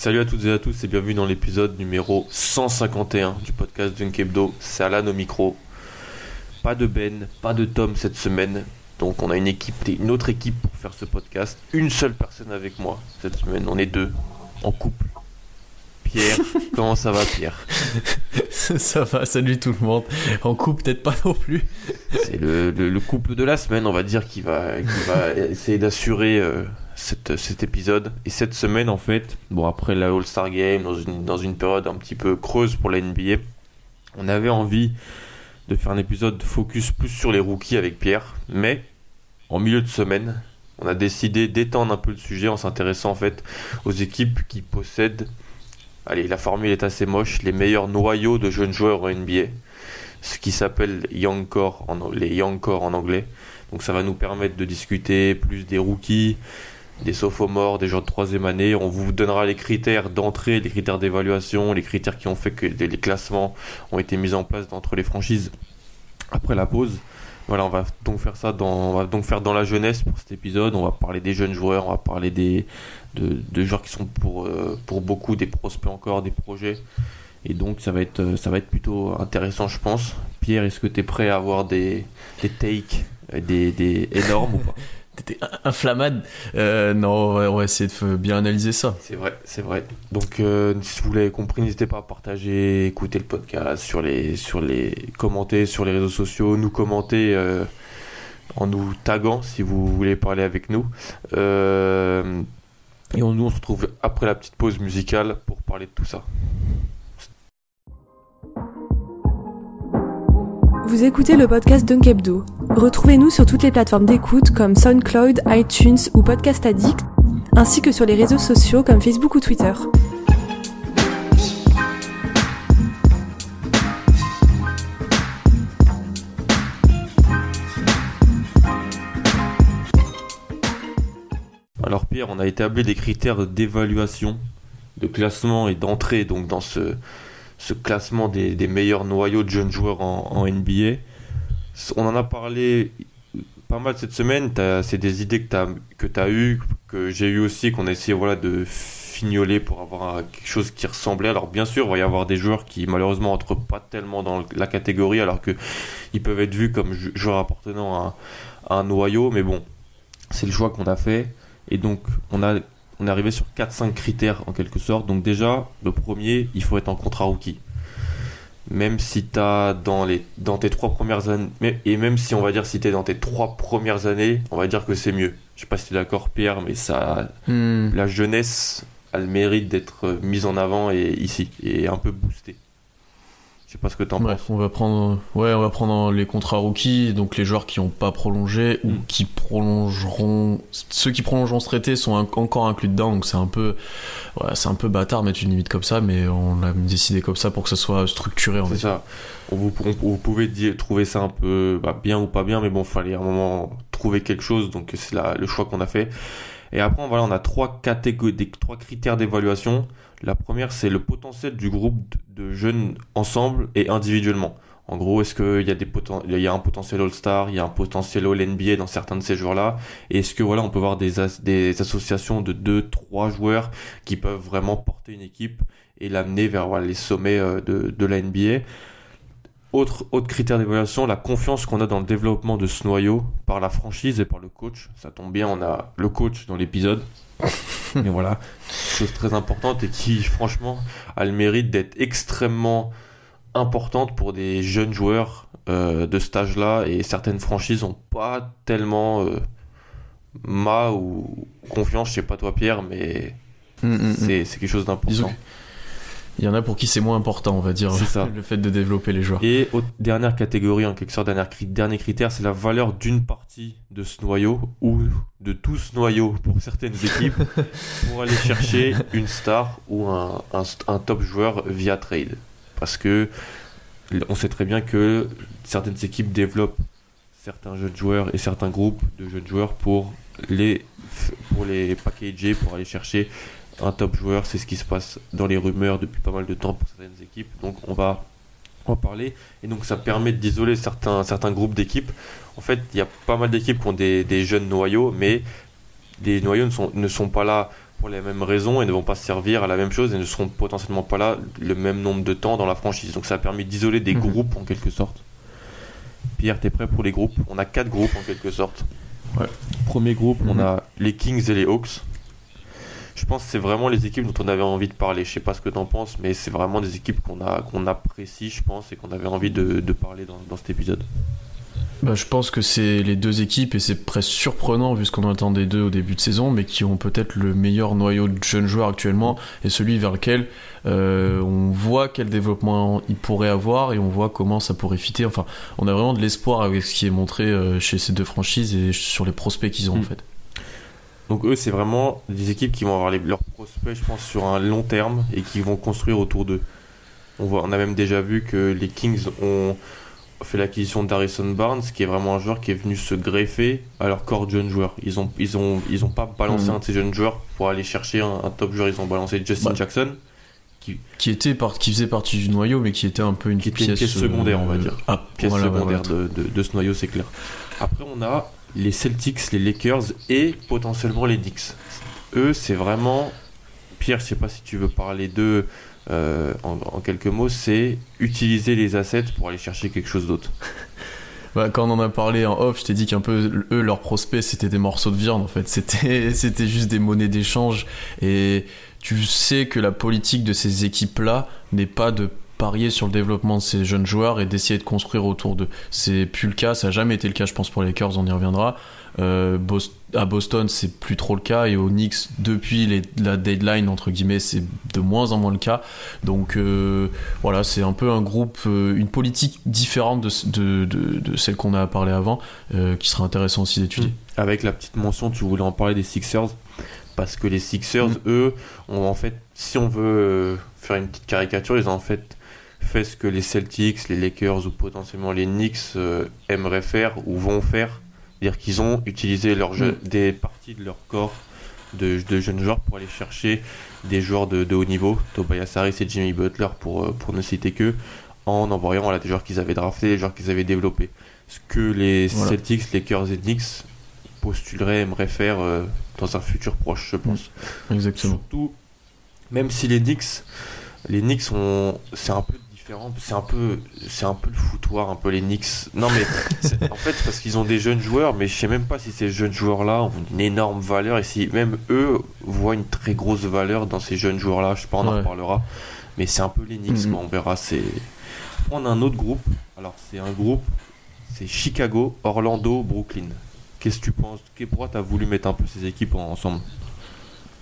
Salut à toutes et à tous et bienvenue dans l'épisode numéro 151 du podcast Dunk Hebdo. C'est Alan au micro. Pas de Ben, pas de Tom cette semaine. Donc on a une équipe, une autre équipe pour faire ce podcast. Une seule personne avec moi cette semaine. On est deux en couple. Pierre, comment ça va Pierre? Ça va, salut tout le monde. En couple, peut-être pas non plus. C'est le, le- le couple de la semaine, on va dire, qui va, qui va essayer d'assurer euh, cette- cet épisode. Et cette semaine, en fait, bon, après la All-Star Game, dans une, période un petit peu creuse pour la NBA, on avait envie de faire un épisode focus plus sur les rookies avec Pierre. Mais, en milieu de semaine, on a décidé d'étendre un peu le sujet en s'intéressant en fait aux équipes qui possèdent, allez, la formule est assez moche, les meilleurs noyaux de jeunes joueurs en NBA ce qui s'appelle les Young Core en anglais. Donc ça va nous permettre de discuter plus des rookies, des sophomores, des joueurs de troisième année. On vous donnera les critères d'entrée, les critères d'évaluation, les critères qui ont fait que les classements ont été mis en place entre les franchises après la pause. Voilà, on va donc faire ça dans, on va donc faire dans la jeunesse pour cet épisode. On va parler des jeunes joueurs, on va parler des de, joueurs qui sont pour euh, pour beaucoup des prospects encore, des projets. Et donc ça va être ça va être plutôt intéressant, je pense. Pierre, est-ce que tu es prêt à avoir des des takes des, des énormes ou pas? T'étais inflammable. Euh, non, on va, essayer de bien analyser ça. C'est vrai, c'est vrai. Donc, euh, si vous l'avez compris, n'hésitez pas à partager, écouter le podcast, sur les, sur les, commenter sur les réseaux sociaux, nous commenter euh, en nous taguant si vous voulez parler avec nous. Euh, et nous, on se retrouve après la petite pause musicale pour parler de tout ça. Vous écoutez le podcast Dunk Hebdo. Retrouvez-nous sur toutes les plateformes d'écoute comme SoundCloud, iTunes ou Podcast Addict, ainsi que sur les réseaux sociaux comme Facebook ou Twitter. Alors Pierre, on a établi des critères d'évaluation, de classement et d'entrée donc dans ce, ce classement des, meilleurs noyaux de jeunes joueurs en, NBA. On en a parlé pas mal cette semaine, c'est des idées que tu as, t'as eues, que j'ai eu aussi, qu'on a essayé voilà, de fignoler pour avoir quelque chose qui ressemblait. Alors bien sûr, il va y avoir des joueurs qui malheureusement entrent pas tellement dans la catégorie alors que ils peuvent être vus comme jou- joueurs appartenant à, à un noyau, mais bon, c'est le choix qu'on a fait. Et donc, on, a, on est arrivé sur 4-5 critères en quelque sorte. Donc, déjà, le premier, il faut être en contrat rookie. Même si tu dans, les, dans tes trois premières années, et même si on va dire si tu es dans tes trois premières années, on va dire que c'est mieux. Je sais pas si tu es d'accord, Pierre, mais ça, Hmm. la jeunesse a le mérite d'être mise en avant et ici, et un peu boostée. Je sais pas ce que tu en Bref, penses. on va prendre, ouais, on va prendre les contrats rookies, donc les joueurs qui n'ont pas prolongé ou Mm. qui prolongeront. Ceux qui prolongeront ce traité sont un- encore inclus dedans, donc c'est un peu, ouais, c'est un peu bâtard mettre une limite comme ça, mais on a décidé comme ça pour que ça soit structuré. En C'est ça. On vous, on- vous pouvez dire- trouver ça un peu bah, bien ou pas bien, mais bon, fallait à un moment trouver quelque chose, donc c'est la- le choix qu'on a fait. Et après, voilà, on a trois catégories, trois critères d'évaluation. La première, c'est le potentiel du groupe de jeunes ensemble et individuellement. En gros, est-ce qu'il y a un potentiel All-Star, il y a un potentiel All-NBA dans certains de ces joueurs-là? Et est-ce que voilà, on peut voir des, as- des associations de deux, trois joueurs qui peuvent vraiment porter une équipe et l'amener vers les sommets euh, de, la NBA. Autre critère d'évaluation, la confiance qu'on a dans le développement de ce noyau par la franchise et par le coach. Ça tombe bien, on a le coach dans l'épisode. Mais voilà, chose très importante et qui, franchement, a le mérite d'être extrêmement importante pour des jeunes joueurs euh, de cet âge-là. Et certaines franchises n'ont pas tellement euh, ma ou confiance, je sais pas toi Pierre, mais Mm, mm, mm. c'est quelque chose d'important. Il y en a pour qui c'est moins important, on va dire, ça. le fait de développer les joueurs. Et autre- dernière catégorie, en quelque sorte, dernier, cri- dernier critère, c'est la valeur d'une partie de ce noyau ou de tout ce noyau pour certaines équipes pour aller chercher une star ou un, un, un top joueur via trade. Parce que on sait très bien que certaines équipes développent certains jeunes joueurs et certains groupes de jeunes joueurs pour les, pour les packager, pour aller chercher un top joueur. C'est ce qui se passe dans les rumeurs depuis pas mal de temps pour certaines équipes. Donc on va en parler. Et donc ça permet d'isoler certains, certains groupes d'équipes. En fait, il y a pas mal d'équipes qui ont des, des jeunes noyaux, mais les noyaux ne sont, ne sont pas là pour les mêmes raisons et ne vont pas servir à la même chose et ne seront potentiellement pas là le même nombre de temps dans la franchise. Donc ça a permis d'isoler des Mhm. groupes en quelque sorte. Pierre, t'es prêt pour les groupes? On a quatre groupes en quelque sorte. Ouais. Premier groupe, on Mhm. a les Kings et les Hawks. Je pense que c'est vraiment les équipes dont on avait envie de parler. Je sais pas ce que t'en penses, mais c'est vraiment des équipes qu'on a qu'on apprécie, je pense, et qu'on avait envie de, de parler dans, dans cet épisode. Bah, je pense que c'est les deux équipes, et c'est presque surprenant vu ce qu'on attendait d'eux au début de saison, mais qui ont peut-être le meilleur noyau de jeunes joueurs actuellement, et celui vers lequel euh, on voit quel développement ils pourraient avoir, et on voit comment ça pourrait fitter. Enfin, on a vraiment de l'espoir avec ce qui est montré euh, chez ces deux franchises et sur les prospects qu'ils ont en Mm. fait. Donc eux, c'est vraiment des équipes qui vont avoir les- leurs prospects, je pense, sur un long terme et qui vont construire autour d'eux. On, voit, on a même déjà vu que les Kings ont fait l'acquisition d'Harrison Barnes, qui est vraiment un joueur qui est venu se greffer à leur corps de jeunes joueurs. Ils ont, ils ont, ils ont pas balancé Mhm. un de ces jeunes joueurs pour aller chercher un, un top joueur. Ils ont balancé Justin Bah, Jackson, Qui était par- qui faisait partie du noyau, mais qui était un peu une était une pièce, pièce secondaire, on va dire. Ah, pièce voilà, ouais, secondaire ouais. de, de- de ce noyau, c'est clair. Après, on a les Celtics, les Lakers et potentiellement les Knicks. Eux, c'est vraiment. Pierre, je sais pas si tu veux parler d'eux euh, en, quelques mots, c'est utiliser les assets pour aller chercher quelque chose d'autre. Bah, quand on en a parlé en off, je t'ai dit qu'un peu eux leurs prospects c'était des morceaux de viande en fait. C'était juste des monnaies d'échange et tu sais que la politique de ces équipes là n'est pas de parier sur le développement de ces jeunes joueurs et d'essayer de construire autour d'eux. C'est plus le cas, ça a jamais été le cas je pense pour les Lakers, on y reviendra. Euh, Bos- à Boston c'est plus trop le cas et aux Knicks depuis les- la deadline entre guillemets c'est de moins en moins le cas. Donc euh, voilà, c'est un peu un groupe, euh, une politique différente de, de, de, de celle qu'on a parlé avant, euh, qui sera intéressant aussi d'étudier. Avec la petite mention, tu voulais en parler des Sixers? Parce que les Sixers, Mm. eux, ont en fait, si on veut faire une petite caricature, ils ont en fait fait ce que les Celtics, les Lakers ou potentiellement les Knicks euh, aimeraient faire ou vont faire. C'est-à-dire qu'ils ont utilisé leur jeu- des parties de leur corps de, de jeunes joueurs pour aller chercher des joueurs de, de haut niveau, Tobias Harris et Jimmy Butler pour, euh, pour ne citer que, en envoyant voilà, des joueurs qu'ils avaient draftés, des joueurs qu'ils avaient développés. Ce que les Voilà. Celtics, Lakers et Knicks postuleraient, aimeraient faire euh, dans un futur proche, je pense. Exactement. Surtout, même si les Knicks, les Knicks sont, c'est un peu différent, c'est un peu, c'est un peu le foutoir, un peu les Knicks. Non mais, en fait, parce qu'ils ont des jeunes joueurs, mais je sais même pas si ces jeunes joueurs-là ont une énorme valeur et si même eux voient une très grosse valeur dans ces jeunes joueurs-là. Je sais pas, on en Ouais. reparlera. Mais c'est un peu les Knicks, quoi, on verra. C'est prendre un autre groupe. Alors c'est un groupe, c'est Chicago, Orlando, Brooklyn. Qu'est-ce que tu penses? Pourquoi tu as voulu mettre un peu ces équipes en- ensemble?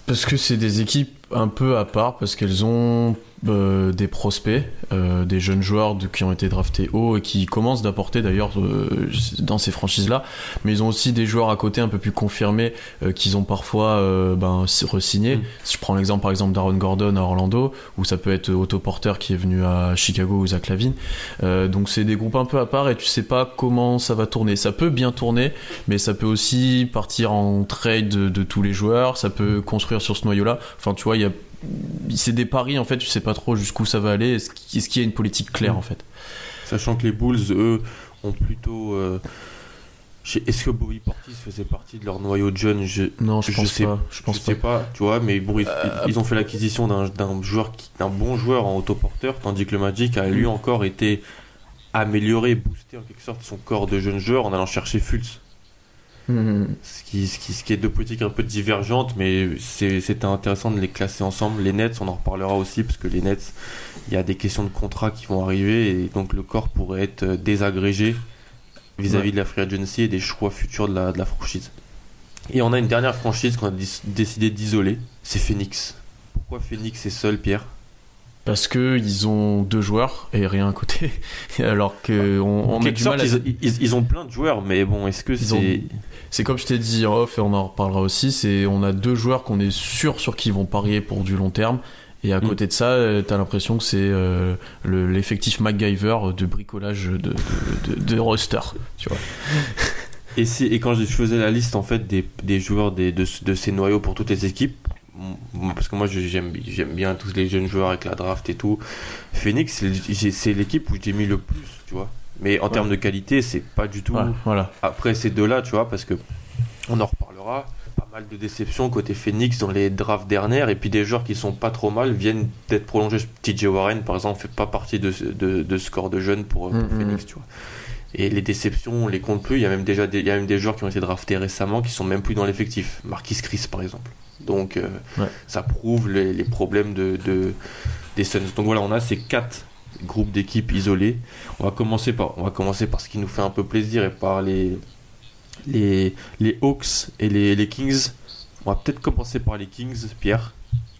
Parce que c'est des équipes un peu à part, parce qu'elles ont euh, des prospects, euh, des jeunes joueurs de- qui ont été draftés haut et qui commencent d'apporter d'ailleurs euh, dans ces franchises-là. Mais ils ont aussi des joueurs à côté un peu plus confirmés qu'ils ont parfois ben, re-signés. Mm. Si je prends l'exemple par exemple d'Aaron Gordon à Orlando, ou ça peut être Otto Porter qui est venu à Chicago ou Zach Lavine. Donc c'est des groupes un peu à part et tu sais pas comment ça va tourner. Ça peut bien tourner, mais ça peut aussi partir en trade de, de tous les joueurs, ça peut construire sur ce noyau-là. Enfin, tu vois, il y a c'est des paris en fait, tu sais pas trop jusqu'où ça va aller. Est-ce qu'il y a une politique claire Mm. en fait? Sachant que les Bulls, eux, ont plutôt. euh, Est-ce que Bobby Portis faisait partie de leur noyau de jeunes je, Non, je, je pense sais pas. Je pense je sais pas. pas, tu vois, mais bon, ils, Euh, ils ont fait l'acquisition d'un joueur, d'un bon joueur en autoporteur, tandis que le Magic a lui Mm. encore été amélioré, boosté en quelque sorte son corps de jeune joueur en allant chercher Fultz. Mhm. Ce qui, ce qui, ce qui est deux politiques un peu divergentes, mais c'était intéressant de les classer ensemble. Les Nets, on en reparlera aussi, parce que les Nets, il y a des questions de contrat qui vont arriver, et donc le corps pourrait être désagrégé vis-à-vis Ouais. de la free agency et des choix futurs de la, de la franchise. Et on a une dernière franchise qu'on a décidé d'isoler, c'est Phoenix. Pourquoi Phoenix est seul, Pierre? Parce que ils ont deux joueurs et rien à côté. Alors que on, a du sorte, mal à... ils, ils- ils ont plein de joueurs, mais bon, est-ce que Ils ont- c'est. C'est comme je t'ai dit en off et on en reparlera aussi. C'est on a deux joueurs qu'on est sûr sur qui vont parier pour du long terme. Et à Mm. côté de ça, euh, t'as l'impression que c'est euh, le- l'effectif MacGyver de bricolage de, de, de- de roster. Tu vois. Et, quand je faisais la liste en fait des, des joueurs des, de, de ces noyaux pour toutes les équipes, parce que moi j'aime bien tous les jeunes joueurs avec la draft et tout, Phoenix c'est l'équipe où j'ai mis le plus, tu vois. Mais en termes de qualité, c'est pas du tout Ouais, voilà. après ces deux-là, tu vois, parce que on en reparlera. Pas mal de déceptions côté Phoenix dans les drafts dernières, et puis des joueurs qui sont pas trop mal viennent d'être prolongés. TJ Warren, par exemple, fait pas partie de, ce- de, de ce corps de jeunes pour, pour Mm, mm. Phoenix, tu vois. Et les déceptions, on les compte plus. Il y a même déjà des, il y a même des joueurs qui ont été draftés récemment qui sont même plus dans l'effectif. Marquis Chris, par exemple. Donc, euh, Ouais. ça prouve les, les problèmes de, de- des Suns. Donc voilà, on a ces quatre groupes d'équipes isolés. On va commencer par, on va commencer par ce qui nous fait un peu plaisir et par les, les, les Hawks et les, les Kings. On va peut-être commencer par les Kings, Pierre,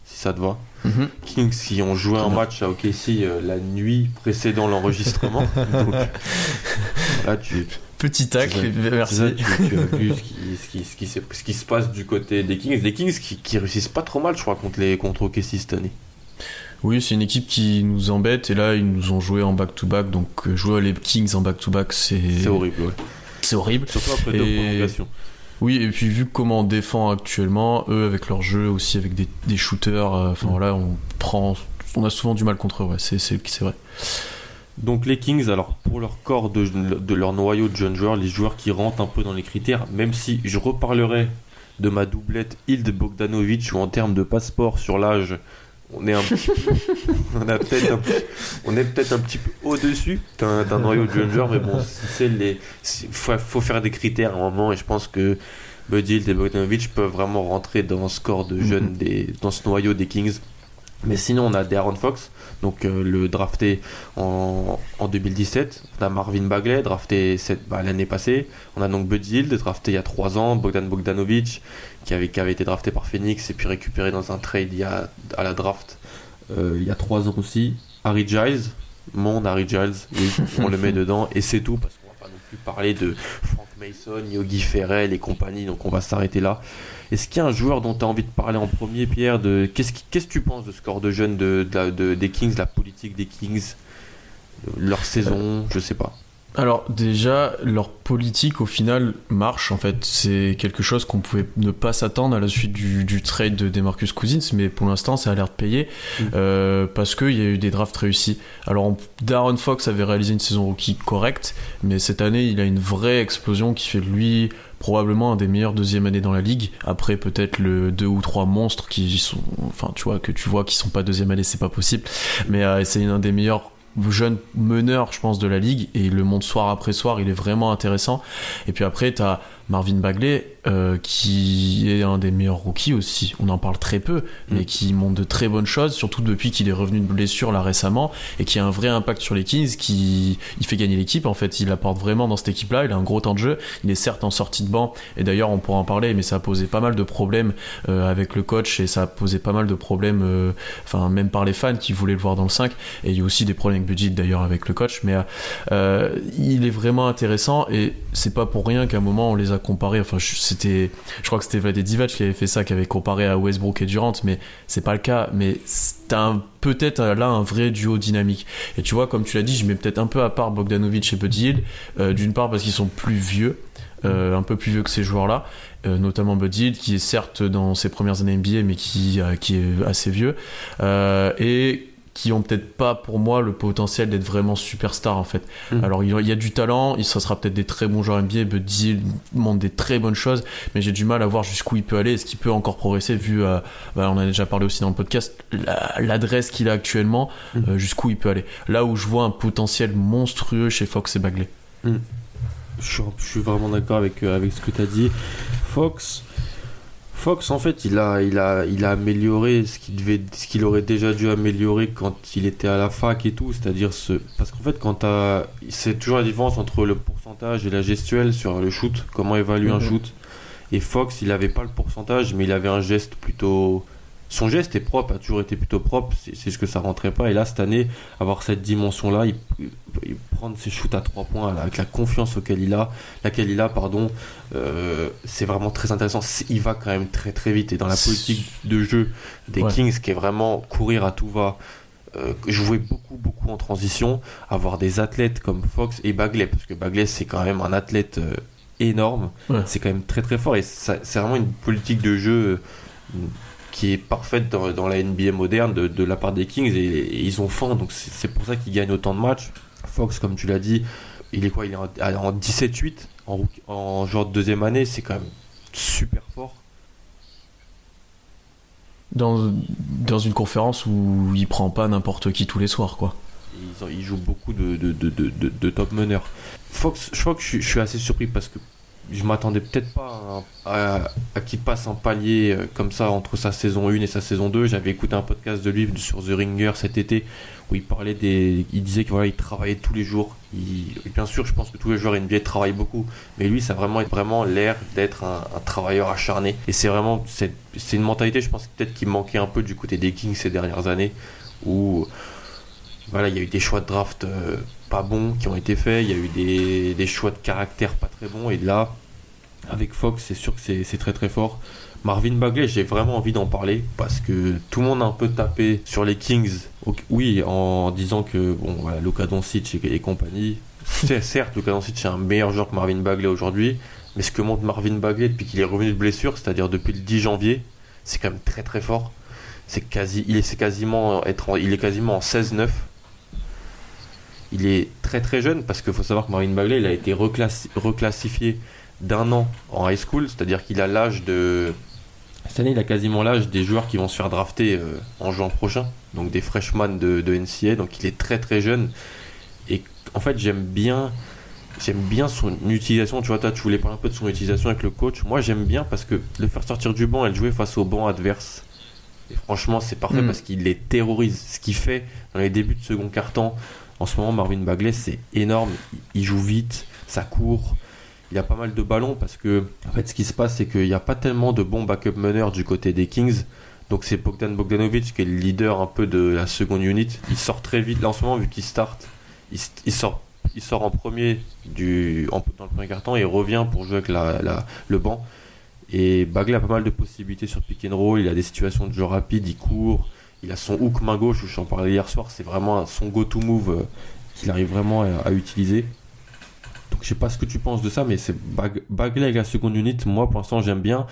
si ça te va. Mhm. Kings qui ont joué un match à OKC euh, la nuit précédant l'enregistrement. Là, tu, Petit tac, C'est ça. merci. c'est ça, tu, tu as vu ce qui, ce, qui, ce, qui, s'est- ce qui se passe du côté des Kings. Des Kings qui, réussissent pas trop mal, je crois, contre, les, contre OKC cette année. Oui, c'est une équipe qui nous embête et là ils nous ont joué en back-to-back. Donc euh, jouer les Kings en back-to-back, c'est C'est horrible, ouais. C'est horrible. Surtout après deux Et- prolongations. Oui, et puis vu comment on défend actuellement, eux avec leur jeu aussi avec des, des shooters, euh, enfin Mm. voilà, on prend, on a souvent du mal contre eux, ouais, c'est vrai. Donc les Kings, alors pour leur corps de, de leur noyau de jeunes joueurs, les joueurs qui rentrent un peu dans les critères, même si je reparlerai de ma doublette Hild Bogdanovic où en termes de passeport sur l'âge, on est un petit peu, on a peut-être un, on est peut-être un petit peu au-dessus d'un d'un noyau de jeunes joueurs, mais bon, c'est les, il faut, faut faire des critères à un moment et je pense que Bud Hield et Bogdanovic peuvent vraiment rentrer dans ce corps de jeunes, des, dans ce noyau des Kings. Mais sinon, on a Darren Fox, donc euh, le drafté en, en 2017. On a Marvin Bagley, drafté bah, l'année passée. On a donc Bud Hield, drafté il y a 3 ans. Bogdan Bogdanovic, qui avait, qui avait été drafté par Phoenix et puis récupéré dans un trade il y a, à la draft euh, il y a 3 ans aussi. Harry Giles, mon Harry Giles, oui, on le met dedans. Et c'est tout, parce qu'on va pas non plus parler de Frank Mason, Yogi Ferrell et compagnie, donc on va s'arrêter là. Est-ce qu'il y a un joueur dont tu as envie de parler en premier, Pierre de... Qu'est-ce que tu penses de ce corps de jeunes de, de de- des Kings, la politique des Kings, leur saison, je sais pas. Alors déjà, leur politique au final marche en fait. C'est quelque chose qu'on pouvait ne pas s'attendre à la suite du, du trade de Demarcus Cousins, mais pour l'instant ça a l'air de payer Mm. euh, parce qu'il y a eu des drafts réussis. Alors Darren Fox avait réalisé une saison rookie correcte, mais cette année il a une vraie explosion qui fait de lui probablement un des meilleurs deuxième années dans la ligue. Après peut-être le deux ou trois monstres qui sont, enfin tu vois que tu vois qui sont pas deuxième année, c'est pas possible. Mais euh, c'est un des meilleurs jeune meneur, je pense, de la ligue, et il le montre soir après soir, il est vraiment intéressant. Et puis après, t'as Marvin Bagley, euh, qui est un des meilleurs rookies aussi. On en parle très peu, mais Mm. qui montre de très bonnes choses, surtout depuis qu'il est revenu de blessure là récemment, et qui a un vrai impact sur les Kings, qui il fait gagner l'équipe. En fait, il apporte vraiment dans cette équipe-là. Il a un gros temps de jeu. Il est certes en sortie de banc, et d'ailleurs, on pourra en parler, mais ça a posé pas mal de problèmes euh, avec le coach, et ça a posé pas mal de problèmes, euh, enfin, même par les fans qui voulaient le voir dans le 5. Et il y a aussi des problèmes avec Budget d'ailleurs avec le coach, mais il est vraiment intéressant et c'est pas pour rien qu'à un moment on les a comparés. Enfin, c'était, je crois que c'était Vlade Divac qui avait fait ça, qui avait comparé à Westbrook et Durant, mais c'est pas le cas. Mais un peut-être là un vrai duo dynamique. Et tu vois, comme tu l'as dit, je mets peut-être un peu à part Bogdanovic et Buddy Hield, euh, d'une part parce qu'ils sont plus vieux. euh, un peu plus vieux que ces joueurs-là, euh, notamment Buddy Hield, qui est certes dans ses premières années NBA, mais qui, qui est assez vieux, et qui ont peut-être pas pour moi le potentiel d'être vraiment superstar en fait. Mm. Alors il y a du talent, il ça sera peut-être des très bons joueurs NBA, Buddy montre des très bonnes choses, mais j'ai du mal à voir jusqu'où il peut aller, est-ce qu'il peut encore progresser vu, euh, bah, on a déjà parlé aussi dans le podcast, la- l'adresse qu'il a actuellement, Mm. euh, jusqu'où il peut aller? Là où je vois un potentiel monstrueux chez Fox et Bagley. Mm. Je suis, je suis vraiment d'accord avec, euh, avec ce que tu as dit. Fox, Fox, en fait, il a, il a, il a amélioré ce qu'il devait, ce qu'il aurait déjà dû améliorer quand il était à la fac et tout, c'est-à-dire ce, parce qu'en fait, quand t'as, c'est toujours la différence entre le pourcentage et la gestuelle sur le shoot, comment évaluer un Mhm. shoot. Et Fox, il avait pas le pourcentage, mais il avait un geste plutôt, son geste est propre, a toujours été plutôt propre, c'est ce que ça rentrait pas. Et là, cette année, avoir cette dimension-là, il, il prendre ses shoots à trois points là, avec la confiance auquel il a, laquelle il a, pardon, euh, c'est vraiment très intéressant. Il va quand même très très vite et dans la politique de jeu des Ouais. Kings, qui est vraiment courir à tout va. euh, jouer beaucoup beaucoup en transition, avoir des athlètes comme Fox et Bagley, parce que Bagley c'est quand même un athlète euh, énorme, Ouais. c'est quand même très très fort et c'est vraiment une politique de jeu qui est parfaite dans, dans la NBA moderne de, de la part des Kings et, et ils ont faim donc c'est pour ça qu'ils gagnent autant de matchs. Fox comme tu l'as dit, il est quoi Il est en, en 17-8 en, rookie- en genre de deuxième année, c'est quand même super fort. Dans, dans une conférence où il prend pas n'importe qui tous les soirs, quoi. Ils, ils jouent beaucoup de, de, de, de, top meneurs. Fox, je crois que je suis assez surpris parce que je m'attendais peut-être pas à, qu'il passe un palier euh, comme ça entre sa saison 1 et sa saison 2. J'avais écouté un podcast de lui sur The Ringer cet été où il parlait des. Il disait que voilà, il travaillait tous les jours. Bien sûr, je pense que tous les joueurs NBA travaillent beaucoup, mais lui, ça a vraiment, vraiment l'air d'être un, travailleur acharné. Et c'est vraiment. C'est une mentalité, je pense, peut-être qui manquait un peu du côté des Kings ces dernières années où voilà, il y a eu des choix de draft euh, pas bons qui ont été faits, il y a eu des, choix de caractère pas très bons, et là, avec Fox, c'est sûr que c'est très très fort. Marvin Bagley, j'ai vraiment envie d'en parler parce que tout le monde a un peu tapé sur les Kings, oui, en disant que bon, voilà, Luka Doncic et, compagnie. Certes, Luka Doncic est un meilleur joueur que Marvin Bagley aujourd'hui, mais ce que montre Marvin Bagley depuis qu'il est revenu de blessure, c'est-à-dire depuis le 10 janvier, c'est quand même très très fort. C'est quasi, il est, quasiment être, il est quasiment en 16-9 il est très très jeune parce qu'il faut savoir que Marvin Bagley il a été reclassi- reclassifié d'un an en high school, c'est-à-dire qu'il a l'âge de. Cette année, il a quasiment l'âge des joueurs qui vont se faire drafter euh, en juin prochain, donc des freshmen de, de NCA, donc il est très très jeune. Et en fait, j'aime bien. J'aime bien son utilisation, tu vois, toi tu voulais parler un peu de son utilisation avec le coach. Moi j'aime bien parce que le faire sortir du banc et le jouer face au banc adverse, et franchement c'est parfait Mm. parce qu'il les terrorise. Ce qu'il fait dans les débuts de second quart-temps, en ce moment, Marvin Bagley, c'est énorme. Il- joue vite, ça court. Il a pas mal de ballons parce que, en fait, ce qui se passe, c'est qu'il n'y a pas tellement de bons backup meneurs du côté des Kings. Donc, c'est Bogdan Bogdanovic qui est le leader un peu de la seconde unit. Il sort très vite. Là, en ce moment, vu qu'il start, il, sort, il sort en premier du, en- dans le premier carton et il revient pour jouer avec le banc. Et Bagley a pas mal de possibilités sur pick and roll. Il a des situations de jeu rapide, il court. Il a son hook main gauche, j'en parlais hier soir, c'est vraiment son go-to move euh, qu'il arrive vraiment à, utiliser. Donc je sais pas ce que tu penses de ça, mais c'est Bag- Bagley avec la seconde unit, moi pour l'instant j'aime bien.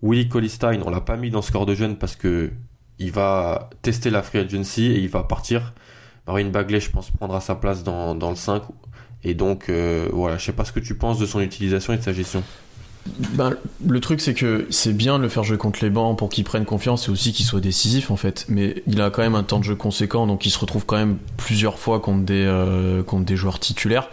Willie Colistein, on l'a pas mis dans ce corps de jeune parce que il va tester la free agency et il va partir. Marvin Bagley, je pense, prendra sa place dans, dans le 5. Et donc, euh, voilà, je sais pas ce que tu penses de son utilisation et de sa gestion. Ben, le truc, c'est que c'est bien de le faire jouer contre les bancs pour qu'il prenne confiance et aussi qu'il soit décisif en fait. Mais il a quand même un temps de jeu conséquent, donc il se retrouve quand même plusieurs fois contre des, euh, contre des joueurs titulaires.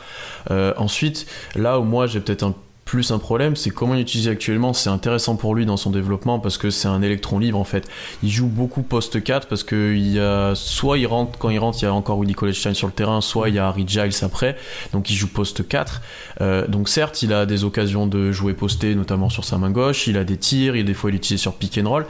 Euh, ensuite, là où moi j'ai peut-être un plus un problème, c'est comment il utilise actuellement. C'est intéressant pour lui dans son développement parce que c'est un électron libre en fait. Il joue beaucoup poste 4 parce que il y a soit il rentre quand il rentre, il y a encore Willie Colestein sur le terrain, soit il y a Harry Giles après. Donc il joue poste 4. Euh, donc certes, il a des occasions de jouer posté, notamment sur sa main gauche. Il a des tirs, et des fois il utilise sur pick and roll.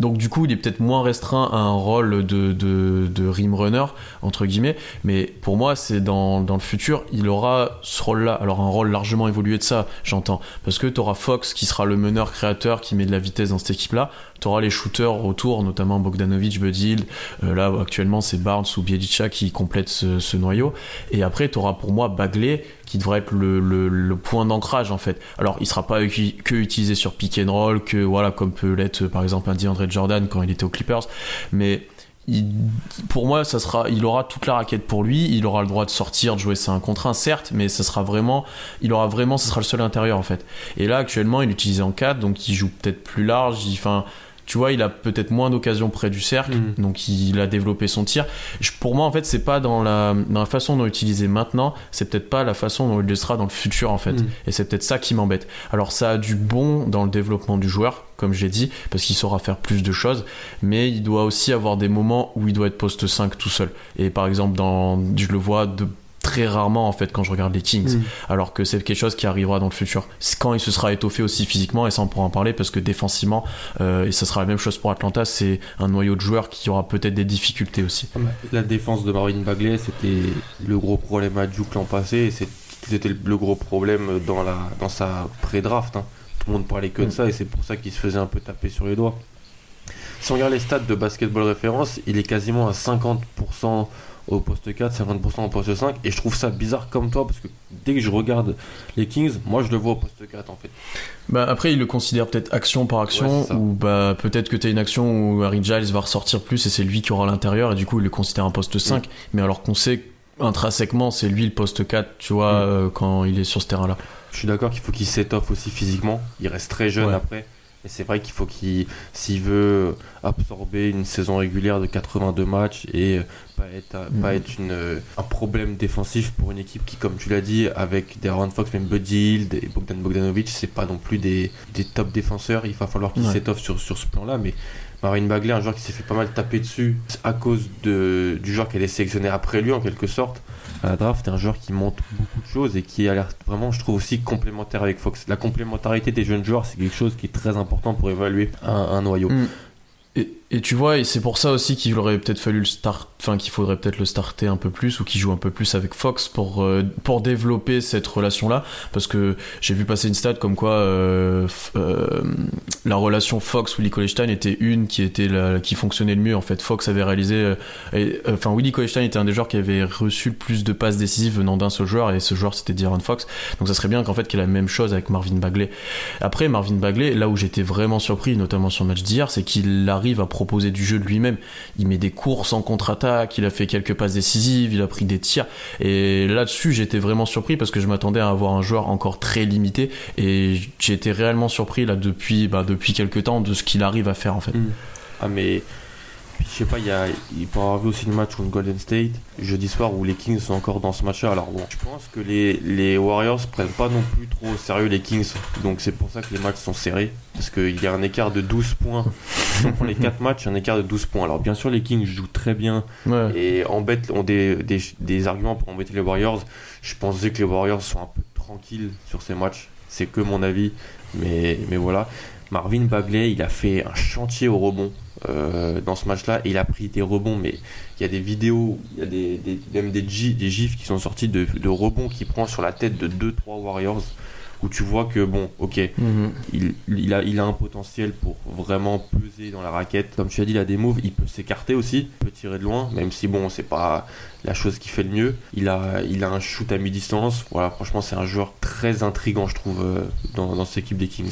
Donc du coup, il est peut-être moins restreint à un rôle de, de, de rim runner, entre guillemets. Mais pour moi, c'est dans, dans le futur, il aura ce rôle-là. Alors un rôle largement évolué de ça, j'entends. Parce que tu auras Fox qui sera le meneur créateur qui met de la vitesse dans cette équipe-là. Tu auras les shooters autour, notamment Bogdanovic, Buddy Hield. Euh, là, actuellement, c'est Barnes ou Bielica qui complètent ce, ce noyau. Et après, tu auras pour moi Bagley qui devrait être le, le, point d'ancrage en fait. Alors il sera pas que utilisé sur pick and roll, que voilà comme peut l'être par exemple un DeAndre Jordan quand il était aux Clippers, mais pour moi, ça sera, il aura toute la raquette pour lui. Il aura le droit de sortir, de jouer c'est un contre un, certes, mais ça sera vraiment, il aura vraiment, ce sera le seul intérieur en fait. Et là, actuellement, il est utilisé en 4, donc il joue peut-être plus large. il- Enfin, tu vois, il a peut-être moins d'occasions près du cercle, Mm. donc il a développé son tir. Je- pour moi, en fait, c'est pas dans la, dans la façon dont utilisé maintenant, c'est peut-être pas la façon dont il le sera dans le futur en fait. Mm. Et c'est peut-être ça qui m'embête. Alors ça a du bon dans le développement du joueur, comme j'ai dit, parce qu'il saura faire plus de choses, mais il doit aussi avoir des moments où il doit être poste 5 tout seul. Et par exemple, dans, je le vois de très rarement en fait quand je regarde les Kings Mm. alors que c'est quelque chose qui arrivera dans le futur quand il se sera étoffé aussi physiquement et ça on pourra en parler parce que défensivement euh, et ça sera la même chose pour Atlanta c'est un noyau de joueurs qui aura peut-être des difficultés aussi La défense de Marvin Bagley, c'était le gros problème à Duke l'an passé. et C'était le gros problème dans, la, dans sa pré-draft. hein. Tout le monde parlait que de Mm. ça et c'est pour ça qu'il se faisait un peu taper sur les doigts. Si on regarde les stats de basketball référence, il est quasiment à 50% au poste 4, 50% au poste 5. Et je trouve ça bizarre comme toi parce que dès que je regarde les Kings, moi je le vois au poste 4 en fait. Bah, après, il le considère peut-être action par action, ou bah, peut-être que tu as une action où Harry Giles va ressortir plus et c'est lui qui aura l'intérieur, et du coup, il le considère un poste 5. Mais alors qu'on sait intrinsèquement, c'est lui le poste 4, tu vois, euh, quand il est sur ce terrain-là. Je suis d'accord qu'il faut qu'il s'étoffe aussi physiquement. Il reste très jeune après. Et c'est vrai qu'il faut qu'il, s'il veut absorber une saison régulière de 82 matchs et pas être, Mhm. pas être une, euh, un problème défensif pour une équipe qui, comme tu l'as dit, avec Darren Fox, même Buddy Hield et Bogdan Bogdanovic, c'est pas non plus des, des top défenseurs. Il va falloir qu'il Ouais. s'étoffe sur, sur ce plan-là. Mais Marvin Bagley, un joueur qui s'est fait pas mal taper dessus à cause de, du joueur qu'elle est sélectionné après lui en quelque sorte la draft, c'est un joueur qui montre beaucoup de choses et qui a l'air vraiment, je trouve aussi complémentaire avec Fox. La complémentarité des jeunes joueurs, c'est quelque chose qui est très important pour évaluer un, noyau. Mm. Et tu vois, et c'est pour ça aussi qu'il aurait peut-être fallu le start, enfin qu'il faudrait peut-être le starter un peu plus ou qu'il joue un peu plus avec Fox pour euh, pour développer cette relation-là, parce que j'ai vu passer une stat comme quoi euh, euh, la relation Fox Willie Colestein était une qui était qui fonctionnait le mieux en fait. Fox avait réalisé, enfin Willie Colestein était un des joueurs qui avait reçu le plus de passes décisives venant d'un seul joueur et ce joueur c'était De'Aaron Fox. Donc ça serait bien qu'en fait qu'il ait la même chose avec Marvin Bagley. Après, Marvin Bagley, là où j'étais vraiment surpris, notamment sur le match d'hier, c'est qu'il arrive à proposer du jeu de lui-même. Il met des courses en contre-attaque, il a fait quelques passes décisives, il a pris des tirs. Et là-dessus, j'étais vraiment surpris parce que je m'attendais à avoir un joueur encore très limité. Et j'ai été réellement surpris là depuis, bah, depuis quelques temps de ce qu'il arrive à faire en fait. Mm. Ah mais puis, je sais pas, il y a il peut y avoir vu aussi le match contre Golden State jeudi soir où les Kings sont encore dans ce match-là. Alors bon, je pense que les, les Warriors prennent pas non plus trop au sérieux les Kings, donc c'est pour ça que les matchs sont serrés parce qu'il y a un écart de 12 points. si on prend les 4 matchs, un écart de 12 points. Alors bien sûr les Kings jouent très bien Ouais. et embêtent, ont des, des, des arguments pour embêter les Warriors. Je pensais que les Warriors sont un peu tranquilles sur ces matchs. C'est que mon avis, mais, mais voilà. Marvin Bagley, il a fait un chantier au rebond euh, dans ce match-là. et Il a pris des rebonds, mais il y a des vidéos, il y a des, des- même des, gi- des gifs qui sont sortis de, de rebonds qu'il prend sur la tête de 2-3 Warriors. Où tu vois que, bon, ok, Mhm. il, il a, il a un potentiel pour vraiment peser dans la raquette. Comme tu as dit, il a des moves, il peut s'écarter aussi, il peut tirer de loin, même si bon, c'est pas la chose qui fait le mieux. Il a, il a un shoot à mi-distance. Voilà, franchement, c'est un joueur très intrigant, je trouve, euh, dans, dans cette équipe des Kings.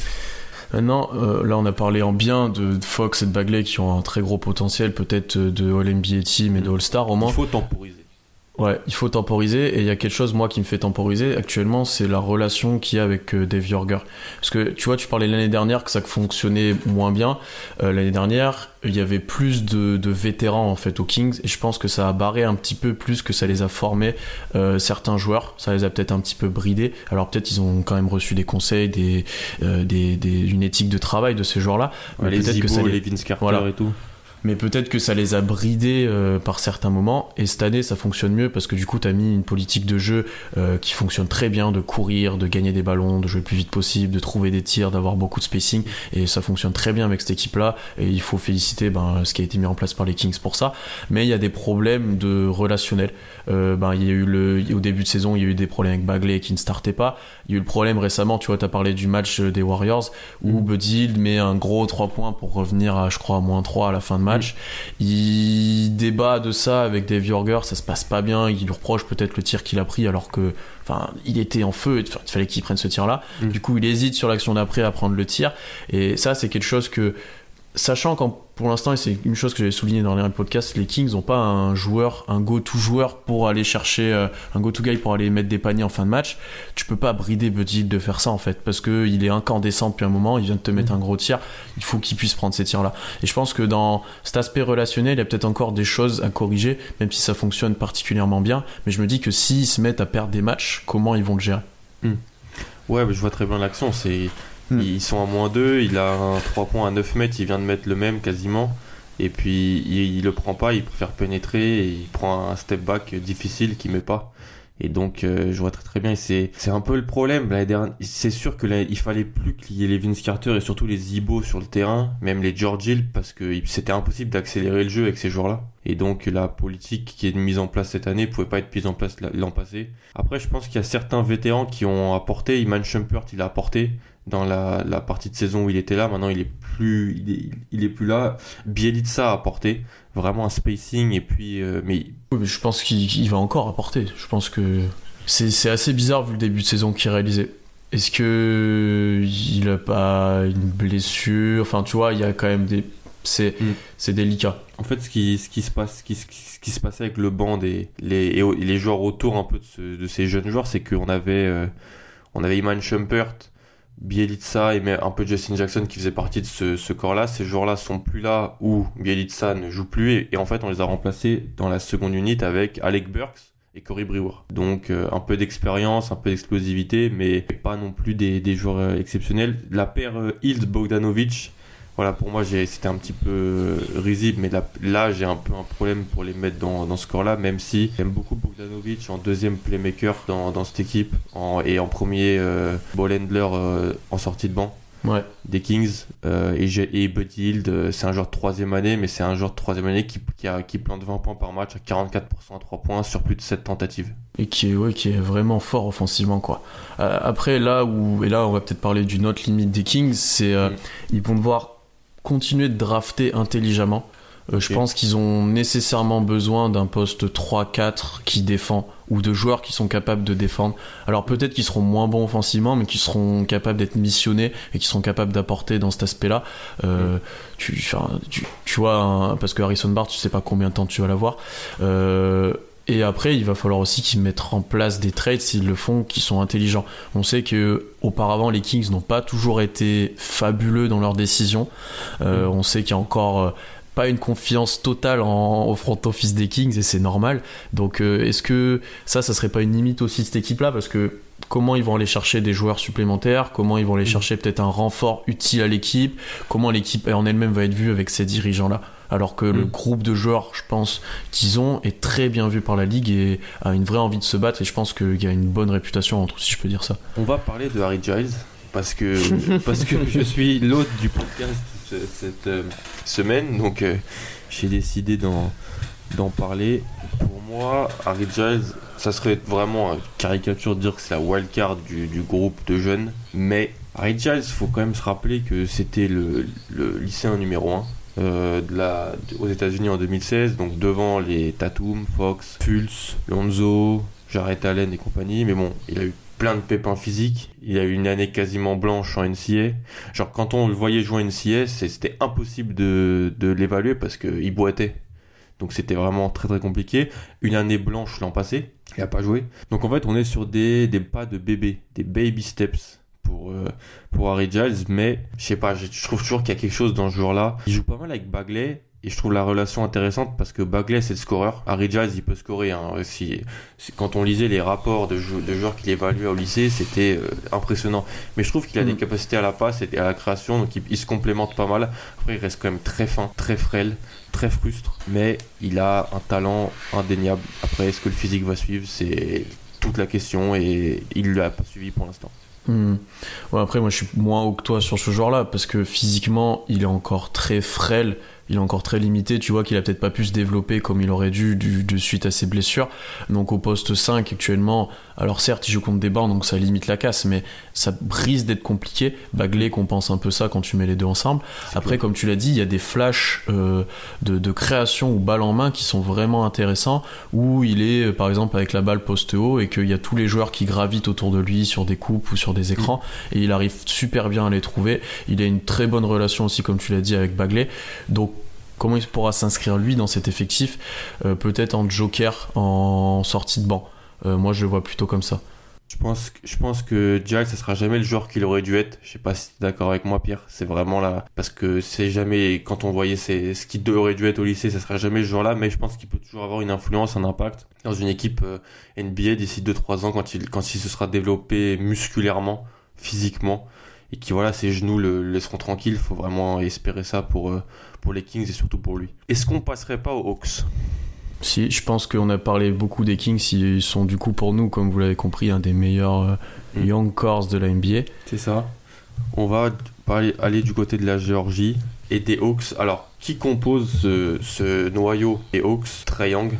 Maintenant, euh, là on a parlé en bien de Fox et de Bagley qui ont un très gros potentiel, peut-être euh, de All NBA Team et de All Star au moins. Il faut temporiser. Ouais, il faut temporiser et il y a quelque chose moi qui me fait temporiser actuellement, c'est la relation qu'il y a avec euh, Dave Yorger. Parce que tu vois, tu parlais l'année dernière que ça fonctionnait moins bien. Euh, l'année dernière, il y avait plus de, de vétérans en fait aux Kings et je pense que ça a barré un petit peu plus que ça les a formés euh, certains joueurs. Ça les a peut-être un petit peu bridés. Alors peut-être ils ont quand même reçu des conseils, des, euh, des, des- une éthique de travail de ces joueurs-là. Mais les peut-être que ça les- les Vince Carter Voilà. et tout. Mais peut-être que ça les a bridés euh, par certains moments. Et cette année, ça fonctionne mieux parce que du coup, tu mis une politique de jeu euh, qui fonctionne très bien, de courir, de gagner des ballons, de jouer le plus vite possible, de trouver des tirs, d'avoir beaucoup de spacing. Et ça fonctionne très bien avec cette équipe-là. Et il faut féliciter ben, ce qui a été mis en place par les Kings pour ça. Mais il y a des problèmes de relationnel. Euh, ben, il y a eu le, au début de saison, il y a eu des problèmes avec Bagley qui ne startait pas. Il y a eu le problème récemment, tu vois, tu as parlé du match des Warriors où Buddy Hield met un gros 3 points pour revenir à, je crois, à moins 3 à la fin de match. Il débat de ça avec Dave Yorger, ça se passe pas bien. Il lui reproche peut-être le tir qu'il a pris alors que, enfin, il était en feu. Il fallait qu'il prenne ce tir-là. Mm. Du coup, il hésite sur l'action d'après à prendre le tir. Et ça, c'est quelque chose que sachant qu'en pour l'instant, et c'est une chose que j'avais souligné dans les podcasts, les Kings n'ont pas un joueur, un go-to joueur pour aller chercher, euh, un go-to guy pour aller mettre des paniers en fin de match. Tu peux pas brider Buddy de faire ça en fait, parce que il est incandescent depuis un moment, il vient de te mettre un gros tir, il faut qu'il puisse prendre ces tirs-là. Et je pense que dans cet aspect relationnel, il y a peut-être encore des choses à corriger, même si ça fonctionne particulièrement bien. Mais je me dis que s'ils se mettent à perdre des matchs, comment ils vont le gérer? Ouais, mais je vois très bien l'action. C'est Hmm. Ils sont à moins 2, il a un 3 points à 9 mètres, il vient de mettre le même quasiment. Et puis il, il le prend pas, il préfère pénétrer il prend un step back difficile qu'il met pas. Et donc euh, je vois très très bien. C'est c'est un peu le problème. C'est sûr que là, il fallait plus qu'il y ait les Vince Carter et surtout les Ibo sur le terrain, même les George Hill, parce que c'était impossible d'accélérer le jeu avec ces joueurs-là. Et donc la politique qui est mise en place cette année pouvait pas être mise en place l'an passé. Après, je pense qu'il y a certains vétérans qui ont apporté. Iman Shumpert, il a apporté dans la, la, partie de saison où il était là. Maintenant, il est plus, il est, il est plus là. Bielitsa a apporté vraiment un spacing et puis, euh, mais... Oui, mais je pense qu'il va encore apporter. Je pense que c'est assez bizarre vu le début de saison qu'il réalisait. Est-ce que il a pas une blessure? Enfin, tu vois, il y a quand même des. C'est mm. c'est délicat. En fait, ce qui, ce qui se passe, ce qui, ce qui se passait avec le banc des les, et les joueurs autour un peu de, ce, de ces jeunes joueurs, c'est qu'on avait euh, on avait Iman Shumpert, Bielitsa et un peu Justin Jackson qui faisait partie de ce, corps-là. Ces joueurs-là sont plus là où Bielitsa ne joue plus et, en fait on les a remplacés dans la seconde unité avec Alec Burks et Corey Brewer. Donc euh, un peu d'expérience, un peu d'explosivité, mais pas non plus des, des joueurs euh, exceptionnels. La paire euh, Hild Bogdanovic, voilà, pour moi, c'était un petit peu risible, mais là, là j'ai un peu un problème pour les mettre dans, dans ce score-là, même si j'aime beaucoup Bogdanovic en deuxième playmaker dans, dans cette équipe en, et en premier euh, ball handler euh, en sortie de banc. Ouais. Des Kings euh, et, et Buddy Hield, euh, c'est un joueur de troisième année, mais c'est un joueur de troisième année qui, qui, a, qui plante 20 points par match à 44% à 3 points sur plus de 7 tentatives. Et qui est, ouais, qui est vraiment fort offensivement, quoi. Après, là où, et là, on va peut-être parler d'une autre limite des Kings, c'est mm. ils vont devoir continuer de drafter intelligemment. Euh, je okay. pense qu'ils ont nécessairement besoin d'un poste 3-4 qui défend ou de joueurs qui sont capables de défendre. Alors peut-être qu'ils seront moins bons offensivement, mais qui seront capables d'être missionnés et qui seront capables d'apporter dans cet aspect-là. Euh, tu, tu, tu, vois, hein, parce que Harrison Barr, tu sais pas combien de temps tu vas l'avoir. Euh, et après, il va falloir aussi qu'ils mettent en place des trades s'ils le font, qui sont intelligents. On sait que auparavant, les Kings n'ont pas toujours été fabuleux dans leurs décisions. Euh, mmh. On sait qu'il y a encore pas une confiance totale en, au front office des Kings et c'est normal. Donc euh, est-ce que ça, ça serait pas une limite aussi de cette équipe-là? Parce que comment ils vont aller chercher des joueurs supplémentaires? Comment ils vont aller chercher peut-être un renfort utile à l'équipe? Comment l'équipe en elle-même va être vue avec ces dirigeants-là? Alors que mmh. le groupe de joueurs, je pense, qu'ils ont est très bien vu par la ligue et a une vraie envie de se battre. Et je pense qu'il y a une bonne réputation entre, si je peux dire ça. On va parler de Harry Giles parce que parce que je suis l'hôte du podcast cette euh, semaine, donc euh, j'ai décidé d'en, d'en parler. Pour moi, Harry Giles, ça serait vraiment une caricature de dire que c'est la wildcard du, du groupe de jeunes, mais Harry Giles, il faut quand même se rappeler que c'était le, le lycéen numéro 1 euh, de la, aux États-Unis en 2016, donc devant les Tatum, Fox, Pulse, Lonzo, Jarrett Allen et compagnie. Mais bon, il a eu plein de pépins physiques. Il a eu une année quasiment blanche en NCA. Genre quand on le voyait jouer en NCA, c'était impossible de, de l'évaluer parce qu'il boitait. Donc c'était vraiment très très compliqué. Une année blanche l'an passé, il a pas joué. Donc en fait on est sur des, des pas de bébé, des baby steps pour, euh, pour Harry Giles. Mais je sais pas, je, trouve toujours qu'il y a quelque chose dans ce joueur-là. Il joue pas mal avec Bagley. Et je trouve la relation intéressante parce que Bagley c'est le scoreur. Harry Giles il peut scorer. Hein. Si, si, quand on lisait les rapports de, jou de joueurs qu'il évaluait au lycée, c'était euh, impressionnant. Mais je trouve qu'il a mmh. des capacités à la passe et à la création, donc il, il, se complémente pas mal. Après il reste quand même très fin, très frêle, très frustre, mais il a un talent indéniable. Après est-ce que le physique va suivre, c'est toute la question et il l'a pas suivi pour l'instant. Mmh. Ouais, après, moi je suis moins haut que toi sur ce joueur-là parce que physiquement il est encore très frêle il est encore très limité. Tu vois qu'il a peut-être pas pu se développer comme il aurait dû du, de suite à ses blessures. Donc au poste 5 actuellement, alors certes il joue contre des bords donc ça limite la casse, mais ça risque d'être compliqué. Bagley compense un peu ça quand tu mets les deux ensemble. Après, comme tu l'as dit, il y a des flashs euh, de, de création ou balle en main qui sont vraiment intéressants où il est euh, par exemple avec la balle poste haut et qu'il y a tous les joueurs qui gravitent autour de lui sur des coupes ou sur des écrans et il arrive super bien à les trouver. Il a une très bonne relation aussi, comme tu l'as dit, avec Bagley. Donc comment il pourra s'inscrire lui dans cet effectif Euh, Peut-être en joker, en sortie de banc. Euh, moi, je le vois plutôt comme ça. Je pense, je pense que Giles, ça sera jamais le joueur qu'il aurait dû être. Je sais pas si t'es d'accord avec moi, Pierre. C'est vraiment là. Parce que c'est jamais, quand on voyait ce qu'il aurait dû être au lycée, ça sera jamais ce joueur-là. Mais je pense qu'il peut toujours avoir une influence, un impact dans une équipe euh, NBA d'ici 2-3 ans quand il, quand se sera développé musculairement, physiquement. Et qui, voilà, ses genoux le, le laisseront tranquille. Faut vraiment espérer ça pour, euh, pour les Kings et surtout pour lui. Est-ce qu'on passerait pas aux Hawks? Si, je pense qu'on a parlé beaucoup des Kings. Ils sont du coup pour nous, comme vous l'avez compris, un des meilleurs euh, Mm. young cores de la NBA. C'est ça. On va parler- aller du côté de la Géorgie et des Hawks. Alors, qui compose ce, ce noyau des Hawks Trae Young,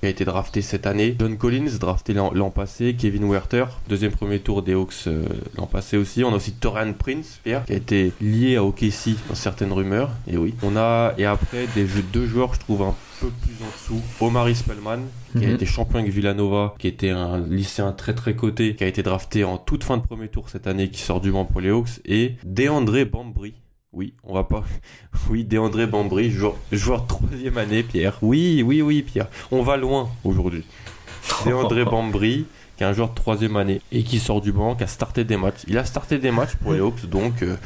qui a été drafté cette année. John Collins, drafté l'an passé. Kevin Werther, deuxième premier tour des Hawks euh, l'an passé aussi. On a aussi Torian Prince, Pierre, qui a été lié à OKC dans certaines rumeurs. Et oui. On a, et après, des jeux, deux joueurs, je trouve, un peu plus en dessous. Omari Spellman, qui a Mhm. été champion avec Villanova, qui était un lycéen très très coté, qui a été drafté en toute fin de premier tour cette année, qui sort du banc pour les Hawks, et DeAndre Bambry. Oui, on va pas. Oui, DeAndre Bambry, joueur, joueur troisième année, Pierre. Oui, oui, oui, Pierre. On va loin aujourd'hui. DeAndre Bambry, qui est un joueur de troisième année et qui sort du banc, qui a starté des matchs. Il a starté des matchs pour les Hawks, donc euh,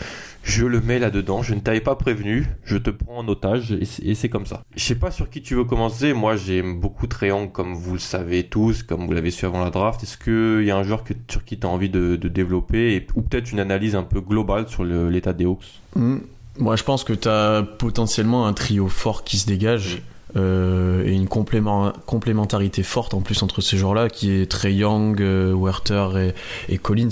je le mets là-dedans. Je ne t'avais pas prévenu, je te prends en otage et c'est- comme ça. Je sais pas sur qui tu veux commencer. Moi, j'aime beaucoup Triangle, comme vous le savez tous, comme vous l'avez su avant la draft. Est-ce qu'il y a un joueur que, sur qui tu as envie de, développer ou peut-être une analyse un peu globale sur l'état des Hawks? Hmm. Moi, je pense que tu as potentiellement un trio fort qui se dégage. Euh, et une complément- complémentarité forte en plus entre ces joueurs-là qui est Trey Young, euh, Werther et, et Collins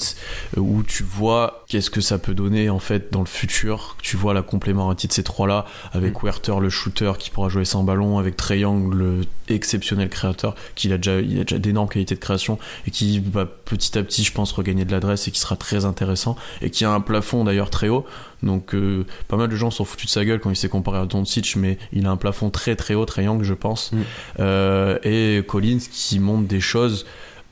euh, où tu vois qu'est-ce que ça peut donner en fait dans le futur. Tu vois la complémentarité de ces trois-là avec Werther le shooter qui pourra jouer sans ballon avec Trey Young le exceptionnel créateur qui a déjà, il a déjà d'énormes qualités de création et qui va petit à petit je pense regagner de l'adresse et qui sera très intéressant et qui a un plafond d'ailleurs très haut. Donc euh, pas mal de gens sont foutus de sa gueule quand il s'est comparé à Doncic, mais il a un plafond très très haut, young je pense. Mm. Euh, et Collins qui montre des choses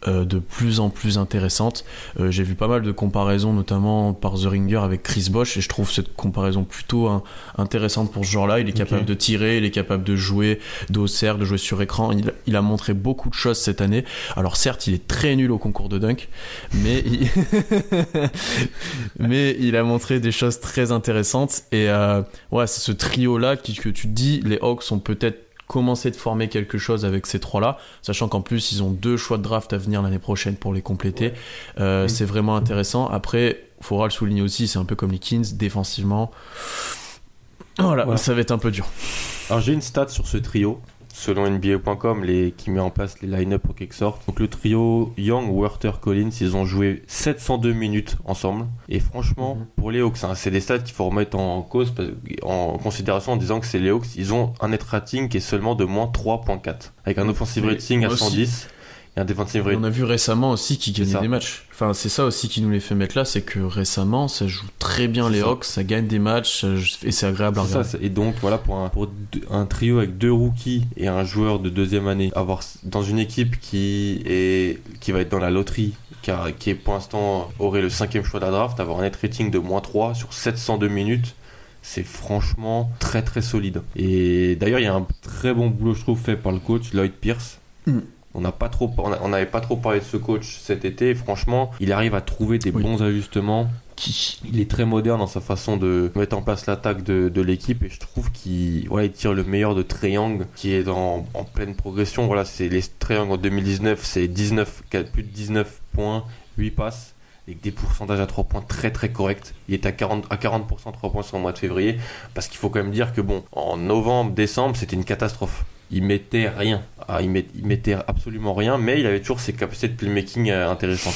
euh, de plus en plus intéressantes. Euh, J'ai vu pas mal de comparaisons, notamment par The Ringer avec Chris Bosch, et je trouve cette comparaison plutôt hein, intéressante pour ce genre-là. Il est capable de tirer, il est capable de jouer cercle, de jouer sur écran. Il, il a montré beaucoup de choses cette année. Alors certes, il est très nul au concours de dunk, mais il, mais il a montré des choses très intéressantes. Et euh, ouais, c'est ce trio-là que tu te dis, les Hawks ont peut-être commencé de former quelque chose avec ces trois-là, sachant qu'en plus ils ont deux choix de draft à venir l'année prochaine pour les compléter. Euh. C'est vraiment intéressant. Après, faudra le souligner aussi, c'est un peu comme les Kings défensivement. Voilà, Voilà. ça va être un peu dur. Alors j'ai une stat sur ce trio. Selon NBA.com, les, qui met en place les line-up pour quelque sorte. Donc le trio Young, Werther, Collins, ils ont joué 702 minutes ensemble. Et franchement, Mhm. pour les Hawks, hein, c'est des stats qu'il faut remettre en cause, en considération en disant que c'est les Hawks, ils ont un net rating qui est seulement de moins 3.4. Avec un offensive rating à moi aussi. 110 et un defensive On a vu récemment aussi qui C'est gagnait ça. des matchs. Enfin, c'est ça aussi qui nous les fait mettre là, c'est que récemment, ça joue très bien les ça. Hawks, ça gagne des matchs et c'est agréable à ça, regarder. et donc voilà pour, un, pour deux- un trio avec deux rookies et un joueur de deuxième année, avoir dans une équipe qui est qui va être dans la loterie, car, qui est pour l'instant aurait le cinquième choix de la draft, avoir un net rating de moins 3 sur 702 minutes, c'est franchement très très solide. Et d'ailleurs il y a un très bon boulot je trouve fait par le coach Lloyd Pierce. Mm. On n'a pas trop, on n'avait pas trop parlé de ce coach cet été. et franchement, il arrive à trouver des Oui. bons ajustements. Il est très moderne dans sa façon de mettre en place l'attaque de, de l'équipe et je trouve qu'il voilà, il tire le meilleur de Triangle qui est dans, en pleine progression. Voilà, c'est les Triangles en 2019, c'est 19, plus de 19 points, 8 passes avec des pourcentages à 3 points très très corrects. Il est à 40 à 40% 3 points sur le mois de février parce qu'il faut quand même dire que bon, en novembre, décembre, c'était une catastrophe. Il mettait rien, Ah, il, met- il mettait absolument rien, mais il avait toujours ses capacités de playmaking euh, intéressantes.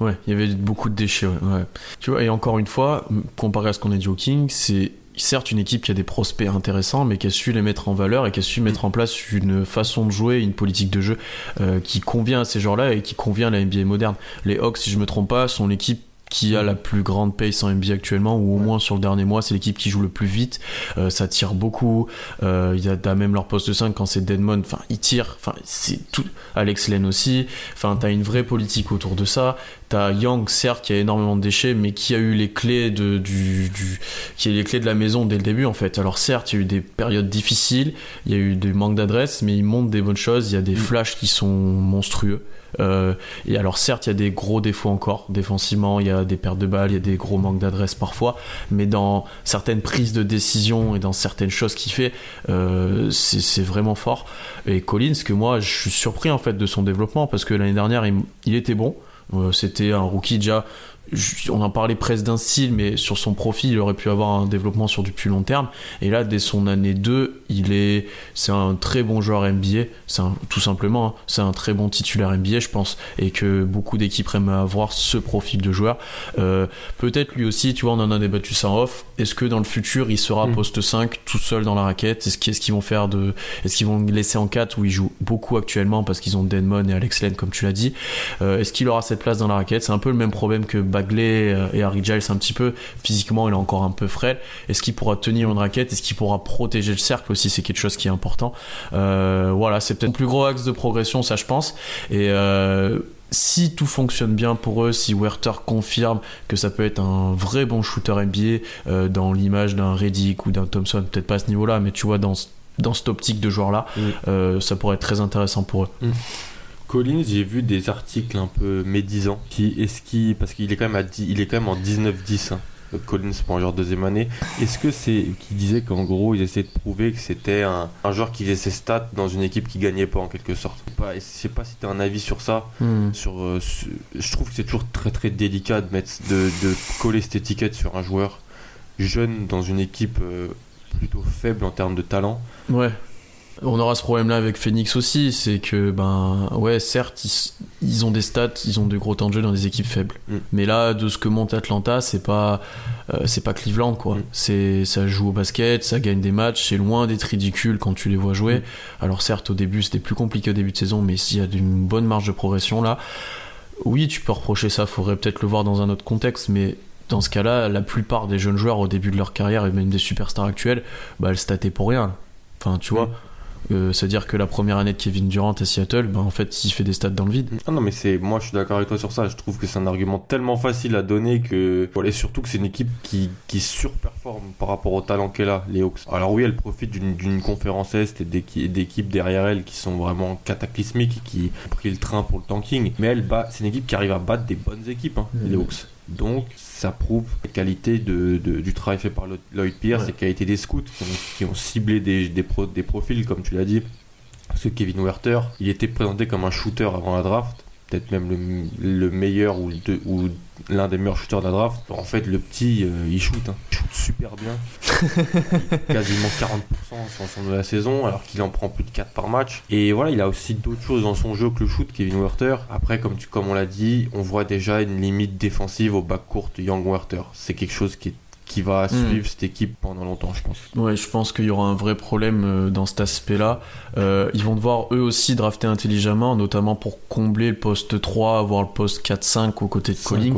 Ouais, il y avait beaucoup de déchets, ouais. Tu vois, et encore une fois, comparé à ce qu'on a dit au King, c'est certes une équipe qui a des prospects intéressants, mais qui a su les mettre en valeur et qui a su mettre en place une façon de jouer, une politique de jeu euh, qui convient à ces joueurs-là et qui convient à la NBA moderne. Les Hawks, si je me trompe pas, sont l'équipe qui a la plus grande pace en NBA actuellement, ou au moins sur le dernier mois, c'est l'équipe qui joue le plus vite. Euh, ça tire beaucoup. Euh, il y a même leur poste 5 quand c'est Deadmon. Enfin, ils tirent. Enfin, c'est tout. Alex Len aussi. Enfin, t'as une vraie politique autour de ça. T'as Young, certes, qui a énormément de déchets, mais qui a eu les clés de, du, du, qui a les clés de la maison dès le début, en fait. Alors, certes, il y a eu des périodes difficiles, il y a eu des manques d'adresse, mais il montre des bonnes choses. Il y a des flashs qui sont monstrueux. Euh, et alors certes, il y a des gros défauts encore défensivement, il y a des pertes de balles, il y a des gros manques d'adresse parfois, mais dans certaines prises de décision et dans certaines choses qu'il fait, euh, c'est vraiment fort. Et Collins, que moi, je suis surpris en fait de son développement parce que l'année dernière, il, il était bon. Euh, C'était un rookie déjà on en parlait presque d'un style, mais sur son profil, il aurait pu avoir un développement sur du plus long terme. Et là, dès son année 2, il est, c'est un très bon joueur NBA. C'est tout simplement, hein, c'est un très bon titulaire NBA, je pense, et que beaucoup d'équipes aiment avoir ce profil de joueur. Euh, peut-être lui aussi, tu vois, on en a débattu ça en off. Est-ce que dans le futur, il sera mm. poste 5 tout seul dans la raquette? Est-ce qu'ils vont faire de, est-ce qu'ils vont le laisser en 4 où il joue beaucoup actuellement parce qu'ils ont Denmon et Alex Len, comme tu l'as dit? Euh, Est-ce qu'il aura cette place dans la raquette? C'est un peu le même problème que Bagley euh, et Harry Giles un petit peu. Physiquement, il est encore un peu frêle. Est-ce qu'il pourra tenir une raquette? Est-ce qu'il pourra protéger le cercle aussi? C'est quelque chose qui est important. Euh, voilà, c'est peut-être le plus gros axe de progression, ça je pense. Et euh, si tout fonctionne bien pour eux, si Werther confirme que ça peut être un vrai bon shooter NBA dans l'image d'un Reddick ou d'un Thompson, peut-être pas à ce niveau-là, mais tu vois, dans, dans cette optique de joueur-là, mm. ça pourrait être très intéressant pour eux. Mm. Collins, j'ai vu des articles un peu médisants qui est-ce qui parce qu'il est quand même à il est quand même en 19-10 hein, Collins pour un joueur deuxième année. Est-ce que c'est qui disait qu'en gros ils essayaient de prouver que c'était un, joueur qui faisait ses stats dans une équipe qui gagnait pas en quelque sorte? Je sais pas si tu as un avis sur ça. Hmm. Sur, euh, je trouve que c'est toujours très très délicat de mettre de, coller cette étiquette sur un joueur jeune dans une équipe euh, plutôt faible en termes de talent. Ouais. On aura ce problème-là avec Phoenix aussi, c'est que, ben, ouais, certes, ils, ont des stats, ils ont de gros temps de jeu dans des équipes faibles. Mm. Mais là, de ce que monte Atlanta, c'est pas, euh, c'est pas Cleveland, quoi. Mm. C'est, ça joue au basket, ça gagne des matchs, c'est loin d'être ridicule quand tu les vois jouer. Mm. Alors certes, au début, c'était plus compliqué au début de saison, mais s'il y a une bonne marge de progression là, oui, tu peux reprocher ça, faudrait peut-être le voir dans un autre contexte, mais dans ce cas-là, la plupart des jeunes joueurs au début de leur carrière et même des superstars actuels, bah, elles stataient pour rien. Enfin, tu vois, euh, c'est-à-dire que la première année de Kevin Durant à Seattle, ben, en fait, il fait des stats dans le vide. Ah non, mais c'est, moi, je suis d'accord avec toi sur ça. Je trouve que c'est un argument tellement facile à donner que, voilà, et surtout que c'est une équipe qui, qui surperforme par rapport au talent qu'elle a, les Hawks. Alors oui, elle profite d'une conférence Est et d'équipes derrière elle qui sont vraiment cataclysmiques et qui ont pris le train pour le tanking. Mais elle bat, c'est une équipe qui arrive à battre des bonnes équipes, hein, les Hawks. Donc, ça prouve la qualité de, du travail fait par Lloyd Pierce et la qualité des scouts qui ont, ciblé des, des, des profils, comme tu l'as dit. Parce que Kevin Werther, il était présenté comme un shooter avant la draft peut-être même le, meilleur ou, ou l'un des meilleurs shooters de la draft. En fait, le petit, euh, il shoot, hein. il shoot super bien. quasiment 40% sur de la saison, alors qu'il en prend plus de 4 par match. Et voilà, il a aussi d'autres choses dans son jeu que le shoot, Kevin Werther. Après, comme, tu, comme on l'a dit, on voit déjà une limite défensive au bac court de Young Werther. C'est quelque chose qui est qui va hmm. suivre cette équipe pendant longtemps, je pense. Ouais, je pense qu'il y aura un vrai problème euh, dans cet aspect-là. Euh, ils vont devoir eux aussi drafter intelligemment, notamment pour combler le poste 3, voire le poste 4-5 aux côtés de Collins.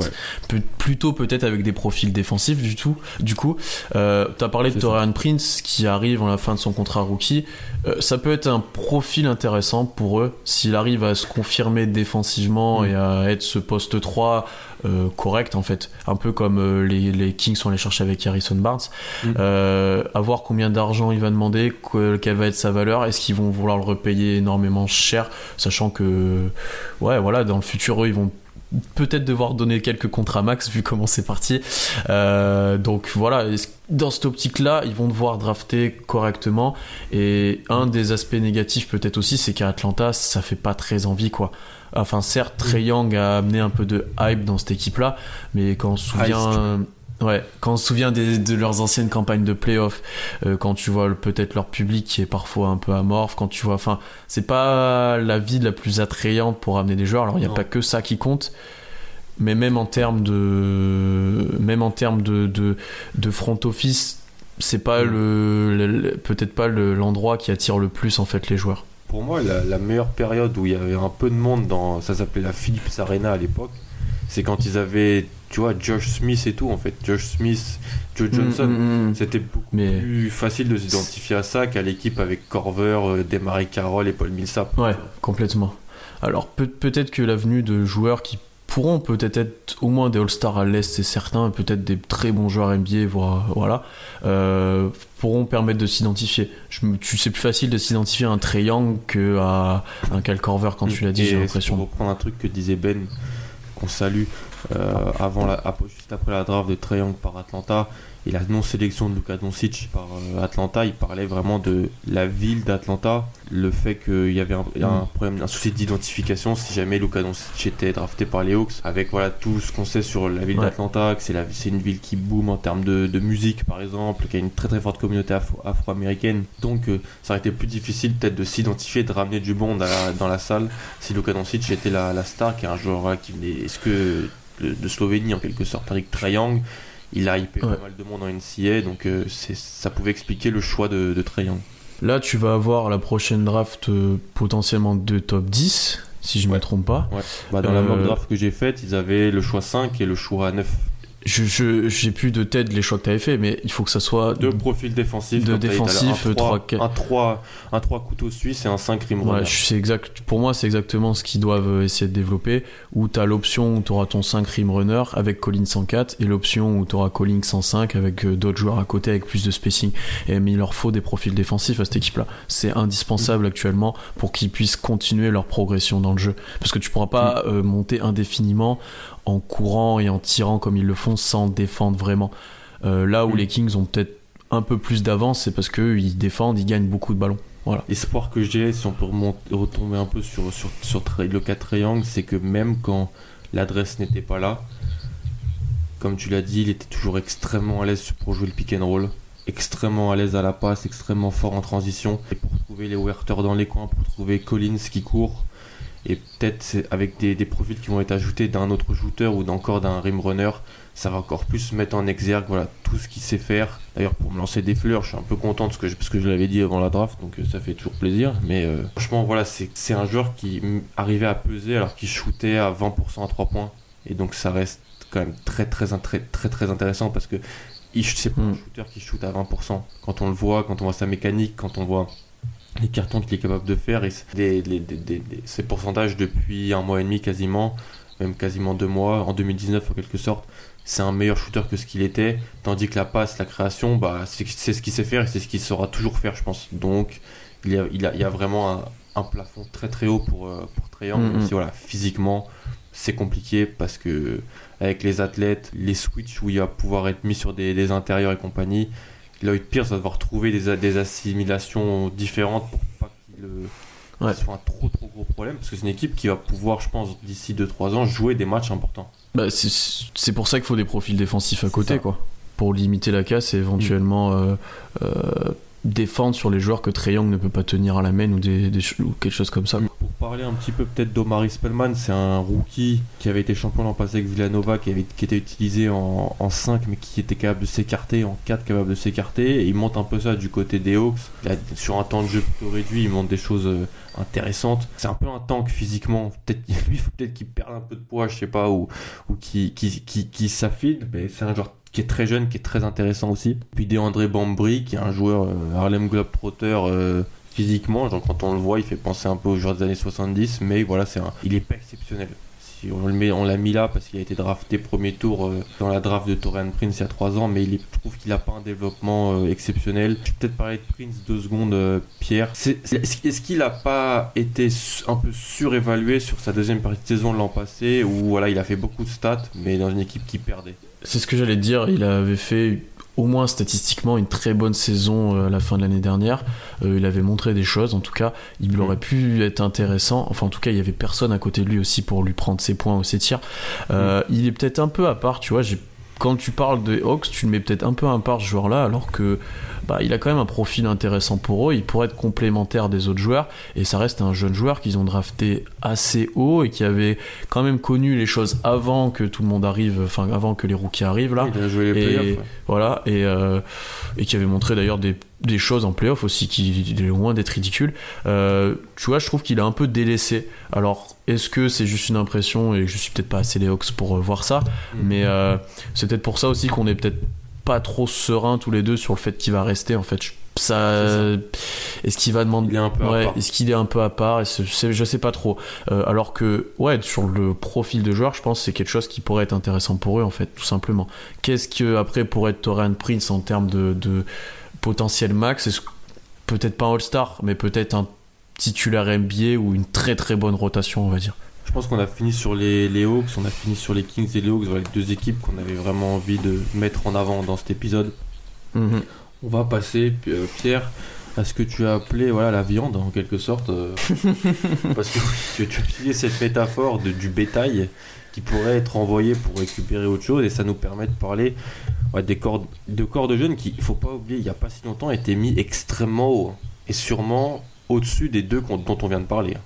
plutôt peut-être avec des profils défensifs du tout. Du coup, euh, tu as parlé de Torian Prince qui arrive en la fin de son contrat rookie. Euh, ça peut être un profil intéressant pour eux s'il arrive à se confirmer défensivement mm. et à être ce poste 3 euh, correct en fait, un peu comme euh, les, Kings sont allés chercher avec Harrison Barnes. Mm. à voir combien d'argent il va demander, quelle va être sa valeur, est-ce qu'ils vont vouloir le repayer énormément cher, sachant que ouais voilà dans le futur eux ils vont peut-être devoir donner quelques contrats max vu comment c'est parti. Euh, donc voilà, dans cette optique-là, ils vont devoir drafter correctement. Et un des aspects négatifs peut-être aussi, c'est qu'à Atlanta, ça fait pas très envie quoi. Enfin certes, Trey Young a amené un peu de hype dans cette équipe-là, mais quand on se souvient... Ouais, quand on se souvient de leurs anciennes campagnes de playoff, euh, quand tu vois peut-être leur public qui est parfois un peu amorphe, quand tu vois, enfin, c'est pas la vie la plus attrayante pour amener des joueurs. Alors il n'y a pas que ça qui compte, mais même en termes de, même en termes de, de, de front office, c'est pas Mm. le, le- le- peut-être pas le- l'endroit qui attire le plus en fait les joueurs. Pour moi, la, la meilleure période où il y avait un peu de monde dans. Ça s'appelait la Philips Arena à l'époque. C'est quand ils avaient, tu vois, Josh Smith et tout en fait. Josh Smith, Joe Johnson. Mm, mm, mm. C'était beaucoup Mais- plus facile de s'identifier à ça qu'à l'équipe avec Corver, euh, Desmarais Carroll et Paul Millsap. Ouais, complètement. Alors peut- peut-être que l'avenue de joueurs qui pourront peut-être être au moins des All-Stars à l'Est, c'est certain, peut-être des très bons joueurs NBA, voire, voilà, euh, pourront permettre de s'identifier. Tu- C'est plus facile de s'identifier à un Trey Young qu'à un Cal Corver quand tu l'as dit, j'ai Pour l'impression. reprendre un truc que disait Ben, qu'on salue, euh, avant la, juste après la draft de Young par Atlanta et la non-sélection de Luka Doncic par euh, Atlanta, il parlait vraiment de la ville d'Atlanta, le fait qu'il y avait un, un problème, un souci d'identification si jamais Luka Doncic était drafté par les Hawks, avec voilà tout ce qu'on sait sur la ville Ouais. d'Atlanta, que c'est une ville qui boom en termes de, de musique par exemple, qui a une très très forte communauté afro- afro-américaine, donc euh, ça aurait été plus difficile peut-être de s'identifier, de ramener du monde la- dans la salle si Luka Doncic était la, la star, qui est un joueur voilà, qui venait, est-ce que de, de Slovénie en quelque sorte, avec Trae Young, il a hypé Ouais. pas mal de monde en NCA, donc euh, ça pouvait expliquer le choix de, de Trae Young. Là, tu vas avoir la prochaine draft euh, potentiellement deux top 10, si je ne me trompe pas. Ouais. Bah, dans la Euh, mock draft que j'ai faite, ils avaient le choix 5 et le choix 9. Je j'ai plus de tête les choix que tu avais fait, mais il faut que ça soit Deux profils défensifs. L'heure, défensifs, un 3, trois ca- un 3, un 3 couteaux suisses et un 5 rim sais exact. Pour moi, c'est exactement ce qu'ils doivent euh, essayer de développer. Où tu as l'option où tu auras ton 5 rim runner avec Collins 104 et l'option où tu auras Collins 105 avec euh, d'autres joueurs à côté avec plus de spacing. Et, mais il leur faut des profils défensifs à cette équipe-là. C'est indispensable actuellement pour qu'ils puissent continuer leur progression dans le jeu. Parce que tu pourras pas euh, monter indéfiniment en courant et en tirant comme ils le font sans défendre vraiment. Euh, là où Mm. les Kings ont peut-être un peu plus d'avance, c'est parce qu'ils défendent, ils gagnent beaucoup de ballons. Voilà. L'espoir que j'ai, si on peut remonter- retomber un peu sur, sur, sur Trae- le cas triangle, c'est que même quand l'adresse n'était pas là, comme tu l'as dit, il était toujours extrêmement à l'aise pour jouer le pick and roll, extrêmement à l'aise à la passe, extrêmement fort en transition, et pour trouver les ouvertures dans les coins, pour trouver Collins qui court, et peut-être avec des, des profils qui vont être ajoutés d'un autre shooter ou d'encore d'un rim runner, ça va encore plus mettre en exergue voilà, tout ce qu'il sait faire. D'ailleurs, pour me lancer des fleurs, je suis un peu content parce que je, parce que je l'avais dit avant la draft, donc euh, ça fait toujours plaisir. Mais euh, franchement, voilà, c'est un joueur qui arrivait à peser alors qu'il shootait à 20% à 3 points. Et donc ça reste quand même très très très très très intéressant parce que c'est pas un Mm. shooter qui shoot à 20%. Quand on le voit, quand on voit sa mécanique, quand on voit les cartons qu'il est capable de faire, et des, ces pourcentages depuis un mois et demi quasiment, même quasiment deux mois, en 2019 en quelque sorte, c'est un meilleur shooter que ce qu'il était, tandis que la passe, la création, bah, c'est ce qu'il sait faire et c'est ce qu'il saura toujours faire, je pense. Donc, il y a, il y a, il y a vraiment un, un plafond très très haut pour, euh, pour même si voilà, physiquement, c'est compliqué parce que avec les athlètes, les switches où il va pouvoir être mis sur des, des intérieurs et compagnie, Lloyd Pierce va devoir trouver des, des assimilations différentes pour pas qu'il euh, Ouais. soit un trop trop gros problème parce que c'est une équipe qui va pouvoir, je pense, d'ici 2-3 ans, jouer des matchs importants. Bah, c'est pour ça qu'il faut des profils défensifs à côté, ça. quoi. Pour limiter la casse et éventuellement euh, euh, défendre sur les joueurs que Trae Young ne peut pas tenir à la main ou, des, ou quelque chose comme ça. Pour parler un petit peu peut-être d'Omari Spellman, c'est un rookie qui avait été champion l'an passé avec Villanova, qui, avait, qui était utilisé en, en 5 mais qui était capable de s'écarter, en 4 capable de s'écarter, et il monte un peu ça du côté des Hawks. Sur un temps de jeu plutôt réduit, il monte des choses euh, intéressantes. C'est un peu un tank physiquement, peut-être peut-être qu'il perde un peu de poids, je sais pas, ou, ou qu'il qui, qui, qui s'affine, mais c'est un joueur qui est très jeune, qui est très intéressant aussi. Puis DeAndre Bambry, qui est un joueur euh, Harlem Globetrotter euh, physiquement, genre quand on le voit, il fait penser un peu aux joueurs des années 70, mais voilà, c'est un, il est pas exceptionnel. Si on le met, on l'a mis là parce qu'il a été drafté premier tour euh, dans la draft de Torian Prince il y a 3 ans, mais il je trouve qu'il a pas un développement euh, exceptionnel. Je vais peut-être parler de Prince deux secondes, Pierre. Est-ce qu'il a pas été un peu surévalué sur sa deuxième partie de saison de l'an passé, où voilà, il a fait beaucoup de stats, mais dans une équipe qui perdait C'est ce que j'allais te dire. Il avait fait au moins statistiquement une très bonne saison euh, à la fin de l'année dernière. Euh, il avait montré des choses. En tout cas, il aurait pu être intéressant. Enfin, en tout cas, il y avait personne à côté de lui aussi pour lui prendre ses points ou ses tirs. Euh, Il est peut-être un peu à part. Tu vois, quand tu parles de Hawks, tu le mets peut-être un peu à part ce joueur-là, alors que bah, il a quand même un profil intéressant pour eux. Il pourrait être complémentaire des autres joueurs. Et ça reste un jeune joueur qu'ils ont drafté assez haut et qui avait quand même connu les choses avant que tout le monde arrive, enfin avant que les rookies arrivent là. Il a joué les Et ouais. voilà, et, euh, et qui avait montré d'ailleurs des, des choses en playoff aussi qui est loin d'être ridicule. Euh, tu vois, je trouve qu'il a un peu délaissé. Alors, est-ce que c'est juste une impression et je suis peut-être pas assez les Hawks pour euh, voir ça, mais euh, c'est peut-être pour ça aussi qu'on est peut-être pas trop serein tous les deux sur le fait qu'il va rester en fait. Je- Ça, est-ce qu'il va demander est ouais, est-ce qu'il est un peu à part? Je sais, je sais pas trop. Euh, alors que ouais, sur le profil de joueur, je pense que c'est quelque chose qui pourrait être intéressant pour eux en fait, tout simplement. Qu'est-ce que après pourrait être Torian Prince en termes de, de potentiel max? Est-ce Peut-être pas un All-Star, mais peut-être un titulaire NBA ou une très très bonne rotation, on va dire. Je pense qu'on a fini sur les, les Hawks, on a fini sur les Kings et les Hawks, voilà les deux équipes qu'on avait vraiment envie de mettre en avant dans cet épisode. Mhm. On va passer, euh, Pierre, à ce que tu as appelé voilà, la viande en quelque sorte. euh, parce que tu, tu as utilisé cette métaphore de, du bétail qui pourrait être envoyé pour récupérer autre chose et ça nous permet de parler ouais, des corps, de corps de jeunes qui, il faut pas oublier, il n'y a pas si longtemps, étaient mis extrêmement haut et sûrement au-dessus des deux dont on vient de parler. hein.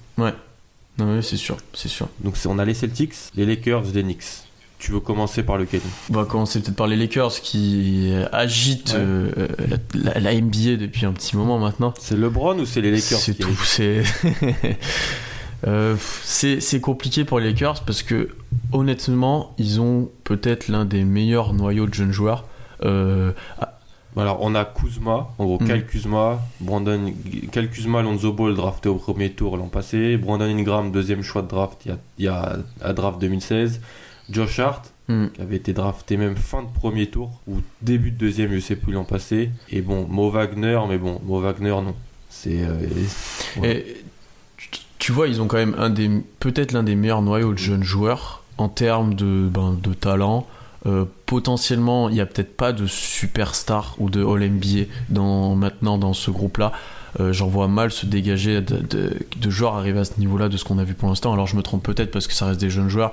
Non, oui, c'est sûr, c'est sûr. Donc on a les Celtics, les Lakers, les Knicks. Tu veux commencer par lequel? On va commencer peut-être par les Lakers qui agitent Ouais. euh, la, la- la NBA depuis un petit moment maintenant. C'est LeBron ou c'est les Lakers C'est tout. C'est Euh, c'est c'est compliqué pour les Lakers parce que honnêtement, ils ont peut-être l'un des meilleurs noyaux de jeunes joueurs. Euh, Alors on a Kuzma, en gros Mm. Kyle Kuzma, Brandon, Kyle Kuzma, Lonzo Ball drafté au premier tour l'an passé, Brandon Ingram deuxième choix de draft il y a, il y a à draft 2016, Josh Hart hmm. qui avait été drafté même fin de premier tour ou début de deuxième je sais plus l'an passé et bon Mo Wagner mais bon Mo Wagner non c'est euh, ouais. Tu- tu vois, ils ont quand même un des peut-être l'un des meilleurs noyaux de jeunes joueurs en termes de, ben, de talent. Euh, potentiellement, il n'y a peut-être pas de superstar ou de All NBA dans, maintenant dans ce groupe-là. Euh, J'en vois mal se dégager de, joueurs arriver à ce niveau-là de ce qu'on a vu pour l'instant. Alors je me trompe peut-être parce que ça reste des jeunes joueurs,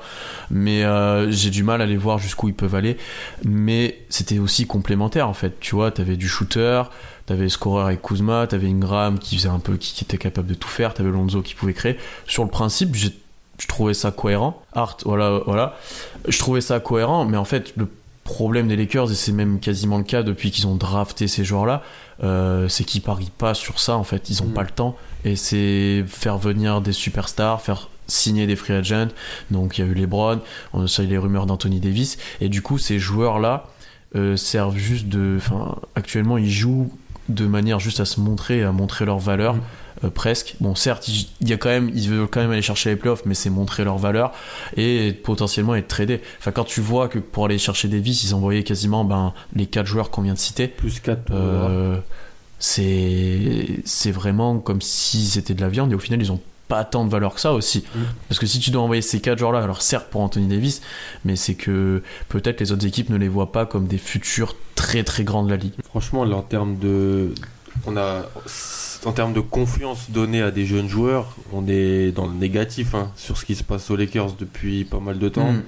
mais euh, j'ai du mal à les voir jusqu'où ils peuvent aller. Mais c'était aussi complémentaire en fait. Tu vois, t'avais du shooter, T'avais scoreur avec Kuzma, t'avais Ingram qui faisait un peu, qui, qui était capable de tout faire, t'avais Lonzo qui pouvait créer. Sur le principe, j'ai je trouvais ça cohérent. Hart, voilà, voilà. Je trouvais ça cohérent, mais en fait, le problème des Lakers, et c'est même quasiment le cas depuis qu'ils ont drafté ces joueurs-là, euh, c'est qu'ils parient pas sur ça, en fait. Ils ont Mm. pas le temps. Et c'est faire venir des superstars, faire signer des free agents. Donc il y a eu LeBron, on a eu les rumeurs d'Anthony Davis. Et du coup, ces joueurs-là euh, servent juste de. Enfin, actuellement, ils jouent de manière juste à se montrer, à montrer leur valeur. Mm. Euh, presque. Bon, certes, il y a quand même, ils veulent quand même aller chercher les playoffs, mais c'est montrer leur valeur et potentiellement être tradé. Enfin, quand tu vois que pour aller chercher Davis, ils envoyaient quasiment ben, les quatre joueurs qu'on vient de citer. plus 4 Euh, c'est c'est vraiment comme si c'était de la viande et au final ils ont pas tant de valeur que ça aussi Mm. parce que si tu dois envoyer ces quatre joueurs là alors certes pour Anthony Davis mais c'est que peut-être les autres équipes ne les voient pas comme des futurs très très grands de la ligue Franchement, là, en termes de, on a, en termes de confiance donnée à des jeunes joueurs, on est dans le négatif hein, sur ce qui se passe aux Lakers depuis pas mal de temps. Mm.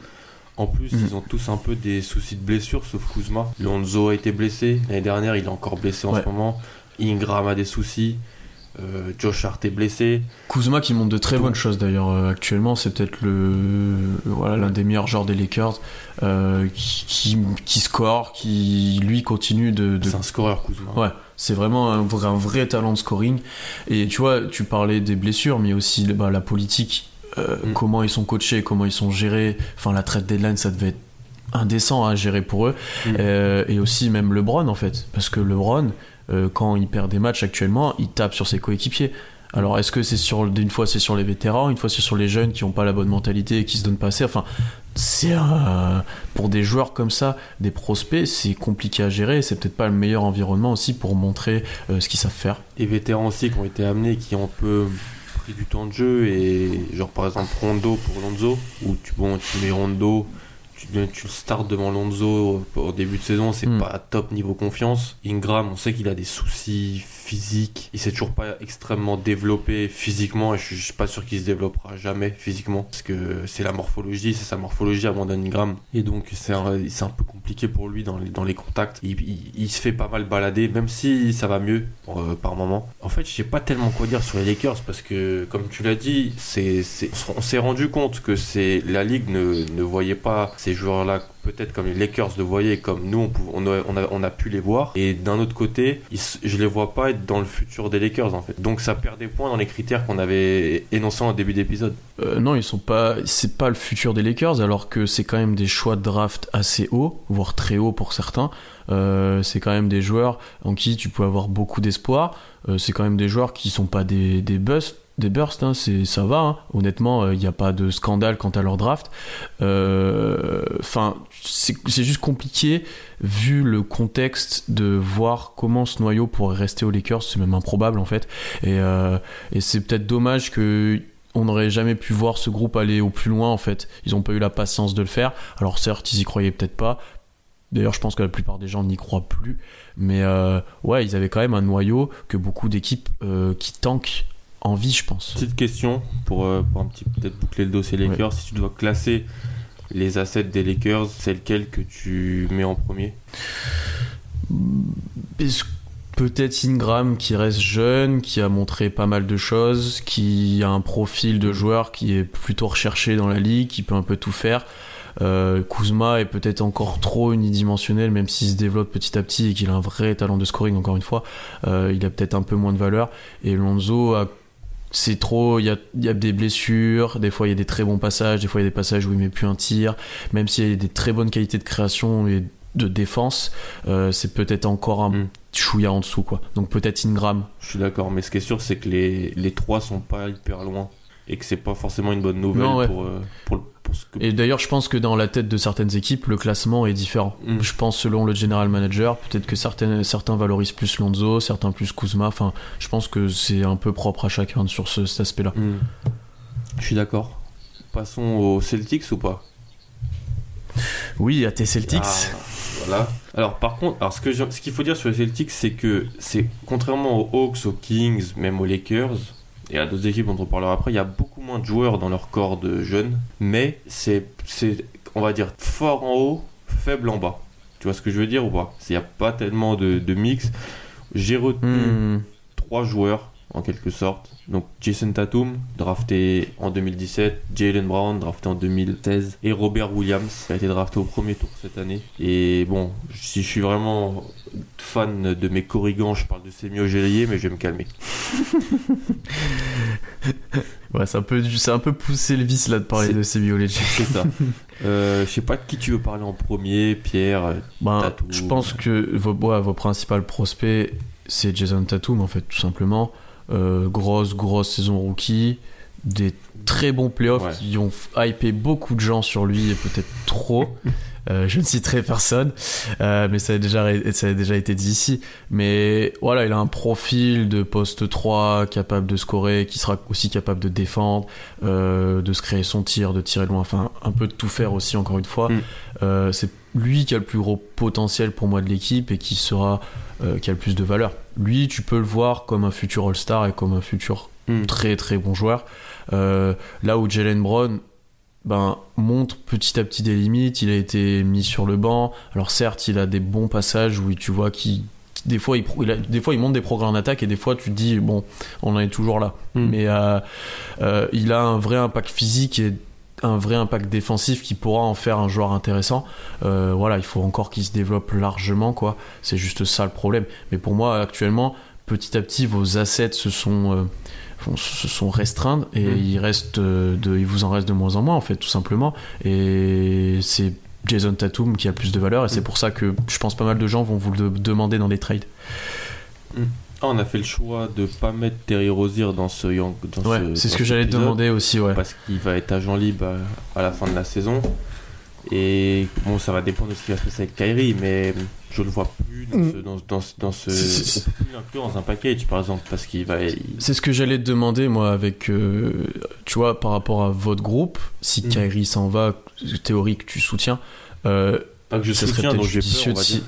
En plus, Mm. ils ont tous un peu des soucis de blessure, sauf Kuzma. Lonzo a été blessé l'année dernière, il est encore blessé en Ouais. ce moment. Ingram a des soucis. Euh, Josh Hart est blessé. Kuzma qui montre de très bonnes choses d'ailleurs euh, actuellement c'est peut-être le voilà l'un des meilleurs joueurs des Lakers euh, qui, qui, qui score qui lui continue de, de C'est un scoreur Kuzma. Ouais, c'est vraiment un, vrai- un vrai talent de scoring. Et tu vois, tu parlais des blessures, mais aussi bah, la politique, euh, Mm. comment ils sont coachés, comment ils sont gérés. Enfin, la trade deadline, ça devait être indécent à gérer pour eux. Mm. Euh, et aussi même LeBron, en fait. Parce que LeBron, euh, quand il perd des matchs actuellement, il tape sur ses coéquipiers. Alors, est-ce que c'est sur une fois c'est sur les vétérans, une fois c'est sur les jeunes qui n'ont pas la bonne mentalité et qui se donnent pas assez? Enfin, c'est un- pour des joueurs comme ça, des prospects, c'est compliqué à gérer. C'est peut-être pas le meilleur environnement aussi pour montrer euh, ce qu'ils savent faire. Des vétérans aussi qui ont été amenés, qui ont un peu pris du temps de jeu. Et genre par exemple Rondo pour Lonzo, où tu, bon, tu mets Rondo, tu, tu le startes devant Lonzo au, au début de saison, c'est Mm. pas top niveau confiance. Ingram, on sait qu'il a des soucis physique. Il s'est toujours pas extrêmement développé physiquement et je suis- pas sûr qu'il se développera jamais physiquement parce que c'est la morphologie, c'est sa morphologie Brandon Ingram et donc c'est un, un peu compliqué pour lui dans les, contacts. Il, se fait pas mal balader, même si ça va mieux euh, par moment. En fait, je pas tellement quoi dire sur les Lakers parce que, comme tu l'as dit, c'est, c'est- on s'est rendu compte que c'est la ligue ne, ne voyait pas ces joueurs-là peut-être comme les Lakers le voyaient, comme nous on, pouvait- on, a, pu les voir. Et d'un autre côté, je les vois pas être dans le futur des Lakers en fait. Donc ça perd des points dans les critères qu'on avait énoncés en début d'épisode. Euh, non, ils sont pas. C'est pas le futur des Lakers, alors que c'est quand même des choix de draft assez hauts, voire très hauts pour certains. Euh, c'est quand même des joueurs en qui tu peux avoir beaucoup d'espoir. Euh, c'est quand même des joueurs qui sont pas des, des busts. Des bursts, hein, c'est ça va. hein. Honnêtement, il n'y a pas de scandale quant à leur draft. Euh, Enfin, c'est juste compliqué vu le contexte de voir comment ce noyau pourrait rester aux Lakers. C'est même improbable en fait. Et, euh, c'est peut-être dommage que on n'aurait jamais pu voir ce groupe aller au plus loin en fait. Ils n'ont pas eu la patience de le faire. Alors certes, ils y croyaient peut-être pas. D'ailleurs, je pense que la plupart des gens n'y croient plus. Mais euh, ouais, ils avaient quand même un noyau que beaucoup d'équipes euh, qui tankent en vie, je pense. Petite question pour, euh, pour un petit peut-être boucler le dossier Lakers. Si tu dois classer les assets des Lakers, c'est lequel que tu mets en premier? Peut-être Ingram qui reste jeune, qui a montré pas mal de choses, qui a un profil de joueur qui est plutôt recherché dans la ligue, qui peut un peu tout faire. Euh, Kuzma est peut-être encore trop unidimensionnel, même s'il se développe petit à petit et qu'il a un vrai talent de scoring, encore une fois. Euh, il a peut-être un peu moins de valeur. Et Lonzo, a- c'est trop. Il y a, il y a des blessures, des fois il y a des très bons passages, des fois il y a des passages où il met plus un tir. Même s'il y a des très bonnes qualités de création et de défense, euh, c'est peut-être encore un Mm. chouïa en dessous, quoi. Donc peut-être Ingram. Je suis d'accord, mais ce qui est sûr, c'est que les, les trois sont pas hyper loin et que c'est pas forcément une bonne nouvelle Non, ouais. pour, euh, pour, que. Et d'ailleurs, je pense que dans la tête de certaines équipes, le classement est différent. Mm. Je pense selon le general manager, peut-être que certains valorisent plus Lonzo, certains plus Kuzma. Enfin, je pense que c'est un peu propre à chacun sur ce- cet aspect-là. Hmm. Je suis d'accord. Passons aux Celtics ou pas? Oui, à tes Celtics. Ah, voilà. Alors par contre, alors ce qu'il faut dire sur les Celtics, c'est que c'est contrairement aux Hawks, aux Kings, même aux Lakers et à d'autres équipes on parlera après, il y a beaucoup moins de joueurs dans leur corps de jeunes, mais c'est c'est on va dire fort en haut, faible en bas. Tu vois ce que je veux dire ou pas? Il n'y a pas tellement de, de mix. J'ai retenu Hmm. trois joueurs en quelque sorte. Donc Jason Tatum, drafté en 2017, Jalen Brown, drafté en 2016, et Robert Williams, qui a été drafté au premier tour cette année. Et bon, si je suis vraiment fan de mes corrigans, je parle de Semio Gélier, mais je vais me calmer. Ouais, c'est un peu, c'est un peu poussé le vice là de parler de ces violets. C'est ça. Euh, je sais pas de qui tu veux parler en premier, Pierre. euh, Ben, Tatum. je pense que vos, ouais, vos principaux prospects, c'est Jason Tatum, en fait, tout simplement. Euh, grosse, grosse saison rookie. Des très bons playoffs Ouais. qui ont hypé beaucoup de gens sur lui et peut-être trop. Euh, je ne citerai personne, euh, mais ça a, déjà, ré- ça a déjà été dit ici. Mais voilà, il a un profil de poste 3 capable de scorer, qui sera aussi capable de défendre, euh, de se créer son tir, de tirer loin, enfin un peu de tout faire aussi, encore une fois. Mm. C'est lui qui a le plus gros potentiel pour moi de l'équipe et qui sera qui a le plus de valeur. Lui, tu peux le voir comme un futur All-Star et comme un futur Hmm. très très bon joueur. Euh, là où Jalen Brown ben, montre petit à petit des limites, il a été mis sur le banc. Alors certes, il a des bons passages où tu vois qu'il des fois, il, pro- il a- des fois, il monte des progrès en attaque et des fois, tu te dis, bon, on en est toujours là. Hmm. Mais euh, euh, il a un vrai impact physique et un vrai impact défensif qui pourra en faire un joueur intéressant. Euh, voilà, il faut encore qu'il se développe largement, quoi. C'est juste ça le problème. Mais pour moi, actuellement, petit à petit, vos assets se sont, euh, font- se sont restreints et Mm. il reste euh, de, il vous en reste de moins en moins, en fait, tout simplement. Et c'est Jason Tatum qui a plus de valeur et c'est Mm. pour ça que je pense pas mal de gens vont vous le demander dans des trades. Ah, on a fait le choix de pas mettre Terry Rozier dans ce. Dans Ouais, ce- c'est ce dans que j'allais te demander aussi, ouais. parce qu'il va être agent libre à, à la fin de la saison. Et bon, ça va dépendre de ce qui va se passer avec Kyrie, mais je le vois plus dans ce. Dans, dans, ce- dans ce Mm. C'est- c'est- on peut plus l'inclure dans un package, par exemple, parce qu'il va. il- C'est ce que j'allais te demander, moi, avec. euh, tu vois, par rapport à votre groupe, si Mm. Kyrie s'en va, théorie que tu soutiens, euh, pas que je ça serait soutiens, peut-être donc j'ai peur, on va dire. si-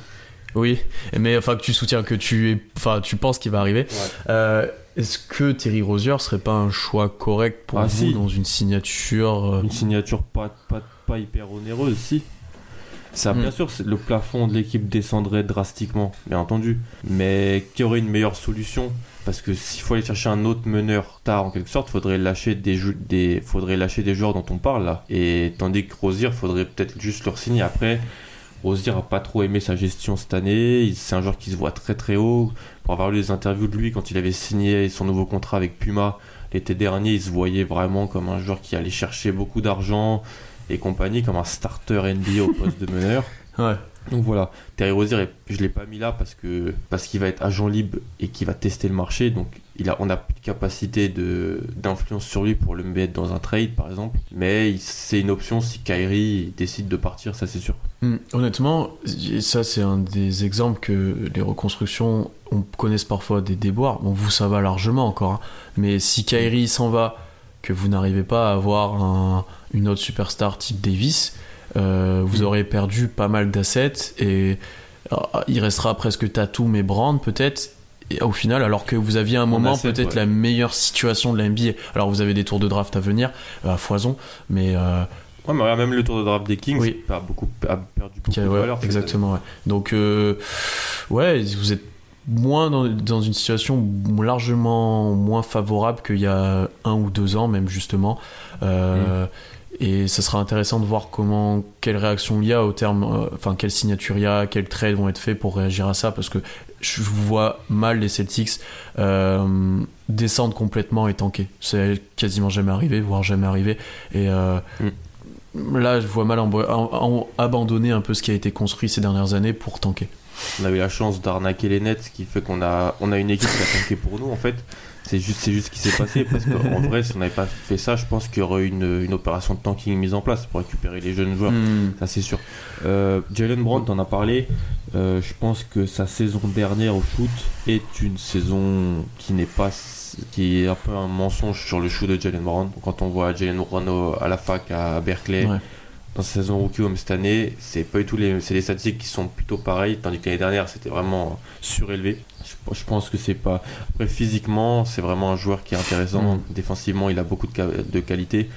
Oui, mais enfin que tu soutiens, que tu es, enfin tu penses qu'il va arriver. Euh, Est-ce que Terry Rozier serait pas un choix correct pour Ah, vous si. dans une signature euh, Une signature pas, pas, pas hyper onéreuse, si. Ça, Mm. bien sûr, c'est- le plafond de l'équipe descendrait drastiquement, bien entendu. Mais qui aurait une meilleure solution Parce que s'il faut aller chercher un autre meneur tard, en quelque sorte, faudrait lâcher des, des, faudrait lâcher des joueurs dont on parle là. Et tandis que Rosier, faudrait peut-être juste leur signer. Après, Rosier a pas trop aimé sa gestion cette année. C'est un joueur qui se voit très très haut. Pour avoir lu les interviews de lui quand il avait signé son nouveau contrat avec Puma l'été dernier, il se voyait vraiment comme un joueur qui allait chercher beaucoup d'argent et compagnie, comme un starter NBA au poste de meneur. Ouais. Donc voilà, Terry Rozier, je l'ai pas mis là parce que parce qu'il va être agent libre et qu'il va tester le marché. Donc il a, on a plus de capacité d'influence sur lui pour le mettre dans un trade par exemple. Mais c'est une option si Kyrie décide de partir, ça c'est sûr. Hmm, Honnêtement, ça c'est un des exemples que les reconstructions on connaissent parfois des déboires. Bon, vous ça va largement encore, hein. mais si Kyrie s'en va, que vous n'arrivez pas à avoir un- une autre superstar type Davis, euh, vous Mm. aurez perdu pas mal d'assets et euh, il restera presque Tatum et Brand peut-être. Et au final, alors que vous aviez un moment peut-être ouais. la meilleure situation de la NBA. Alors vous avez des tours de draft à venir euh, à foison, mais euh, Ouais, mais même le tour de draft des Kings Oui. a, beaucoup, a perdu beaucoup de valeur. exactement, ouais. Donc, euh, ouais, vous êtes moins dans, dans une situation largement moins favorable qu'il y a un ou deux ans, même justement. Euh, Et ça sera intéressant de voir comment, quelle réaction il y a au terme, euh, enfin, quelle signature il y a, quels trades vont être faits pour réagir à ça, parce que je vois mal les Celtics euh, descendre complètement et tanker. C'est quasiment jamais arrivé, voire jamais arrivé. Et euh, là, je vois mal en- en- en- abandonner un peu ce qui a été construit ces dernières années pour tanker. On a eu la chance d'arnaquer les Nets, ce qui fait qu'on a, on a une équipe qui a tanké pour nous en fait. C'est juste, c'est juste ce qui s'est passé parce qu'en vrai, si on n'avait pas fait ça, je pense qu'il y aurait eu une, une opération de tanking mise en place pour récupérer les jeunes joueurs. Hmm. Ça c'est sûr. Euh, Jalen Brown, t'en as parlé. Euh, je pense que sa saison dernière au shoot est une saison qui n'est pas, qui est un peu un mensonge sur le shoot de Jalen Brown. Quand on voit Jalen Brown à la fac à Berkeley, Ouais. dans sa saison rookie home cette année, c'est pas du tout les, c'est des statistiques qui sont plutôt pareilles, tandis que l'année dernière c'était vraiment surélevé. Je, je pense que c'est pas. Après physiquement, c'est vraiment un joueur qui est intéressant. Mm. Défensivement, il a beaucoup de, de qualité.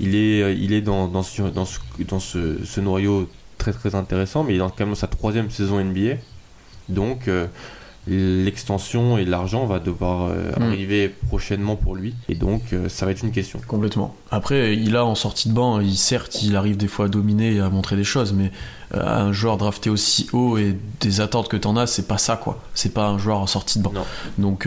Il est, euh, il est dans, dans, ce, dans, ce, dans ce, ce noyau très très intéressant, mais il est dans quand même sa troisième saison NBA. Donc euh, l'extension et l'argent va devoir euh, Mm. arriver prochainement pour lui. Et donc euh, ça va être une question. Complètement. Après, il a en sortie de banc, il, certes, il arrive des fois à dominer et à montrer des choses, mais euh, un joueur drafté aussi haut et des attentes que t'en as, c'est pas ça, quoi. C'est pas un joueur en sortie de banc. Non. Donc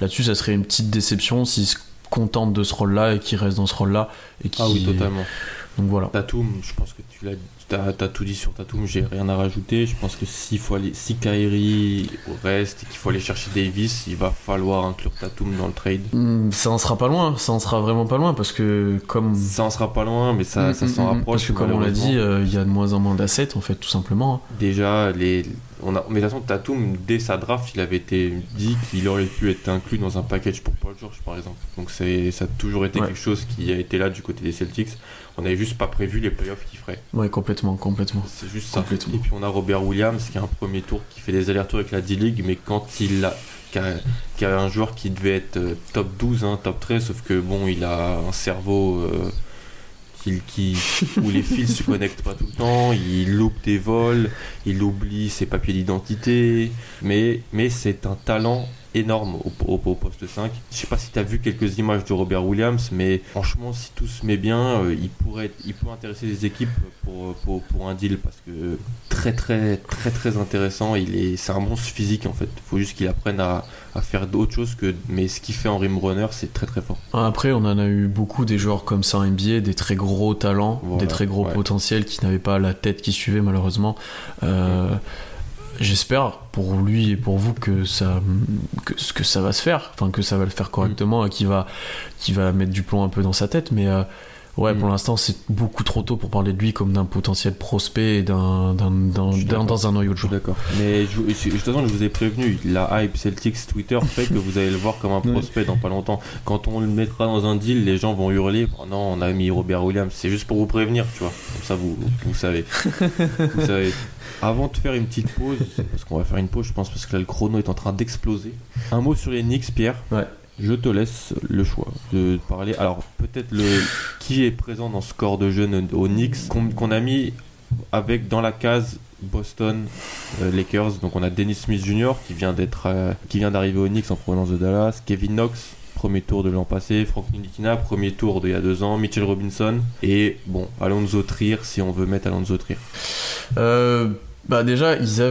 là-dessus, ça serait une petite déception s'il se contente de ce rôle-là et qu'il reste dans ce rôle-là. Et qu'il- Ah oui, totalement. Donc voilà. Tatum, je pense que tu l'as t'as, tout dit sur Tatum, j'ai rien à rajouter. Je pense que s'il faut aller, si Kyrie reste et qu'il faut aller chercher Davis, il va falloir inclure Tatum dans le trade. Hmm, Ça en sera pas loin, ça en sera vraiment pas loin parce que comme Ça en sera pas loin, mais ça, Hmm, ça s'en hmm, rapproche. Parce que comme on l'a dit, euh, il y a de moins en moins d'assets en fait, tout simplement. Déjà, les, on a, mais de toute façon, Tatum, dès sa draft, il avait été dit qu'il aurait pu être inclus dans un package pour Paul George, par exemple. Donc ça a toujours été Ouais. quelque chose qui a été là du côté des Celtics. On n'avait juste pas prévu les playoffs qu'il ferait. Ouais, complètement, complètement. C'est juste ça. Et puis on a Robert Williams qui a un premier tour qui fait des allers-retours avec la D-League, mais quand il a, qui a, qui a un joueur qui devait être euh, top 12, hein, top 13, sauf que bon, il a un cerveau euh, qui, qui- où les fils se connectent pas tout le temps, il loupe des vols, il oublie ses papiers d'identité, mais, mais c'est un talent énorme au, au- au poste 5. Je sais pas si tu as vu quelques images de Robert Williams, mais franchement, si tout se met bien, euh, il pourrait être- il peut intéresser les équipes pour, pour, pour un deal parce que très très très très intéressant. Il est, c'est un monstre physique en fait. Il faut juste qu'il apprenne à, à faire d'autres choses que, mais ce qu'il fait en rim runner, c'est très très fort. Après, on en a eu beaucoup des joueurs comme ça en NBA, des très gros talents, Voilà, des très gros ouais. potentiels qui n'avaient pas la tête qui suivait malheureusement. Euh, J'espère pour lui et pour vous que ça, que, que ça va se faire, enfin que ça va le faire correctement et qu'il va, qu'il va mettre du plomb un peu dans sa tête. Mais euh, Ouais, pour Mm. l'instant, c'est beaucoup trop tôt pour parler de lui comme d'un potentiel prospect et d'un, dans un noyau de Je suis joueurs. d'accord. Mais je, je, de toute façon, je vous ai prévenu, la hype Celtics Twitter fait que vous allez le voir comme un prospect dans pas longtemps. Quand on le mettra dans un deal, les gens vont hurler oh non, on a mis Robert Williams. C'est juste pour vous prévenir, tu vois. Comme ça, vous, vous savez. vous savez. Avant de faire une petite pause, parce qu'on va faire une pause, je pense, parce que là, le chrono est en train d'exploser. Un mot sur les Knicks, Pierre. Ouais. Je te laisse le choix de parler. Alors, peut-être le qui est présent dans ce corps de jeunes aux Knicks qu'on a mis avec dans la case Boston euh, Lakers. Donc on a Dennis Smith Jr. qui vient d'être euh, qui vient d'arriver aux Knicks en provenance de Dallas, Kevin Knox premier tour de l'an passé, Frank Ntilikina premier tour d'il y a deux ans, Mitchell Robinson et bon Alonso Trier si on veut mettre Alonso Trier. Euh, bah déjà, ils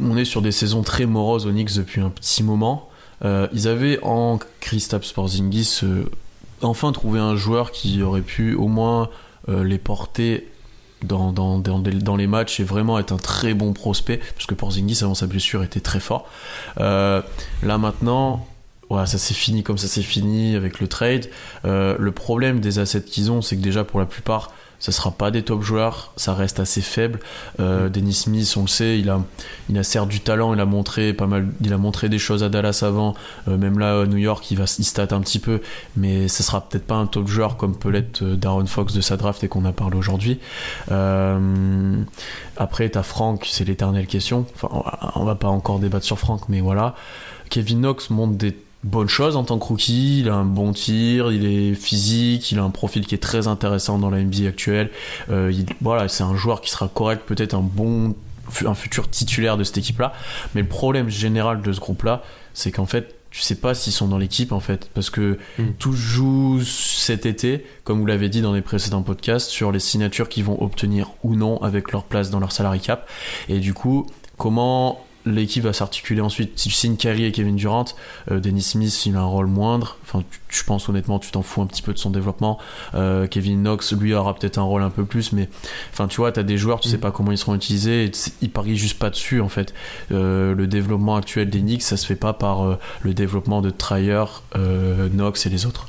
on est sur des saisons très moroses aux Knicks depuis un petit moment. Euh, ils avaient en Kristaps Porzingis euh, enfin trouvé un joueur qui aurait pu au moins euh, les porter dans, dans, dans, les matchs et vraiment être un très bon prospect, parce que Porzingis avant sa blessure était très fort. Là maintenant, voilà, ça s'est fini comme ça s'est fini avec le trade. Le problème des assets qu'ils ont, c'est que déjà pour la plupart, ça sera pas des top joueurs, ça reste assez faible. Euh, Dennis Smith, on le sait, il a, il a certes du talent, il a montré pas mal, il a montré des choses à Dallas avant, Euh, même là à New York, il va, il stat un petit peu, mais ce sera peut-être pas un top joueur comme peut l'être euh, Darren Fox de sa draft et qu'on a parlé aujourd'hui. Euh, après, t'as Frank, c'est l'éternelle question. Enfin, on va- pas encore débattre sur Frank, mais voilà. Kevin Knox montre des bonnes choses en tant que rookie. Il a un bon tir, il est physique, il a un profil qui est très intéressant dans la NBA actuelle. Euh, il- voilà, c'est un joueur qui sera correct, peut-être un bon un futur titulaire de cette équipe-là. Mais le problème général de ce groupe-là, c'est qu'en fait, tu sais pas s'ils sont dans l'équipe en fait, parce que Mm. tout joue cet été, comme vous l'avez dit dans les précédents podcasts, sur les signatures qu'ils vont obtenir ou non avec leur place dans leur salary cap. Et du coup, comment l'équipe va s'articuler ensuite Si tu signes Kyrie et Kevin Durant, euh, Dennis Smith, il a un rôle moindre. Enfin, tu- je pense honnêtement, tu t'en fous un petit peu de son développement. Euh, Kevin Knox, lui, aura peut-être un rôle un peu plus, mais enfin, tu vois, t'as des joueurs, tu sais Mm. pas comment ils seront utilisés. Et ils parient juste pas dessus en fait. Euh, le développement actuel des Knicks, ça se fait pas par le développement de Trier, Knox et les autres.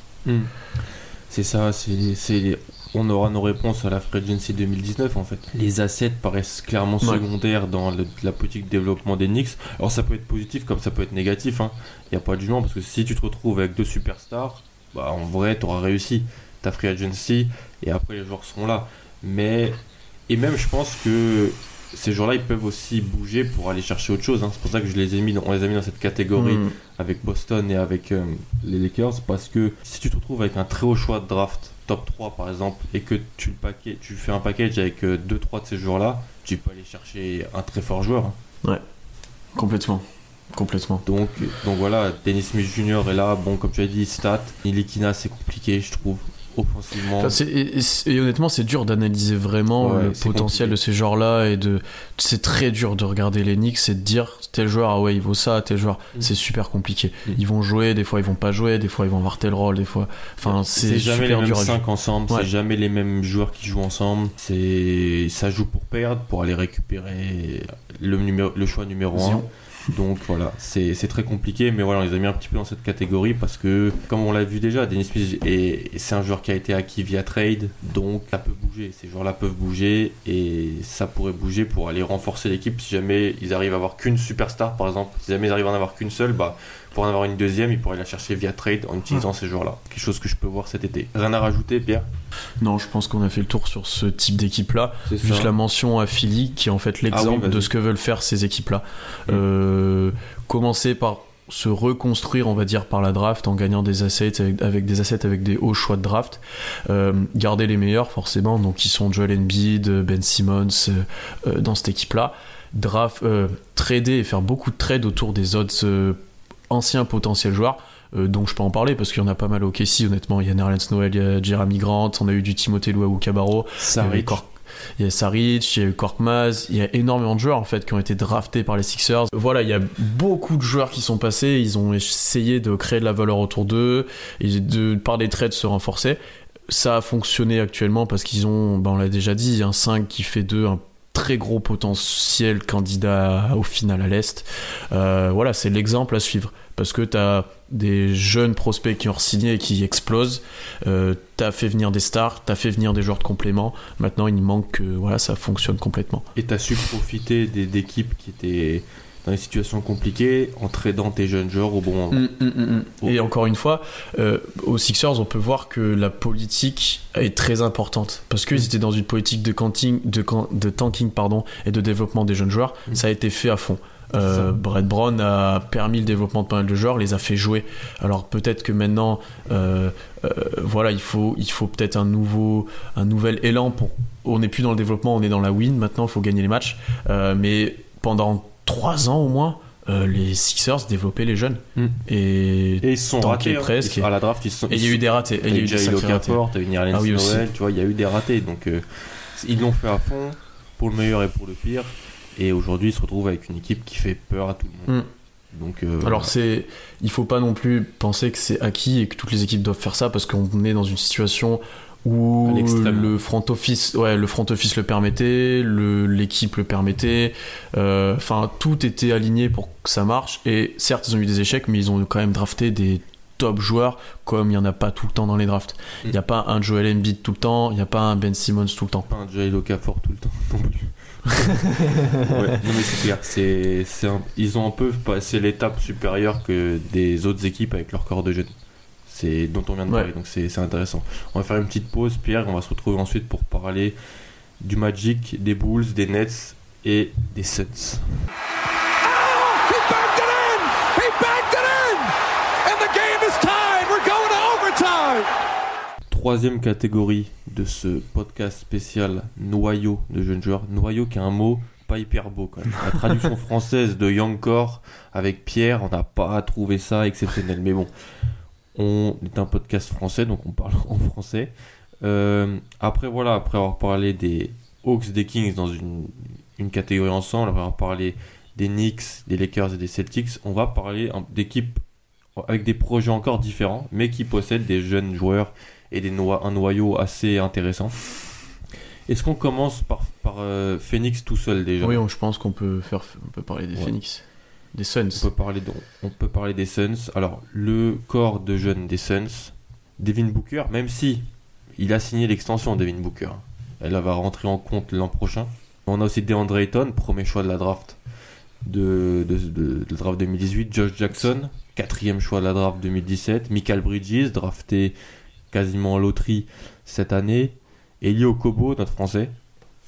C'est ça, c'est- on aura nos réponses à la Free Agency 2019 en fait. Les assets paraissent clairement Ouais. secondaires dans le- la politique de développement des Knicks. Alors ça peut être positif comme ça peut être négatif. Il n'y a pas de jugement parce que si tu te retrouves avec deux superstars, bah en vrai tu auras réussi ta Free Agency et après les joueurs seront là. Mais et même je pense que ces joueurs-là ils peuvent aussi bouger pour aller chercher autre chose. hein. C'est pour ça que je les ai mis, dans- on les a mis dans cette catégorie Mm. avec Boston et avec euh, les Lakers parce que si tu te retrouves avec un très haut choix de draft, top 3 par exemple, et que tu, le paquet, tu fais un package avec 2-3 de ces joueurs-là, tu peux aller chercher un très fort joueur. hein. Complètement. Complètement. Donc, donc voilà, Dennis Smith Jr. est là, bon, comme tu as dit, stat. Nilikina, c'est compliqué, je trouve, offensivement. Enfin, et, et- et honnêtement, c'est dur d'analyser vraiment Ouais, le potentiel compliqué. de ces joueurs-là et de. C'est très dur de regarder les Knicks et de dire tel joueur, ah ouais, il vaut ça, tel joueur. Mm. C'est super compliqué. Mm. Ils vont jouer, des fois ils vont pas jouer, des fois ils vont avoir tel rôle, des fois. Enfin, c'est jamais les mêmes dur à 5 ensemble, Ouais. c'est jamais les mêmes joueurs qui jouent ensemble. C'est ça joue pour perdre, pour aller récupérer le, numéro, le choix numéro 1. Donc voilà, c'est très compliqué, mais voilà, on les a mis un petit peu dans cette catégorie parce que, comme on l'a vu déjà, Dennis Smith, est- c'est un joueur qui a été acquis via trade, donc ça peut bouger. Ces joueurs-là peuvent bouger et ça pourrait bouger pour aller renforcer l'équipe si jamais ils arrivent à avoir qu'une superstar, par exemple. Si jamais ils arrivent à en avoir qu'une seule, bah, pour en avoir une deuxième, ils pourraient la chercher via trade en utilisant ces joueurs-là. Quelque chose que je peux voir cet été. Rien à rajouter, Pierre? Non, je pense qu'on a fait le tour sur ce type d'équipe-là. C'est Juste la mention à Philly, qui est en fait l'exemple Ah oui, vas-y. de ce que veulent faire ces équipes-là. Mm. Euh, commencer par se reconstruire, on va dire, par la draft en gagnant des assets avec, avec des assets avec des hauts choix de draft. Euh, garder les meilleurs, forcément, donc qui sont Joel Embiid, Ben Simmons euh, dans cette équipe-là. Draft, euh, trader et faire beaucoup de trades autour des autres euh, anciens potentiels joueurs. Euh, donc je peux en parler parce qu'il y en a pas mal au KC honnêtement il y a Nerlens Noel, il y a Jeremy Grant on a eu du Timothée Luau Cabarro il y il a Saric, il y a eu Korkmaz, il y a énormément de joueurs en fait qui ont été draftés par les Sixers. Voilà, il y a beaucoup de joueurs qui sont passés, ils ont essayé de créer de la valeur autour d'eux et de par des trades se renforcer. Ça a fonctionné actuellement parce qu'ils ont, ben, on l'a déjà dit, un 5 qui fait 2, un très gros potentiel candidat au final à l'Est. Euh, voilà, c'est l'exemple à suivre. Parce que tu as des jeunes prospects qui ont signé et qui explosent. Euh, tu as fait venir des stars, tu as fait venir des joueurs de complément. Maintenant, il manque que voilà, ça fonctionne complètement. Et tu as su profiter d'équipes qui étaient dans des situations compliquées en tradant tes jeunes joueurs au bon moment. Mm, mm, mm, et encore une fois, euh, aux Sixers, on peut voir que la politique est très importante parce qu'ils étaient dans une politique de, canting, de, de tanking pardon, et de développement des jeunes joueurs. Ça a été fait à fond. Euh, Brett Brown a permis le développement de pas mal de joueurs, les a fait jouer. Alors peut-être que maintenant, euh, euh, voilà, il faut, il faut peut-être un nouveau, un nouvel élan pour. On n'est plus dans le développement, on est dans la win. Maintenant, il faut gagner les matchs. mais pendant trois ans au moins, euh, les Sixers développaient les jeunes. Mm. Et, et, ils sont ratés hein. presque. à la draft. Ils sont, et il y a eu des ratés. Il y a eu des ratés. T'as eu Nerlens ah, oui, Noël, tu vois, il y a eu des ratés. Donc euh, ils l'ont fait à fond pour le meilleur et pour le pire. Et aujourd'hui, ils se retrouvent avec une équipe qui fait peur à tout le monde. Mm. Donc, euh, Alors c'est, il faut pas non plus penser que c'est acquis et que toutes les équipes doivent faire ça parce qu'on est dans une situation où le front office ouais le front office le permettait l'équipe le permettait. Euh, enfin tout était aligné pour que ça marche. Et certes ils ont eu des échecs mais ils ont quand même drafté des top joueurs comme il n'y en a pas tout le temps dans les drafts. Mm. il n'y a pas un Joel Embiid tout le temps il n'y a pas un Ben Simmons tout le temps. Pas un Joel Okafor tout le temps non plus. Ouais, non mais c'est clair c'est, ils ont un peu passé l'étape supérieure que des autres équipes avec leur corps de jeunes c'est dont on vient de parler. Donc c'est intéressant. On va faire une petite pause, Pierre, on va se retrouver ensuite pour parler du Magic, des Bulls, des Nets et des Suns. Troisième catégorie de ce podcast spécial noyau de jeunes joueurs. Noyau qui est un mot pas hyper beau quand même. La traduction française de Youngcore avec Pierre, on n'a pas trouvé ça exceptionnel. Mais bon, on est un podcast français, donc on parle en français. Euh, après, voilà, après avoir parlé des Hawks, des Kings dans une, catégorie ensemble, après avoir parlé des Knicks, des Lakers et des Celtics, on va parler d'équipes avec des projets encore différents, mais qui possèdent des jeunes joueurs et des un noyau assez intéressant. Est-ce qu'on commence par, par euh, Phoenix tout seul déjà? Oui, je pense qu'on peut faire, on peut parler des Phoenix. Des Suns. On peut parler, on peut parler des Suns. Alors, le corps de jeunes des Suns, Devin Booker, même si il a signé l'extension Devin Booker, elle va rentrer en compte l'an prochain. On a aussi DeAndre Ayton, premier choix de la draft de, de, draft 2018. Josh Jackson, quatrième choix de la draft 2017. Michael Bridges, drafté quasiment en loterie cette année. Elio Kobo, notre français.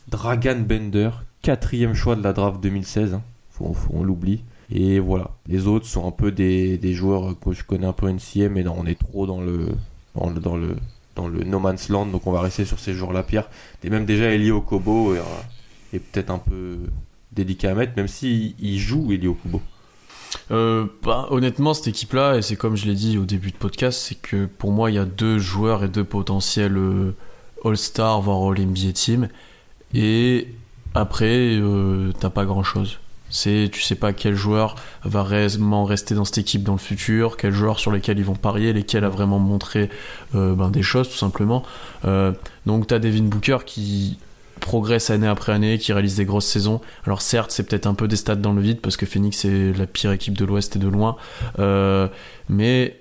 Dragan Bender, quatrième choix de la draft 2016. Hein. on l'oublie. Et voilà, les autres sont un peu des, des joueurs que je connais un peu NCM, mais on est trop dans le, dans le, dans le, dans le no man's land, donc on va rester sur ces joueurs-là, Pierre. Et même déjà Eli Okobo est, est peut-être un peu délicat à mettre, même s'il il joue Eli Okobo. Euh, bah, honnêtement, cette équipe-là, et c'est comme je l'ai dit au début de podcast, c'est que pour moi, il y a deux joueurs et deux potentiels euh, All-Star, voire All-NBA Team. Et après, euh, t'as pas grand-chose. C'est tu sais pas quel joueur va réellement rester dans cette équipe dans le futur, quel joueur sur lesquels ils vont parier, lesquels a vraiment montré euh, ben, des choses tout simplement. Euh, donc tu as Devin Booker qui progresse année après année, qui réalise des grosses saisons. Alors certes, c'est peut-être un peu des stats dans le vide parce que Phoenix est la pire équipe de l'Ouest et de loin, euh, mais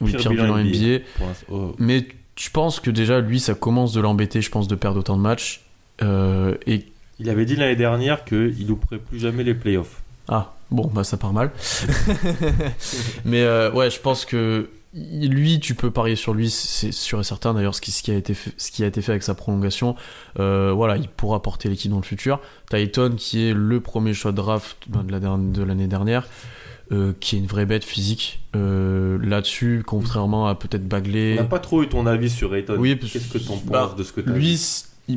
oui, pire, bilan NBA. Oh. Mais je pense que déjà lui, ça commence de l'embêter, je pense, de perdre autant de matchs. et il avait dit l'année dernière qu'il louperait plus jamais les playoffs. Ah, bon, bah ça part mal. Mais euh, ouais, je pense que lui, tu peux parier sur lui, c'est sûr et certain. D'ailleurs, ce qui, ce, qui a été fait, ce qui a été fait avec sa prolongation, euh, voilà, il pourra porter l'équipe dans le futur. Titan, qui est le premier choix de draft ben, de l'année dernière, euh, qui est une vraie bête physique. Là-dessus, contrairement à peut-être Bagley. On n'a pas trop eu ton avis sur Ayton. Oui, Qu'est-ce que tu en bah, penses de ce que tu as Lui,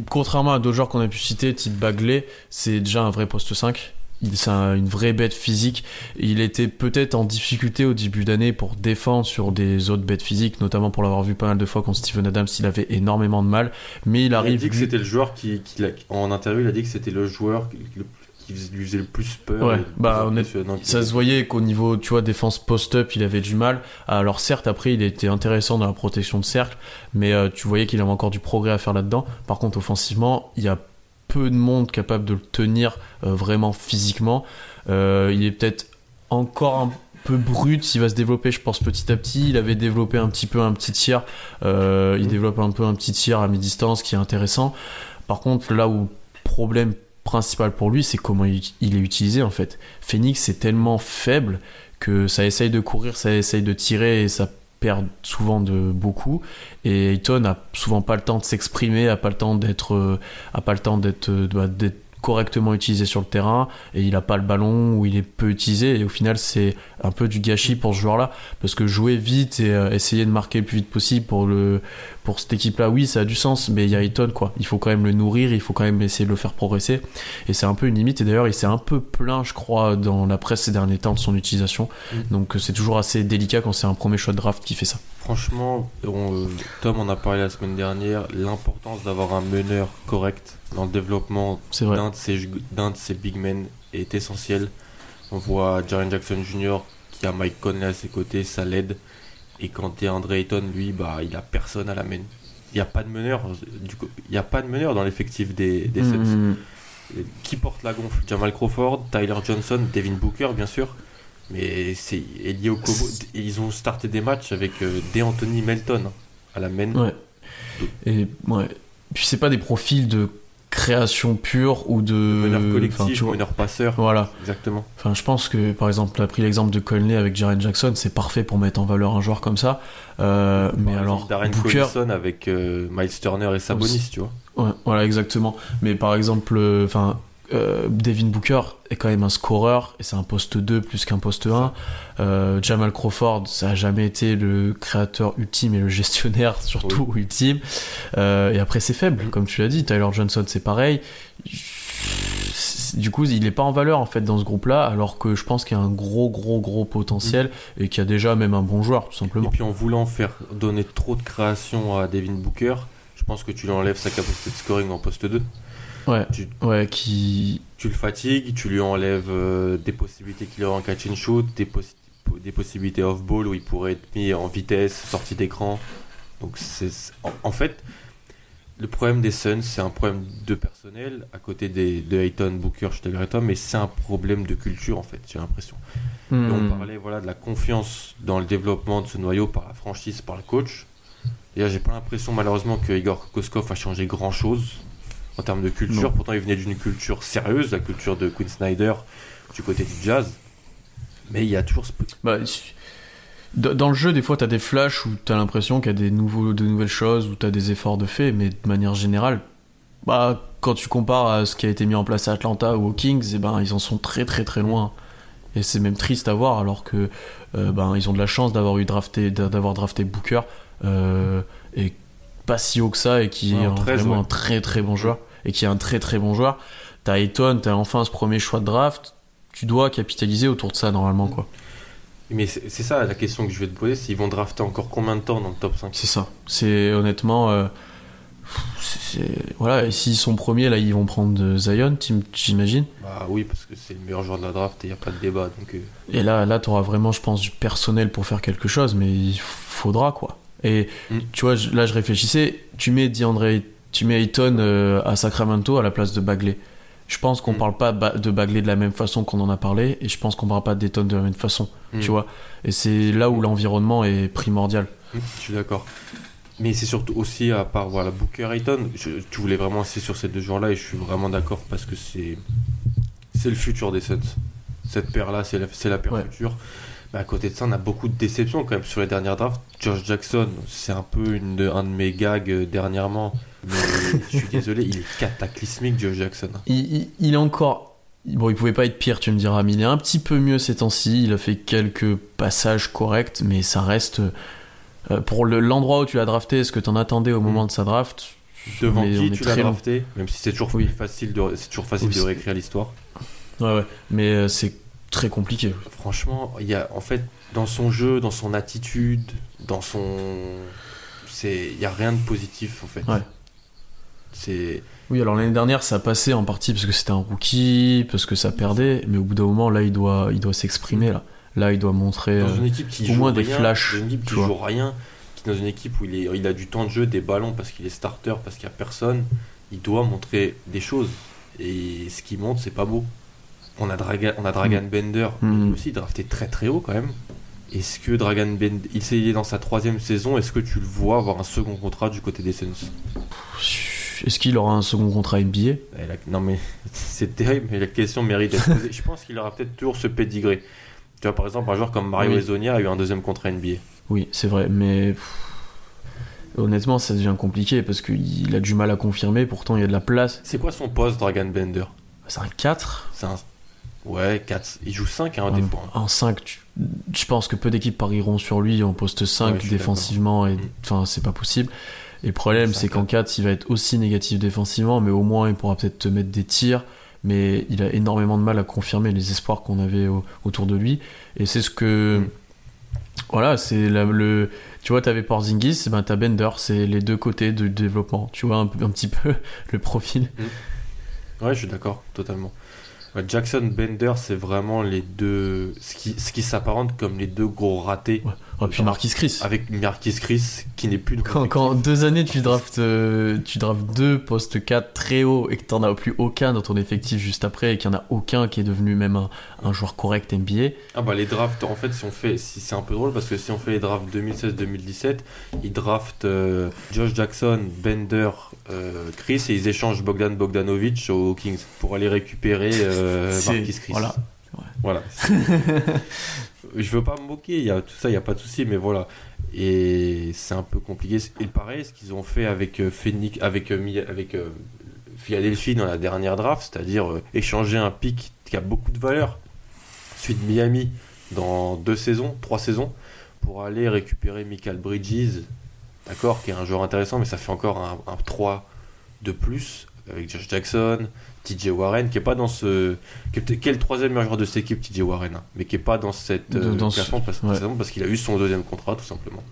contrairement à d'autres joueurs qu'on a pu citer, type Bagley, c'est déjà un vrai poste 5. C'est une vraie bête physique. Il était peut-être en difficulté au début d'année pour défendre sur des autres bêtes physiques, notamment pour l'avoir vu pas mal de fois contre Steven Adams, il avait énormément de mal. Mais il arrive. Il a dit que c'était le joueur qui, en interview, il a dit que c'était le joueur le lui faisait le plus peur. Ouais, bah honnêtement, ça se voyait qu'au niveau, tu vois, défense post-up, il avait du mal. Alors certes, après, il était intéressant dans la protection de cercle, mais euh, tu voyais qu'il avait encore du progrès à faire là-dedans. Par contre, offensivement, il y a peu de monde capable de le tenir euh, vraiment physiquement. Euh, il est peut-être encore un peu brut, il va se développer, je pense, petit à petit. Il avait développé un petit peu un petit tir. Euh, il développe un peu un petit tir à mi-distance qui est intéressant. Par contre, là où problème principal pour lui, c'est comment il, est utilisé en fait. Phoenix est tellement faible que ça essaye de courir, ça essaye de tirer et ça perd souvent de beaucoup et Ayton a souvent pas le temps de s'exprimer a pas le temps d'être euh, a pas le temps d'être euh, bah, d'être correctement utilisé sur le terrain et il a pas le ballon ou il est peu utilisé et au final c'est un peu du gâchis pour ce joueur là parce que jouer vite et euh, essayer de marquer le plus vite possible pour le pour cette équipe là oui ça a du sens mais il y a Ayton quoi. Il faut quand même le nourrir il faut quand même essayer de le faire progresser et c'est un peu une limite et d'ailleurs il s'est un peu plaint je crois dans la presse ces derniers temps de son utilisation. Mm. donc euh, c'est toujours assez délicat quand c'est un premier choix de draft qui fait ça Franchement, on- Tom en a parlé la semaine dernière, l'importance d'avoir un meneur correct dans le développement d'un de ces d'un de ces big men est essentiel. On voit Jaren Jackson Jr. qui a Mike Conley à ses côtés, ça l'aide. Et quand t'es Andre Ayton, lui, bah il a personne à la main. Il n'y a pas de meneur. Du coup, il y a pas de meneur dans l'effectif des, des Suns. Mhm. Qui porte la gonfle? Jamal Crawford, Tyler Johnson, Devin Booker, bien sûr. Mais c'est Eli Okobo. Ils ont starté des matchs avec euh, DeAnthony Melton hein, à la main. Ouais. Et ouais. Puis c'est pas des profils de création pure ou de. Meneur enfin, collectif, tu vois. meneur passeur. Voilà. Exactement. Enfin, je pense que par exemple, tu as pris l'exemple de Conley avec Jaren Jackson, c'est parfait pour mettre en valeur un joueur comme ça. Euh, mais alors, Darren Booker, avec euh, Miles Turner et Sabonis, tu vois. Ouais, voilà, exactement. Mais par exemple, euh, enfin, euh, Devin Booker est quand même un scoreur et c'est un poste 2 plus qu'un poste 1. Euh, Jamal Crawford, ça a jamais été le créateur ultime et le gestionnaire surtout ultime. Euh, et après, c'est faible, comme tu l'as dit. Tyler Johnson, c'est pareil. Du coup, il est pas en valeur en fait dans ce groupe-là, alors que je pense qu'il y a un gros, gros, gros potentiel et qu'il y a déjà même un bon joueur, tout Et simplement. puis en voulant faire donner trop de création à Devin Booker, je pense que tu lui enlèves sa capacité de scoring en poste 2. Ouais, Tu, ouais, qui. tu le fatigues, tu lui enlèves euh, des possibilités qu'il aurait en catch and shoot, des, possi- des possibilités off-ball où il pourrait être mis en vitesse, sortie d'écran. Donc c'est en, en fait le problème des Suns, c'est un problème de personnel à côté des, de Ayton, Booker, toi, mais c'est un problème de culture en fait, j'ai l'impression. Et on parlait voilà, de la confiance dans le développement de ce noyau par la franchise, par le coach. Là, j'ai pas l'impression malheureusement que Igor Koskov a changé grand chose en termes de culture. Non. Pourtant, il venait d'une culture sérieuse, la culture de Quinn Snyder du côté du jazz. Mais il y a toujours ce petit- Bah, dans le jeu, des fois, t'as des flashs où t'as l'impression qu'il y a des nouveaux, de nouvelles choses, où t'as des efforts de fait, mais de manière générale, bah, quand tu compares à ce qui a été mis en place à Atlanta ou aux Kings, eh ben, ils en sont très très très loin. Et c'est même triste à voir, alors que euh, ben, ils ont de la chance d'avoir eu drafté, d'a- d'avoir drafté Booker, euh, et pas si haut que ça, et qui Ouais, est en un- 13, vraiment ouais. un très très bon joueur, et qui est un très très bon joueur. T'as Ayton, t'as enfin ce premier choix de draft, tu dois capitaliser autour de ça normalement, quoi. Mais c'est ça la question que je vais te poser, c'est ils vont drafter encore combien de temps dans le top 5 C'est ça. C'est honnêtement. euh, voilà, et s'ils sont premiers, là, ils vont prendre euh, Zion, j'imagine. Bah oui, parce que c'est le meilleur joueur de la draft et il n'y a pas de débat. Donc, euh, Et là, là t'auras vraiment, je pense, du personnel pour faire quelque chose, mais il faudra, quoi. Et Mm. tu vois, là, je réfléchissais, tu mets DeAndre, tu mets Ayton euh, à Sacramento à la place de Bagley. Je pense qu'on Mm. parle pas de Bagley de la même façon qu'on en a parlé, et je pense qu'on parle pas d'Ayton de la même façon, Mm. tu vois. Et c'est là où l'environnement est primordial. Hmm, Je suis d'accord. Mais c'est surtout aussi, à part voilà, Booker Ayton, tu voulais vraiment insister sur ces deux joueurs-là et je suis vraiment d'accord parce que c'est c'est le futur des Suns. Cette paire-là, c'est la, la paire Ouais. future. Mais à côté de ça, on a beaucoup de déceptions quand même sur les dernières drafts. Josh Jackson, c'est un peu une de- un de mes gags euh, dernièrement. Mais je suis désolé, il est cataclysmique, Josh Jackson. il, il- il est encore. Bon, il pouvait pas être pire, tu me diras, mais il est un petit peu mieux ces temps-ci. Il a fait quelques passages corrects, mais ça reste. euh, pour le- l'endroit où tu l'as drafté, ce que t'en attendais au moment de sa draft? Devant mais qui tu l'as drafté? Même si c'est toujours Oui. facile de, toujours facile Oui, de réécrire l'histoire. Ouais, ouais. Mais euh, c'est très compliqué. Franchement, il y a en fait dans son jeu, dans son attitude, dans son il y a rien de positif en fait. Ouais. C'est Oui, alors l'année dernière, ça a passé en partie parce que c'était un rookie, parce que ça perdait, mais au bout d'un moment, là, il doit, il doit s'exprimer. Là. là, il doit montrer. dans euh, une équipe qui au joue moins des rien, flashs, dans une équipe qui joue rien, qui dans une équipe où il, est, il a du temps de jeu, des ballons parce qu'il est starter, parce qu'il y a personne. il doit montrer des choses. Et ce qu'il montre, c'est pas beau. On a, Draga- on a Dragan Bender, Mm. lui aussi drafté très très haut quand même. Est-ce que Dragan Bender, il s'est il est dans sa troisième saison, est-ce que tu le vois avoir un second contrat du côté des Suns? Est-ce qu'il aura un second contrat NBA la- Non mais c'est terrible, mais la question mérite d'être posée. Je pense qu'il aura peut-être toujours ce pédigré. Tu vois, par exemple, un joueur comme Mario Oui. Ezonia a eu un deuxième contrat NBA. Oui, c'est vrai, mais honnêtement, ça devient compliqué parce qu'il a du mal à confirmer. Pourtant, il y a de la place. C'est quoi son poste, Dragan Bender? C'est un 4 C'est un... Ouais, 4. Il joue 5 à un des hein. En 5, tu- je pense que peu d'équipes parieront sur lui en poste 5 Ouais, je suis défensivement. Et Mm. enfin, c'est pas possible. Et le problème, C'est qu'en 4, il va être aussi négatif défensivement, mais au moins, il pourra peut-être te mettre des tirs. Mais il a énormément de mal à confirmer les espoirs qu'on avait au- autour de lui. Et c'est ce que. Mm. Voilà, c'est le. Tu vois, t'avais Porzingis, ben t'as Bender, c'est les deux côtés du développement. Tu vois un, petit peu le profil. Ouais, je suis d'accord, totalement. Ouais, Jackson Bender, c'est vraiment les deux. Ce qui, ce qui s'apparente comme les deux gros ratés. Ouais. Oh, puis Marquis Chris. Avec Marquis Chris, qui n'est plus Quand, quand en deux années tu draftes, euh, tu draftes deux postes 4 très haut et que t'en as plus aucun dans ton effectif juste après et qu'il n'y en a aucun qui est devenu même un, un joueur correct NBA, Ah bah les drafts, en fait, si on fait, si c'est un peu drôle parce que si on fait les drafts 2016-2017, ils draftent euh, Josh Jackson, Bender, euh, Chris et ils échangent Bogdan Bogdanovic aux Kings pour aller récupérer Marquis Chris. voilà. Voilà. je veux pas me moquer, il y a tout ça, il y a pas de souci, mais voilà. Et c'est un peu compliqué. Et pareil, ce qu'ils ont fait avec euh, Phoenix, avec euh, avec euh, Philadelphie dans la dernière draft, c'est-à-dire euh, échanger un pick qui a beaucoup de valeur, suite Miami dans deux saisons, trois saisons, pour aller récupérer Michael Bridges, d'accord, qui est un joueur intéressant, mais ça fait encore un, un 3 de plus avec Josh Jackson, TJ Warren, qui est pas dans ce, qui est, le troisième meilleur joueur de cette équipe, TJ Warren, hein, mais qui est pas dans cette euh, dans ce- classement parce, ouais. parce qu'il a eu son deuxième contrat tout simplement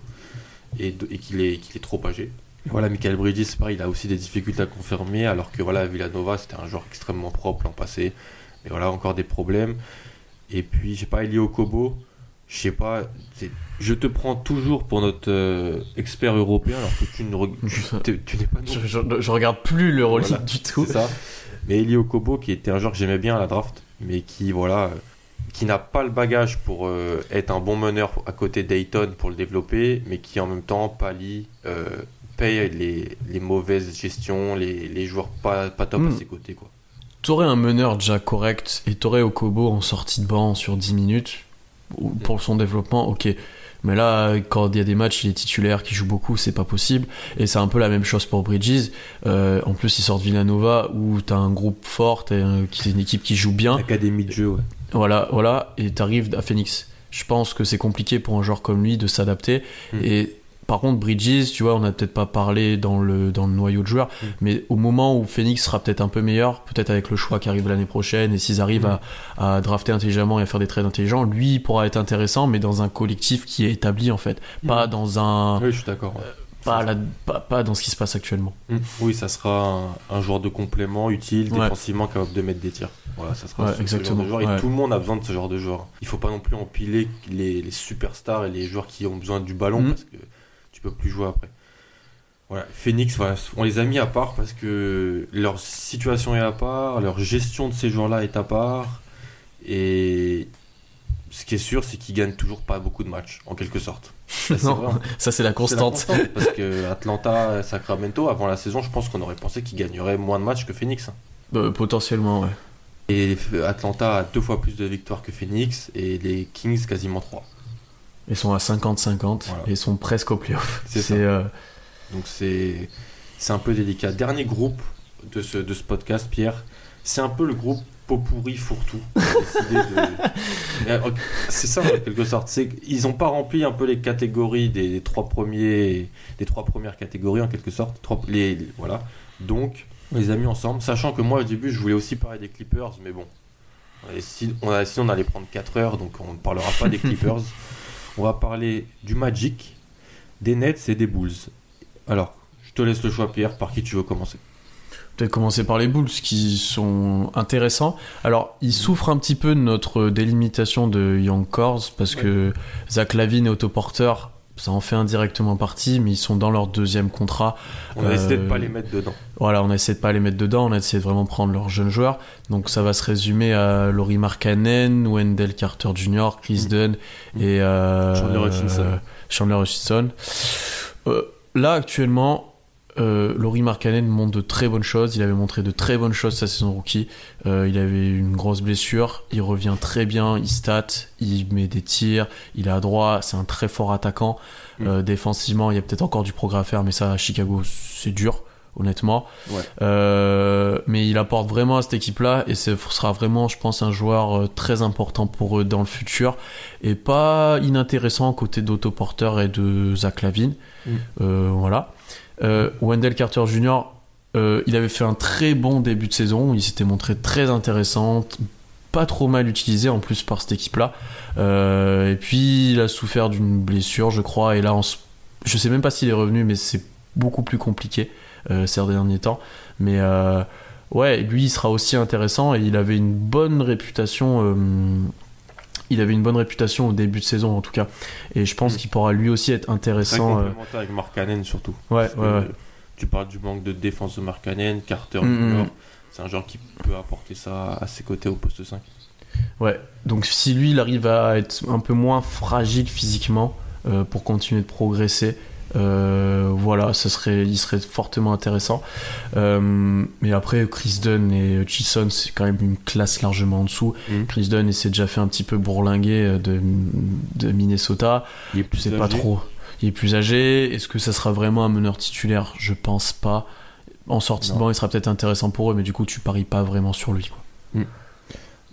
et, et qu'il est, qu'il est trop âgé. Et voilà, Michael Bridges, c'est pareil, il a aussi des difficultés à confirmer, alors que voilà, Villanova, c'était un joueur extrêmement propre l'an passé. Mais voilà, encore des problèmes. Et puis, je sais pas, Elio Kobo, je sais pas, je te prends toujours pour notre euh, expert européen, alors que tu ne reg- tu- n'es pas je, je- je regarde plus l'Euroleague Voilà, du tout. c'est ça. Mais Elio Kobo, qui était un joueur que j'aimais bien à la draft, mais qui, voilà, euh, qui n'a pas le bagage pour euh, être un bon meneur à côté d'Ayton pour le développer, mais qui en même temps pallie, euh, paye les, les mauvaises gestions, les, les joueurs pas, pas top Hmm. à ses côtés, quoi. T'aurais un meneur déjà correct et t'aurais Okobo en sortie de banc sur 10 minutes ou- pour son développement, ok. Mais là, quand il y a des matchs, il est titulaire, qui joue beaucoup, c'est pas possible. Et c'est un peu la même chose pour Bridges. Euh, en plus, il sort de Villanova où t'as un groupe fort, est une équipe qui joue bien. Académie de jeu, ouais. Voilà, voilà, et t'arrives à Phoenix. Je pense que c'est compliqué pour un joueur comme lui de s'adapter. Mm. Et par contre, Bridges, tu vois, on n'a peut-être pas parlé dans le, dans le noyau de joueurs, Mm. mais au moment où Phoenix sera peut-être un peu meilleur, peut-être avec le choix qui arrive l'année prochaine, et s'ils arrivent Mm. à, à drafter intelligemment et à faire des trades intelligents, lui il pourra être intéressant, mais dans un collectif qui est établi en fait, pas Mm. dans un. Oui, je suis d'accord. ouais. Pas, là- pas, pas dans ce qui se passe actuellement. Oui, ça sera un, un joueur de complément utile, Ouais. défensivement capable de mettre des tirs. Voilà, ça sera Ouais, ce- exactement, genre de joueur. Et ouais. tout le monde a besoin de ce genre de joueur. Il faut pas non plus empiler les, les superstars et les joueurs qui ont besoin du ballon parce que tu peux plus jouer après. Voilà, Phoenix, voilà, on les a mis à part parce que leur situation est à part, leur gestion de ces joueurs-là est à part. Et ce qui est sûr, c'est qu'ils gagnent toujours pas beaucoup de matchs, en quelque sorte. Ça, c'est Non, hein. ça c'est la C'est la constante. parce que Atlanta, Sacramento, avant la saison, je pense qu'on aurait pensé qu'ils gagneraient moins de matchs que Phoenix. hein. Euh, potentiellement, ouais. Et Atlanta a deux fois plus de victoires que Phoenix et les Kings quasiment trois. Ils sont à 50-50 Voilà. et ils sont presque au playoff. C'est euh, Donc c'est un peu délicat. Dernier groupe de ce, de ce podcast, Pierre, c'est un peu le groupe pot pourri fourre-tout. De- euh, C'est ça en quelque sorte. Qu'ils n'ont pas rempli un peu les catégories des, des trois premiers, des trois premières catégories en quelque sorte. Trois- les, les- voilà. Donc on les a mis ensemble, sachant que moi au début je voulais aussi parler des Clippers, mais bon. Et si, on a, sinon on allait prendre 4 heures, donc on ne parlera pas des Clippers. On va parler du Magic, des Nets et des Bulls. Alors, je te laisse le choix, Pierre, par qui tu veux commencer. Peut-être commencer par les Bulls qui sont intéressants. Alors, ils souffrent un petit peu de notre délimitation de Young parce que Zach Lavine est autoporteur. Ça en fait indirectement partie, mais ils sont dans leur deuxième contrat. On a essayé de Euh, pas les mettre dedans. Voilà, on a essayé de pas les mettre dedans, on a essayé de vraiment prendre leurs jeunes joueurs. Donc ça va se résumer à Laurie Markkanen, Wendell Carter Jr., Chris Mm. Dunn et euh, Chandler Hutchinson. euh, Chandler Hutchinson. Euh, là actuellement, euh, Laurie Markkanen montre de très bonnes choses. Il avait montré de très bonnes choses sa saison rookie. Euh, il avait une grosse blessure. Il revient très bien. Il stat. Il met des tirs. Il est à droit. C'est un très fort attaquant. Mm. Euh, défensivement, il y a peut-être encore du progrès à faire, mais ça, à Chicago, c'est dur, honnêtement. Ouais. Mais il apporte vraiment à cette équipe-là et ce sera vraiment, je pense, un joueur très important pour eux dans le futur et pas inintéressant côté d'Otto Porter et de Zach Lavine. Mm. Voilà. Euh, Wendell Carter Jr. euh, il avait fait un très bon début de saison. Il s'était montré très intéressant, pas trop mal utilisé en plus par cette équipe-là. Euh, et puis il a souffert d'une blessure, je crois. Et là, on s- je sais même pas s'il est revenu, mais c'est beaucoup plus compliqué ces derniers temps. Mais ouais, lui, il sera aussi intéressant et il avait une bonne réputation. Il avait une bonne réputation au début de saison en tout cas. Et je pense Mm. qu'il pourra lui aussi être Très intéressant. euh, complémentaire avec surtout. ouais. Tu parles du manque de défense de Mark Cannon, Carter Mm, Jr. mm. C'est un joueur qui peut apporter ça à ses côtés au poste 5. Ouais, donc si lui il arrive à être un peu moins fragile physiquement euh, pour continuer de progresser, euh, voilà, ce serait, il serait fortement intéressant. Euh, mais après, Chris Dunn et Hutchison, c'est quand même une classe largement en dessous. Mhm. Chris Dunn il s'est déjà fait un petit peu bourlinguer euh, de, de Minnesota. Il est plus pas âgé. trop. Il est plus âgé. Est-ce que ça sera vraiment un meneur titulaire? Je pense pas. En sortie de banc, il sera peut-être intéressant pour eux, mais du coup, tu paries pas vraiment sur lui. Quoi.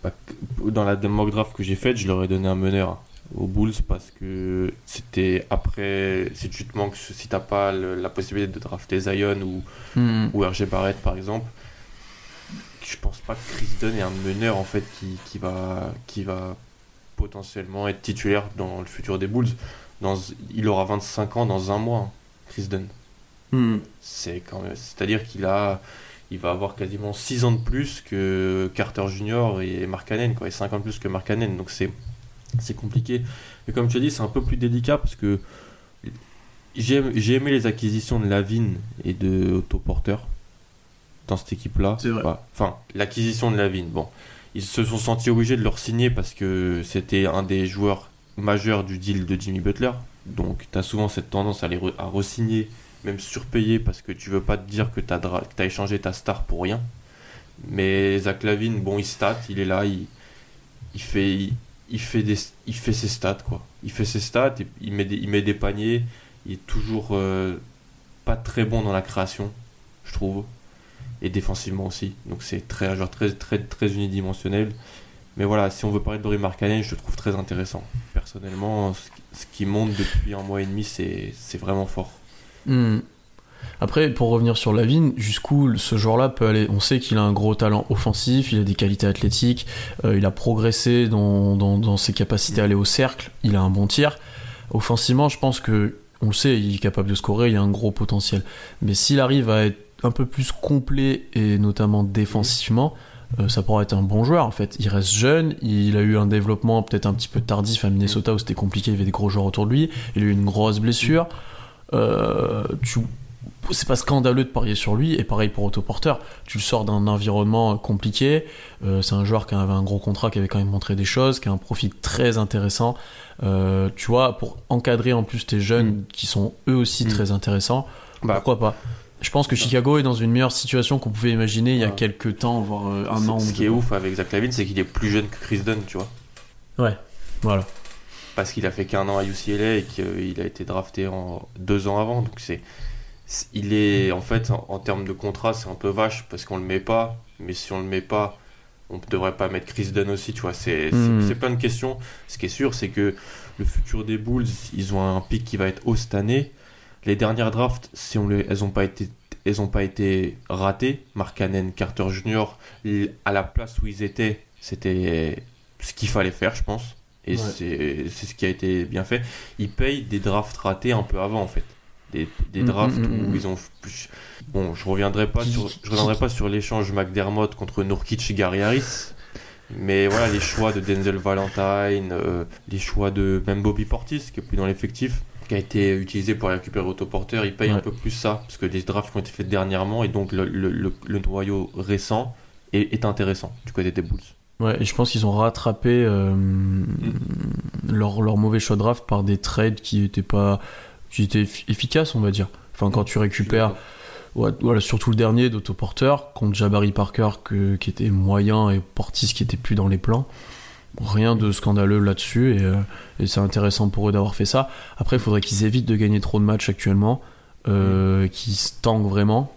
Bah, dans la mock draft que j'ai faite, je leur ai donné un meneur aux Bulls parce que c'était après, si tu te manques, si t'as pas le- la possibilité de drafter Zion ou, ou RG Barrett par exemple, je pense pas que Chris Dunn est un meneur en fait qui, qui va, qui va potentiellement être titulaire dans le futur des Bulls. Dans, il aura 25 ans dans un mois, Chris Dunn. Hmm. C'est quand même, c'est-à-dire qu'il a, il va avoir quasiment 6 ans de plus que Carter Jr. et Mark Cannon, quoi, et 5 ans de plus que Mark Cannon. Donc c'est, c'est compliqué. Et comme tu as dit, c'est un peu plus délicat parce que j'ai, j'ai aimé les acquisitions de Lavine et de Otto Porter dans cette équipe-là. C'est vrai. Bah, Enfin, l'acquisition de Lavine, bon, ils se sont sentis obligés de leur signer parce que c'était un des joueurs majeurs du deal de Jimmy Butler. Donc, tu as souvent cette tendance à les re- à re-signer même surpayé parce que tu veux pas te dire que tu as, échangé ta star pour rien. Mais Zach Lavine, bon, il stat, il est là, il, il, fait, il, il fait des, il fait ses stats, quoi. Il fait ses stats, il, met des, il met des paniers, il est toujours euh, pas très bon dans la création, je trouve, et défensivement aussi. Donc c'est très, joueur très, très, très unidimensionnel. Mais voilà, si on veut parler de Dory Markkanen, je le trouve très intéressant. Personnellement, ce, qui- monte depuis un mois et demi, c'est c'est vraiment fort. Hmm. Après, pour revenir sur Lavine, jusqu'où ce joueur-là peut aller? On sait qu'il a un gros talent offensif, il a des qualités athlétiques, euh, il a progressé dans, ses capacités à aller au cercle, il a un bon tir. Offensivement, je pense que, on le sait, il est capable de scorer, il a un gros potentiel. Mais s'il arrive à être un peu plus complet, et notamment défensivement, euh, ça pourrait être un bon joueur en fait. Il reste jeune, il a eu un développement peut-être un petit peu tardif à Minnesota où c'était compliqué, il y avait des gros joueurs autour de lui, il a eu une grosse blessure. Euh, tu c'est pas scandaleux de parier sur lui et pareil pour Otto Porter tu le sors d'un environnement compliqué euh, c'est un joueur qui avait un gros contrat qui avait quand même montré des choses qui a un profil très intéressant. Euh, tu vois pour encadrer en plus tes jeunes qui sont eux aussi Mm. très intéressants Bah, pourquoi pas? Je pense que Chicago est dans une meilleure situation qu'on pouvait imaginer il y a quelques temps voire euh, un an Ce ou qui est ouf avec Zach Lavine, c'est qu'il est plus jeune que Chris Dunn, tu vois. ouais voilà. Parce qu'il a fait qu'un an à UCLA et qu'il a été drafté en deux ans avant. Donc c'est- il est en fait en, en termes de contrat, c'est un peu vache parce qu'on le met pas. Mais si on le met pas, on devrait pas mettre Chris Dunn aussi, tu vois. C'est, c'est- plein de questions. Ce qui est sûr, c'est que le futur des Bulls, ils ont un pic qui va être haut cette année. Les dernières drafts, si on les, elles ont pas été elles ont pas été ratées. Mark Cannon, Carter Jr., à la place où ils étaient, c'était ce qu'il fallait faire, je pense. Et Ouais. c'est ce qui a été bien fait. Ils payent des drafts ratés un peu avant, en fait. Des, des Mm, drafts mm, mm, où ils ont. Bon, je reviendrai pas sur, je reviendrai pas sur l'échange McDermott contre Nurkic Harris. Mais voilà, les choix de Denzel Valentine, euh, les choix de même Bobby Portis, qui est plus dans l'effectif. qui a été utilisé pour récupérer autoporteur, il paye Ouais. un peu plus ça, parce que les drafts qui ont été faits dernièrement, et donc le, le- le- le noyau récent est, est intéressant du côté des Bulls. Ouais, et je pense qu'ils ont rattrapé euh, leur, leur mauvais choix de draft par des trades qui étaient pas qui étaient effi- efficaces, on va dire. Enfin, quand tu récupères, ouais, voilà, surtout le dernier d'autoporteur contre Jabari Parker que- qui était moyen et Portis qui était plus dans les plans. Rien de scandaleux là-dessus et, euh, et c'est intéressant pour eux d'avoir fait ça. Après, il faudrait qu'ils évitent de gagner trop de matchs actuellement, euh, qu'ils se tanguent vraiment.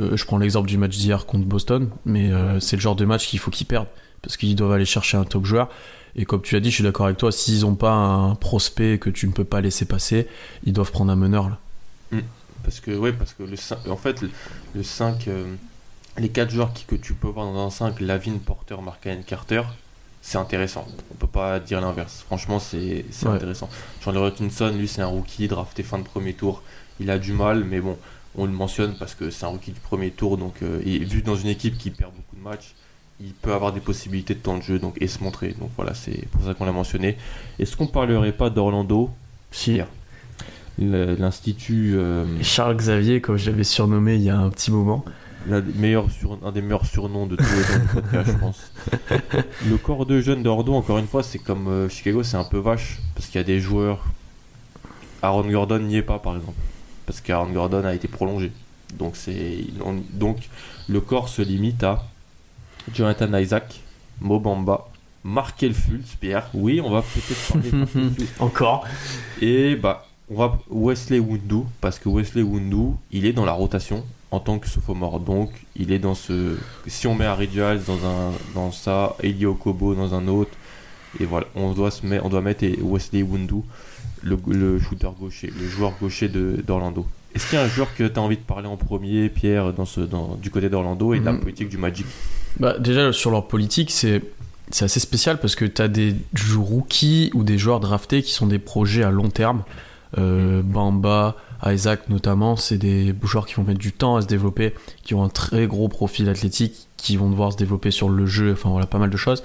Euh, je prends l'exemple du match d'hier contre Boston, mais euh, c'est le genre de match qu'il faut qu'ils perdent parce qu'ils doivent aller chercher un top joueur. Et comme tu l'as dit, je suis d'accord avec toi, s'ils n'ont pas un prospect que tu ne peux pas laisser passer, ils doivent prendre un meneur. Là. Parce que, ouais, parce que le cin- en fait, le, le 5, euh, les 4 joueurs qui, que tu peux voir dans un 5, Lavin, Porter, Markkanen, Carter, c'est intéressant. On peut pas dire l'inverse. Franchement, c'est c'est Ouais. intéressant. Chandler Hutchinson, lui, c'est un rookie drafté fin de premier tour. Il a du mal, mais bon, on le mentionne parce que c'est un rookie du premier tour. Donc, euh, et vu dans une équipe qui perd beaucoup de matchs, il peut avoir des possibilités de temps de jeu donc, et se montrer. Donc voilà, c'est pour ça qu'on l'a mentionné. Est-ce qu'on parlerait pas d'Orlando? Si. L'Institut. euh, Charles Xavier, comme je l'avais surnommé il y a un petit moment. Meilleurs sur- un des meilleurs surnoms de tous les temps je pense. Le corps de jeunes d'Ordo, encore une fois, c'est comme euh, Chicago, c'est un peu vache. Parce qu'il y a des joueurs. Aaron Gordon n'y est pas, par exemple. Parce qu'Aaron Gordon a été prolongé. Donc, c'est, on- donc le corps se limite à Jonathan Isaac, Mobamba, Markel Fultz, Pierre. Oui, on va peut-être parler de. Encore. Et bah, on va Wesley Wundu, parce que Wesley Wundu, il est dans la rotation en tant que sophomore. Donc, il est dans ce. Si on met Harry Giles dans, un, dans ça, Eli Okobo dans un autre, et voilà, on doit, se mettre, on doit mettre Wesley Wundu, le, le shooter gaucher, le joueur gaucher de- d'Orlando. Est-ce qu'il y a un joueur que tu as envie de parler en premier, Pierre, dans ce, dans, du côté d'Orlando et de la Mhm. politique du Magic Bah, déjà, sur leur politique, c'est. C'est assez spécial parce que tu as des rookies ou des joueurs draftés qui sont des projets à long terme. Euh, Bamba, Isaac notamment, c'est des joueurs qui vont mettre du temps à se développer, qui ont un très gros profil athlétique, qui vont devoir se développer sur le jeu, enfin voilà, pas mal de choses.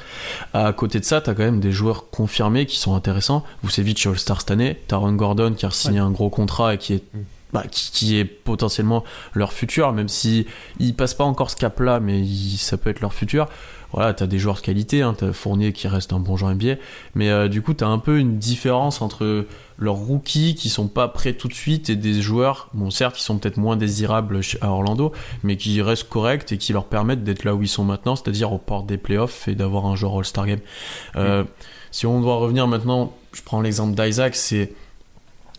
À côté de ça, tu as quand même des joueurs confirmés qui sont intéressants. Vucevic est All-Star cette année, Taron Gordon qui a signé un gros contrat et qui est, Mm. Bah, qui, qui est potentiellement leur futur, même si il passe pas encore ce cap-là, mais il- ça peut être leur futur. Voilà, t'as des joueurs de qualité, hein, t'as Fournier qui reste un bon joueur NBA, mais euh, du coup t'as un peu une différence entre leurs rookies qui sont pas prêts tout de suite et des joueurs, bon certes qui sont peut-être moins désirables à Orlando, mais qui restent corrects et qui leur permettent d'être là où ils sont maintenant, c'est-à-dire aux portes des playoffs et d'avoir un joueur All-Star Game. Euh, Si on doit revenir maintenant, je prends l'exemple d'Isaac, c'est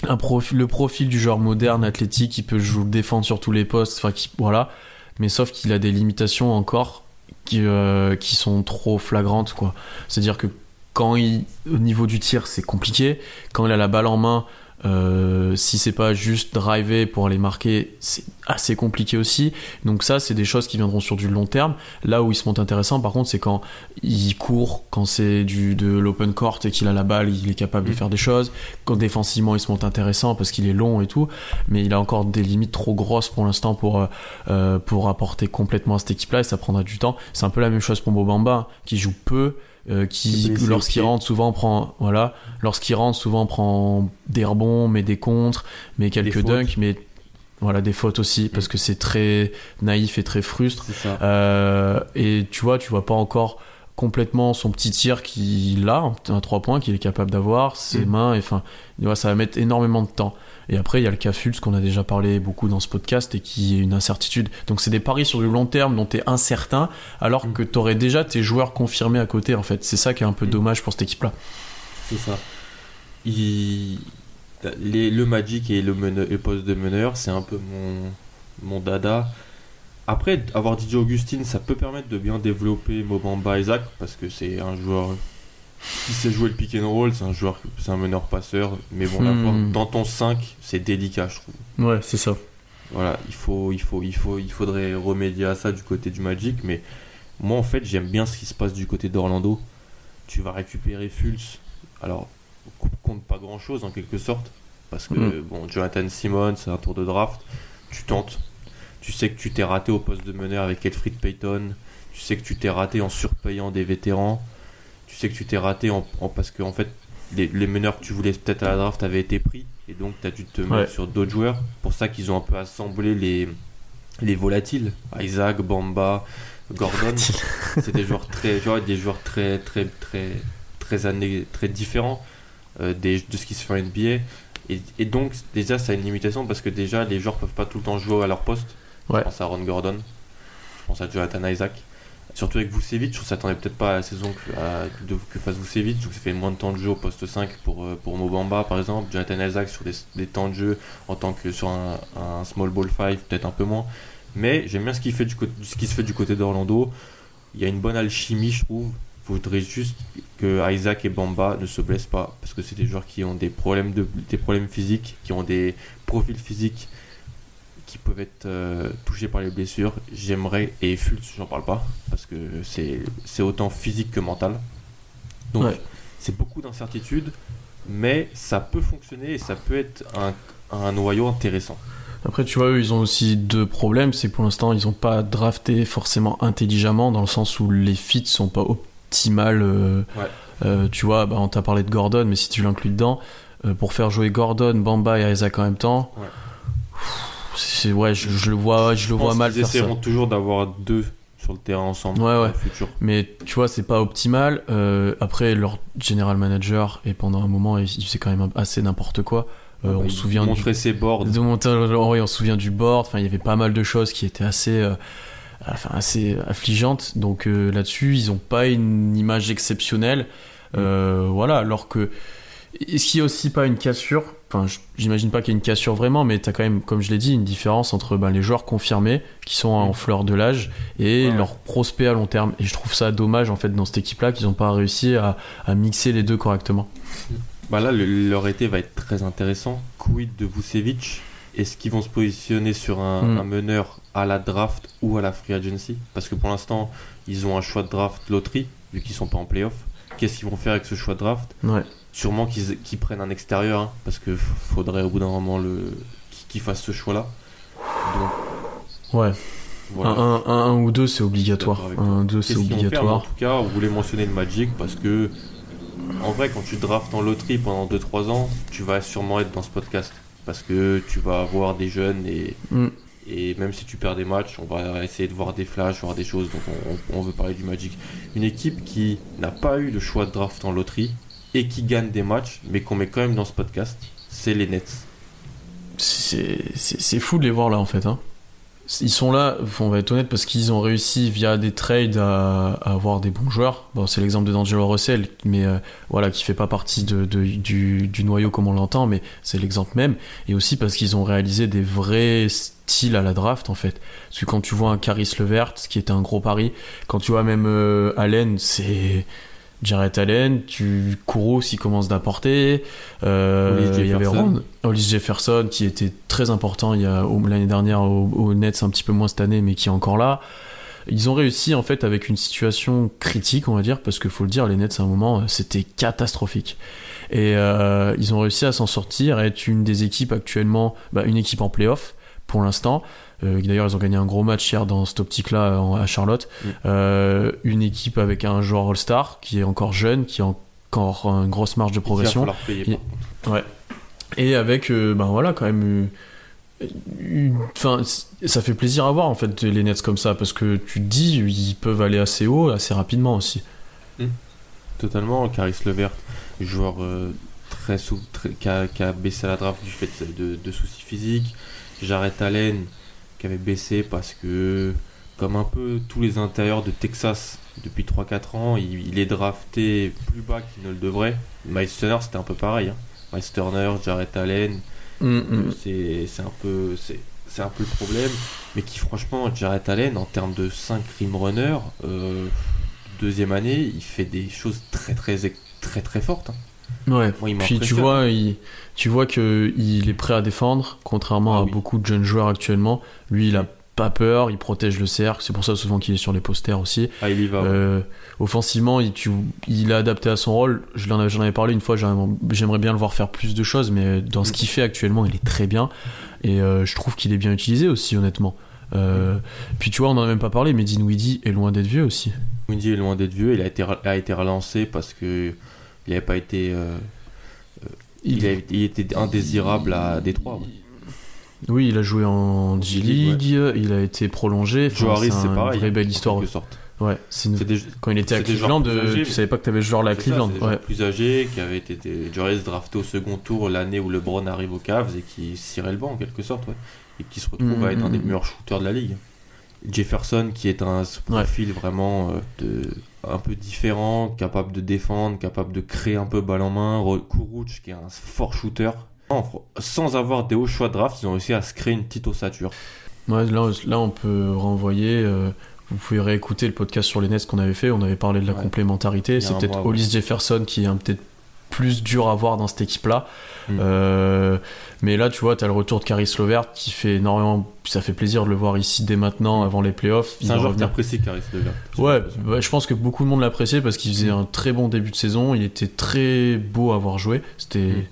le profil du joueur moderne, athlétique, qui peut jouer, défendre sur tous les postes, enfin qui, voilà, mais sauf qu'il a des limitations encore qui, euh, qui sont trop flagrantes, quoi. C'est-à-dire que quand il, au niveau du tir, c'est compliqué. Quand il a la balle en main, euh, si c'est pas juste driver pour aller marquer, c'est assez compliqué aussi. Donc ça, c'est des choses qui viendront sur du long terme. Là où il se monte intéressant, par contre, c'est quand il court, quand c'est du de l'open court et qu'il a la balle, il est capable de Mm. faire des choses. Quand défensivement, il se monte intéressant parce qu'il est long et tout, mais il a encore des limites trop grosses pour l'instant pour euh, euh, pour apporter complètement à cette équipe-là et ça prendra du temps. C'est un peu la même chose pour Mobamba, hein, qui joue peu. Euh, Qui lorsqu'il rentre souvent prend voilà lorsqu'il rentre souvent prend des rebonds mais des contres mais quelques dunks mais voilà des fautes aussi parce que c'est très naïf et très frustre euh, et tu vois, tu vois pas encore complètement son petit tir qu'il a, un un 3 points qu'il est capable d'avoir, ses Mm. mains, et enfin, ça va mettre énormément de temps. Et après, il y a le cas Fultz qu'on a déjà parlé beaucoup dans ce podcast et qui est une incertitude. Donc, c'est des paris sur du long terme dont tu es incertain, alors Mm. que tu aurais déjà tes joueurs confirmés à côté, en fait. C'est ça qui est un peu Mm. dommage pour cette équipe-là. C'est ça. Il- les- le Magic et le, meneur- le poste de meneur, c'est un peu mon, mon dada. Après, avoir DJ Augustine, ça peut permettre de bien développer Mobamba Isaac parce que c'est un joueur qui sait jouer le pick and roll, c'est un joueur, c'est un meneur passeur. Mais bon, Hmm. dans ton 5, c'est délicat, je trouve. Ouais, c'est ça. Voilà, il faut, il faut, il faut, il faudrait remédier à ça du côté du Magic, mais moi en fait j'aime bien ce qui se passe du côté d'Orlando. Tu vas récupérer Fultz, alors co- compte pas grand chose en quelque sorte, parce que Mm. bon, Jonathan Simmons, c'est un tour de draft, tu tentes. Tu sais que tu t'es raté au poste de meneur avec Elfrid Payton, tu sais que tu t'es raté en surpayant des vétérans, sais que tu t'es raté en, en- parce que en fait les, les meneurs que tu voulais peut-être à la draft avaient été pris Et donc, tu as dû te mettre sur d'autres joueurs. pour ça qu'ils ont un peu assemblé les, les volatiles. Isaac, Bamba, Gordon. c'est des joueurs très, des joueurs très, très, très, très, années, très différents euh, des, de ce qui se fait en NBA. Et, et, donc, déjà, ça a une limitation parce que déjà, les joueurs peuvent pas tout le temps jouer à leur poste. Je pense à Ron Gordon, je pense à Jonathan Isaac. Surtout avec Vucevic, je s'attendait peut-être pas à la saison que, à, que fasse Vucevic, donc ça fait moins de temps de jeu au poste 5 pour, euh, pour Mobamba par exemple, Jonathan Isaac sur des, temps de jeu en tant que sur un, small ball 5, peut-être un peu moins. Mais j'aime bien ce qui se fait du côté d'Orlando. Il y a une bonne alchimie, je trouve. Il faudrait juste que Isaac et Bamba ne se blessent pas, parce que c'est des joueurs qui ont des problèmes, de, des problèmes physiques, qui ont des profils physiques qui peuvent être euh, touchés par les blessures. J'aimerais, et Fultz, j'en parle pas, parce que c'est autant physique que mental. Donc, c'est beaucoup d'incertitudes, mais ça peut fonctionner et ça peut être un, un noyau intéressant. Après, tu vois, eux, ils ont aussi deux problèmes. C'est que pour l'instant, ils n'ont pas drafté forcément intelligemment, dans le sens où les fits sont pas optimales. Euh, euh, tu vois, bah, on t'a parlé de Gordon, mais si tu l'inclus dedans, pour faire jouer Gordon, Bamba et Isaac en même temps, c'est ouais, je, le vois, je le vois mal. Ils essaieront toujours d'avoir deux sur le terrain ensemble ouais, ouais. futur. Mais tu vois, c'est pas optimal. Euh, après, leur general manager et pendant un moment, il, faisait quand même assez n'importe quoi. Euh, on se souvient du, ses boards. De on se souvient du board. Enfin, il y avait pas mal de choses qui étaient assez, euh, enfin, assez affligeantes. Donc là-dessus, ils ont pas une image exceptionnelle. Mm. Voilà, alors que est-ce qu'il y a aussi pas une cassure? Enfin, j'imagine pas qu'il y ait une cassure vraiment, mais tu as quand même, comme je l'ai dit, une différence entre ben, les joueurs confirmés, qui sont en fleur de l'âge, et leurs prospects à long terme. Et je trouve ça dommage, en fait, dans cette équipe-là, qu'ils n'ont pas réussi à, mixer les deux correctement. Bah là, leur été va être très intéressant. Quid de Vucevic Est-ce qu'ils vont se positionner sur un, hmm. un, meneur à la draft ou à la free agency? Parce que pour l'instant, ils ont un choix de draft loterie, vu qu'ils sont pas en playoff. Qu'est-ce qu'ils vont faire avec ce choix de draft? Ouais sûrement qu'ils prennent un extérieur, hein, parce que faudrait au bout d'un moment le qu'ils fassent ce choix-là. Ouais. Un, un, ou deux, c'est obligatoire. Un, deux, c'est obligatoire. En tout cas, on voulait mentionner le Magic parce que, en vrai, quand tu draftes en loterie pendant 2-3 ans, tu vas sûrement être dans ce podcast. Parce que tu vas avoir des jeunes et, mm. et même si tu perds des matchs, on va essayer de voir des flashs, voir des choses. Donc, on, on veut parler du Magic. Une équipe qui n'a pas eu le choix de draft en loterie, et qui gagnent des matchs, mais qu'on met quand même dans ce podcast, c'est les Nets. C'est fou de les voir là en fait. Hein. Ils sont là, on va être honnête, parce qu'ils ont réussi via des trades à, avoir des bons joueurs. Bon, c'est l'exemple de D'Angelo Russell, mais euh, voilà, qui fait pas partie de, du, noyau comme on l'entend, mais c'est l'exemple même. Et aussi parce qu'ils ont réalisé des vrais styles à la draft en fait. Parce que quand tu vois un Caris Levert, qui était un gros pari, quand tu vois même euh, Allen, c'est Jared Allen, tu commence d'apporter. Euh, il y avait Hollis Jefferson qui était très important il y a l'année dernière au, Nets, un petit peu moins cette année, mais qui est encore là. Ils ont réussi en fait avec une situation critique, on va dire, parce qu'il faut le dire, les Nets à un moment c'était catastrophique. Et euh, ils ont réussi à s'en sortir, et être une des équipes actuellement, bah, une équipe en playoff pour l'instant. Euh, d'ailleurs, ils ont gagné un gros match hier dans cette optique-là à Charlotte. Mm. Euh, une équipe avec un joueur All-Star qui est encore jeune, qui a encore une grosse marge de progression. Et, ouais. Et avec, euh, ben voilà, quand même. Enfin, ça fait plaisir à voir en fait les Nets comme ça parce que tu te dis ils peuvent aller assez haut assez rapidement aussi. Mm. Totalement, Caris Levert, joueur très, qui, a, baissé la draft du fait de, de soucis physiques. Jarrett Allen, qui avait baissé parce que, comme un peu tous les intérieurs de Texas depuis 3-4 ans, il, est drafté plus bas qu'il ne le devrait. Miles Turner, c'était un peu pareil. Hein. Miles Turner, Jarrett Allen, mm, mm. c'est un peu. C'est un peu le problème, mais qui franchement, Jarrett Allen, en termes de 5 rim runners, euh, deuxième année, il fait des choses très très très très, fortes. Hein. Ouais. Puis tu vois, il, tu vois que il est prêt à défendre, contrairement ah à beaucoup de jeunes joueurs actuellement. Lui, il a pas peur, il protège le cercle. C'est pour ça souvent qu'il est sur les posters aussi. Ah, il y va. Euh, offensivement, il, tu, il a adapté à son rôle. J'en avais parlé une fois. J'aimerais bien le voir faire plus de choses, mais dans ce qu'il fait actuellement, il est très bien. Et euh, je trouve qu'il est bien utilisé aussi, honnêtement. Euh, puis tu vois, on en a même pas parlé, mais Dinwiddie est loin d'être vieux aussi. Dinwiddie est loin d'être vieux. Il a été, a été relancé parce que il n'avait pas été il, a- il était indésirable à Détroit. ouais. Oui, il a joué en G-League, il a été prolongé. Enfin, Joe Harris, c'est c'est une vraie belle en histoire. quelque sorte. Ouais, une- des- Quand il était à Cleveland, plus euh, âgés, tu savais pas que t'avais ce joueur là à ça, Cleveland. ouais. plus âgés qui avaient été Joe Harris drafté au second tour l'année où LeBron arrive aux Cavs et qui cirait le banc en quelque sorte, ouais. et qui se retrouve Mhm, à être un des mhm. meilleurs shooters de la ligue. Jefferson qui est un profil vraiment euh, de, un peu différent, capable de défendre, capable de créer un peu balle en main. Ro- Kuruc qui est un fort shooter. Sans avoir des hauts choix de draft, ils ont réussi à se créer une petite ossature. Ouais, là, là, on peut renvoyer. euh, vous pouvez réécouter le podcast sur les Nets qu'on avait fait. On avait parlé de la Ouais. complémentarité. C'est peut-être ouais. Hollis Jefferson qui est un- peut-être plus dur à voir dans cette équipe-là. Mm. Euh, mais là, tu vois, tu as le retour de Caris Lovert qui fait énormément. Ça fait plaisir de le voir ici dès maintenant, avant les playoffs. C'est un joueur revenir apprécie Caris Levert. Ouais, bah, je pense que beaucoup de monde l'appréciait parce qu'il faisait un très bon début de saison. Il était très beau à voir jouer. C'était,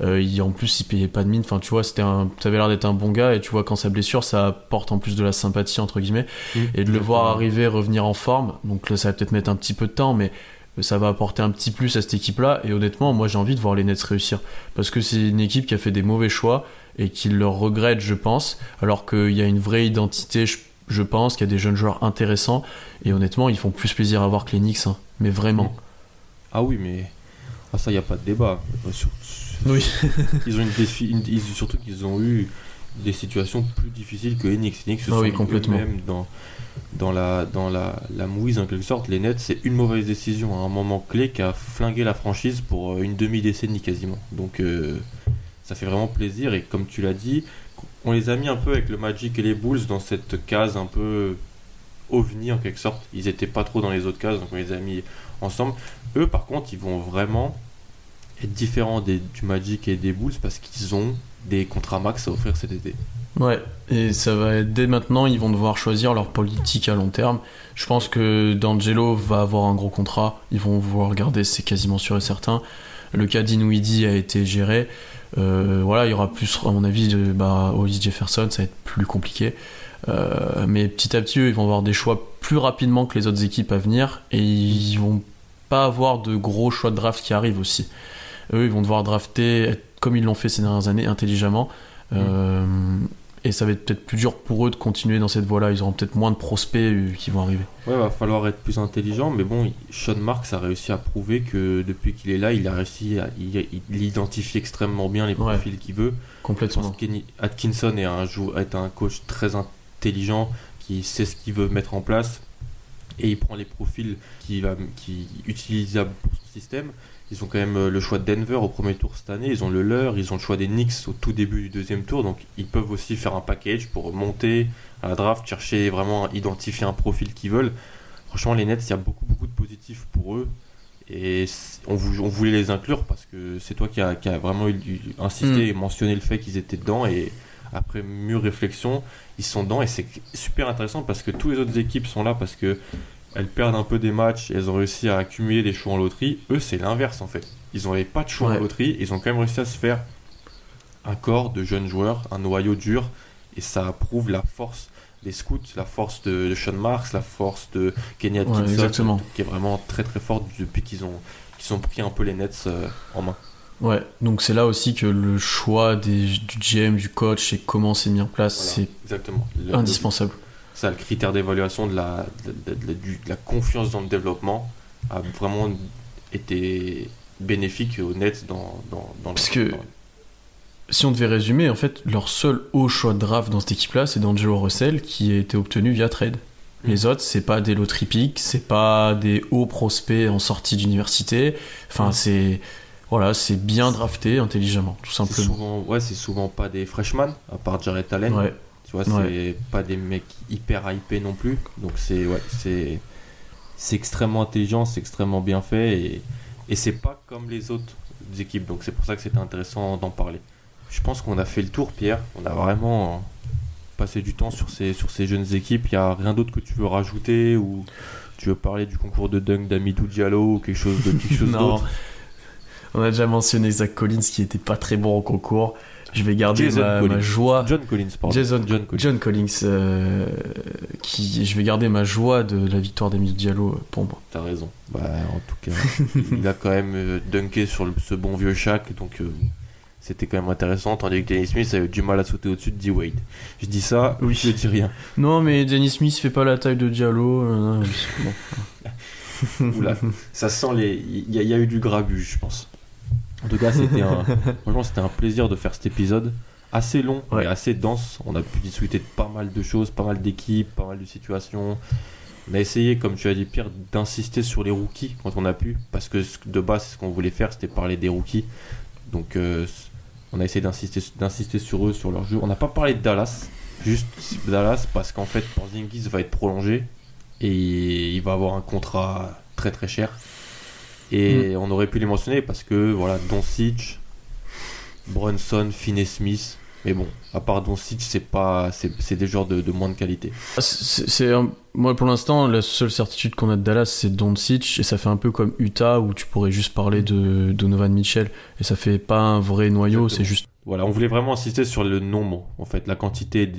euh, il, en plus, il payait pas de mine. Enfin, tu vois, c'était un, ça avait l'air d'être un bon gars. Et tu vois, quand sa blessure, ça apporte en plus de la sympathie entre guillemets. Et de le voir arriver, revenir en forme. Donc là, ça va peut-être mettre un petit peu de temps, mais ça va apporter un petit plus à cette équipe-là. Et honnêtement, moi, j'ai envie de voir les Nets réussir parce que c'est une équipe qui a fait des mauvais choix et qui leur regrette, je pense. Alors qu'il y a une vraie identité. Je, je pense qu'il y a des jeunes joueurs intéressants et honnêtement, ils font plus plaisir à voir que les Knicks, hein. mais vraiment. Ah oui, mais ah, ça, il n'y a pas de débat. Euh, sur- Oui. ils ont une défi- une- surtout qu'ils ont eu des situations plus difficiles que. Les Knicks se Ah sont oui, complètement. eux-mêmes dans, dans, la, dans la, la mouise en quelque sorte. Les Nets, c'est une mauvaise décision à un moment clé qui a flingué la franchise pour euh, une demi-décennie quasiment. Donc euh, ça fait vraiment plaisir. Et comme tu l'as dit, on les a mis un peu avec le Magic et les Bulls dans cette case un peu ovni en quelque sorte. Ils étaient pas trop dans les autres cases, donc on les a mis ensemble. Eux, par contre, ils vont vraiment être différents des, du Magic et des Bulls parce qu'ils ont des contrats max à offrir cet été. Ouais, et ça va être dès maintenant, ils vont devoir choisir leur politique à long terme. Je pense que D'Angelo va avoir un gros contrat, ils vont vouloir le garder, c'est quasiment sûr et certain. Le cas d'Inouidi a été géré. Euh, voilà, il y aura plus, à mon avis, de bah, Jefferson, ça va être plus compliqué. Euh, mais petit à petit, eux, ils vont avoir des choix plus rapidement que les autres équipes à venir et ils vont pas avoir de gros choix de draft qui arrivent aussi. Eux, ils vont devoir drafter, comme ils l'ont fait ces dernières années, intelligemment. Euh, et ça va être peut-être plus dur pour eux de continuer dans cette voie-là. Ils auront peut-être moins de prospects euh, qui vont arriver. Ouais, va falloir être plus intelligent, mais bon, Sean Marks a réussi à prouver que depuis qu'il est là, il a réussi à il, il identifie extrêmement bien les Ouais. profils qu'il veut. Complètement. Atkinson est un, jou- est un coach très intelligent qui sait ce qu'il veut mettre en place et il prend les profils qui, va, qui utilisables pour son système. Ils ont quand même euh, le choix de Denver au premier tour cette année, ils ont le leur, ils ont le choix des Knicks au tout début du deuxième tour, donc ils peuvent aussi faire un package pour monter à la draft, chercher vraiment à identifier un profil qu'ils veulent. Franchement, les Nets, il y a beaucoup, beaucoup de positifs pour eux. Et on, vou- on voulait les inclure parce que c'est toi qui a, qui a vraiment insisté Mm. et mentionné le fait qu'ils étaient dedans. Et après mûre réflexion, ils sont dedans. Et c'est super intéressant parce que toutes les autres équipes sont là parce que elles perdent un peu des matchs. Et elles ont réussi à accumuler des choix en loterie. Eux, c'est l'inverse en fait. Ils n'avaient pas de choix Ouais. en loterie. Ils ont quand même réussi à se faire un corps de jeunes joueurs, un noyau dur. Et ça prouve la force des scouts, la force de, de Sean Marks, la force de Kenny Atkinson, qui est vraiment très très forte depuis qu'ils ont, qu'ils ont pris un peu les Nets euh, en main. Ouais, donc c'est là aussi que le choix des, du GM, du coach et comment c'est mis en place, Voilà, c'est indispensable. Le- ça, le critère d'évaluation de la, de, de- de- du- de la confiance dans le développement a vraiment été bénéfique aux Nets dans, dans, dans Parce que- Si on devait résumer, en fait, leur seul haut choix de draft dans cette équipe-là, c'est d'Angelo Russell qui a été obtenu via trade. Mm. Les autres, c'est pas des loteries piques, c'est pas des hauts prospects en sortie d'université. Enfin, Mm. c'est voilà, c'est bien drafté intelligemment, tout simplement. souvent, ouais, c'est souvent pas des freshmen, à part Jared Allen. Ouais, Tu vois, c'est pas des mecs hyper hypés non plus. Donc c'est ouais, c'est c'est extrêmement intelligent, c'est extrêmement bien fait et, et c'est pas comme les autres équipes. Donc c'est pour ça que c'était intéressant d'en parler. Je pense qu'on a fait le tour, Pierre. On a vraiment passé du temps sur ces sur ces jeunes équipes. Il y a rien d'autre que tu veux rajouter ou tu veux parler du concours de dunk d'Amidou Diallo ou quelque chose de quelque chose d'autre? On a déjà mentionné Zach Collins qui était pas très bon en concours. Je vais garder ma, joie. John Collins, pardon. Jason, John Collins. John Collins, euh, qui, je vais garder ma joie de la victoire d'Emile Diallo euh, pour moi. T'as raison. Bah, en tout cas, il a quand même euh, dunké sur le- ce bon vieux Shaq, donc euh, c'était quand même intéressant. Tandis que Dennis Smith avait du mal à sauter au-dessus de D-Wade. Je dis ça, Oui. je dis rien. Non, mais Dennis Smith fait pas la taille de Diallo. euh, non, bon. Oula, ça sent les. Il y, y a eu du grabuge, je pense. En tout cas, c'était un. Franchement, c'était un plaisir de faire cet épisode. Assez long, Ouais. mais assez dense. On a pu discuter de pas mal de choses, pas mal d'équipes, pas mal de situations. On a essayé, comme tu as dit, Pierre, d'insister sur les rookies quand on a pu. Parce que de base, c'est ce qu'on voulait faire, c'était parler des rookies. Donc, euh, on a essayé d'insister, d'insister sur eux, sur leur jeu. On n'a pas parlé de Dallas. Juste Dallas, parce qu'en fait, Porzingis va être prolongé. Et il va avoir un contrat très très cher. Et on aurait pu les mentionner parce que, voilà, Doncic, Brunson, Finney-Smith. Mais bon, à part Doncic, c'est pas, c'est, des joueurs de, de moins de qualité. Ah, C'est, moi pour l'instant la seule certitude qu'on a de Dallas c'est Doncic et ça fait un peu comme Utah où tu pourrais juste parler de Donovan Mitchell et ça fait pas un vrai noyau, c'est juste Voilà, on voulait vraiment insister sur le nombre, en fait, la quantité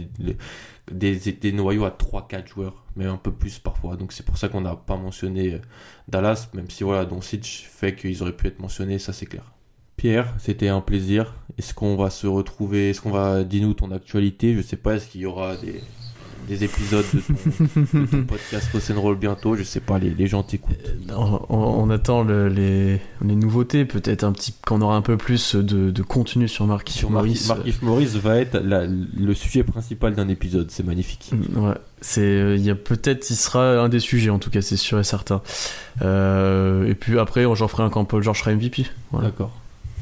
des, des- noyaux à 3-4 joueurs, mais un peu plus parfois. Donc c'est pour ça qu'on n'a pas mentionné euh, Dallas, même si voilà, Doncic fait qu'ils auraient pu être mentionnés, ça c'est clair. Pierre, c'était un plaisir. Est-ce qu'on va se retrouver Est-ce qu'on va dis-nous ton actualité? Je sais pas. Est-ce qu'il y aura des, des épisodes de ton, de ton podcast Roll bientôt Je sais pas. Les, les gens t'écoutent. on, on- on attend le- les, les nouveautés peut-être un petit qu'on aura un peu plus de, de contenu sur Marquis Sur Maurice. Marquis Maurice va être la- le sujet principal d'un épisode. C'est magnifique. Mm, Ouais, c'est euh, il y a peut-être il sera un des sujets en tout cas c'est sûr et certain. Euh, et puis après j'en ferai un quand Paul George sera MVP. Voilà. D'accord.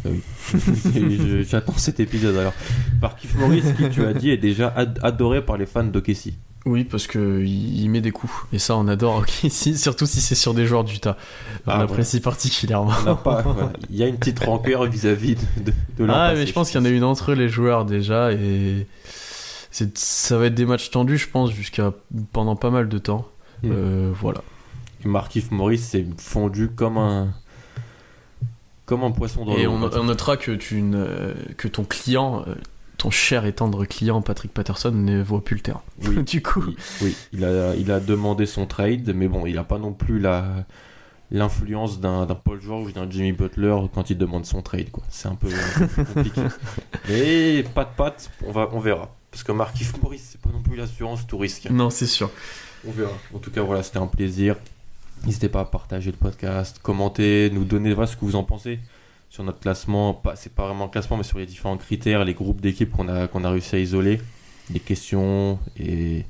Ah oui. J'attends cet épisode alors. Marquis Maurice, qui tu as dit, est déjà ad- adoré par les fans d'Okessi. Oui, parce que il met des coups. Et ça, on adore si- surtout si c'est sur des joueurs d'Utah. On Ah, apprécie particulièrement. On pas-. Il y a une petite rancœur vis-à-vis de, de, de Ah, passé, mais je pense qu'il y en a une entre eux, les joueurs, déjà. Et ça va être des matchs tendus, je pense, jusqu'à pendant pas mal de temps. Mm. Euh, voilà. Et Markif Maurice s'est fondu comme un comme un poisson dans Et on, on notera que, tu ne- que ton client, euh, ton cher et tendre client, Patrick Patterson, ne voit plus le terrain. Oui, du coup. il, oui, il a, il a demandé son trade, mais bon, il n'a pas non plus la l'influence d'un Paul George ou d'un Jimmy Butler quand il demande son trade. quoi. C'est un peu, un peu compliqué. mais pas de patte, on, va, on verra. Parce que Markif Maurice, c'est pas non plus l'assurance tout risque. Non, c'est sûr. On verra. En tout cas, voilà, c'était un plaisir. N'hésitez pas à partager le podcast, commenter, nous donner voilà, ce que vous en pensez sur notre classement. Pas, c'est pas vraiment un classement, mais sur les différents critères, les groupes d'équipes qu'on a, qu'on a réussi à isoler, les questions et,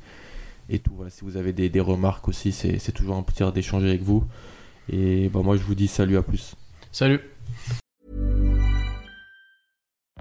et tout. Voilà, si vous avez des, des remarques aussi, c'est, c'est toujours un plaisir d'échanger avec vous. Et bah, moi, je vous dis salut, à plus. Salut.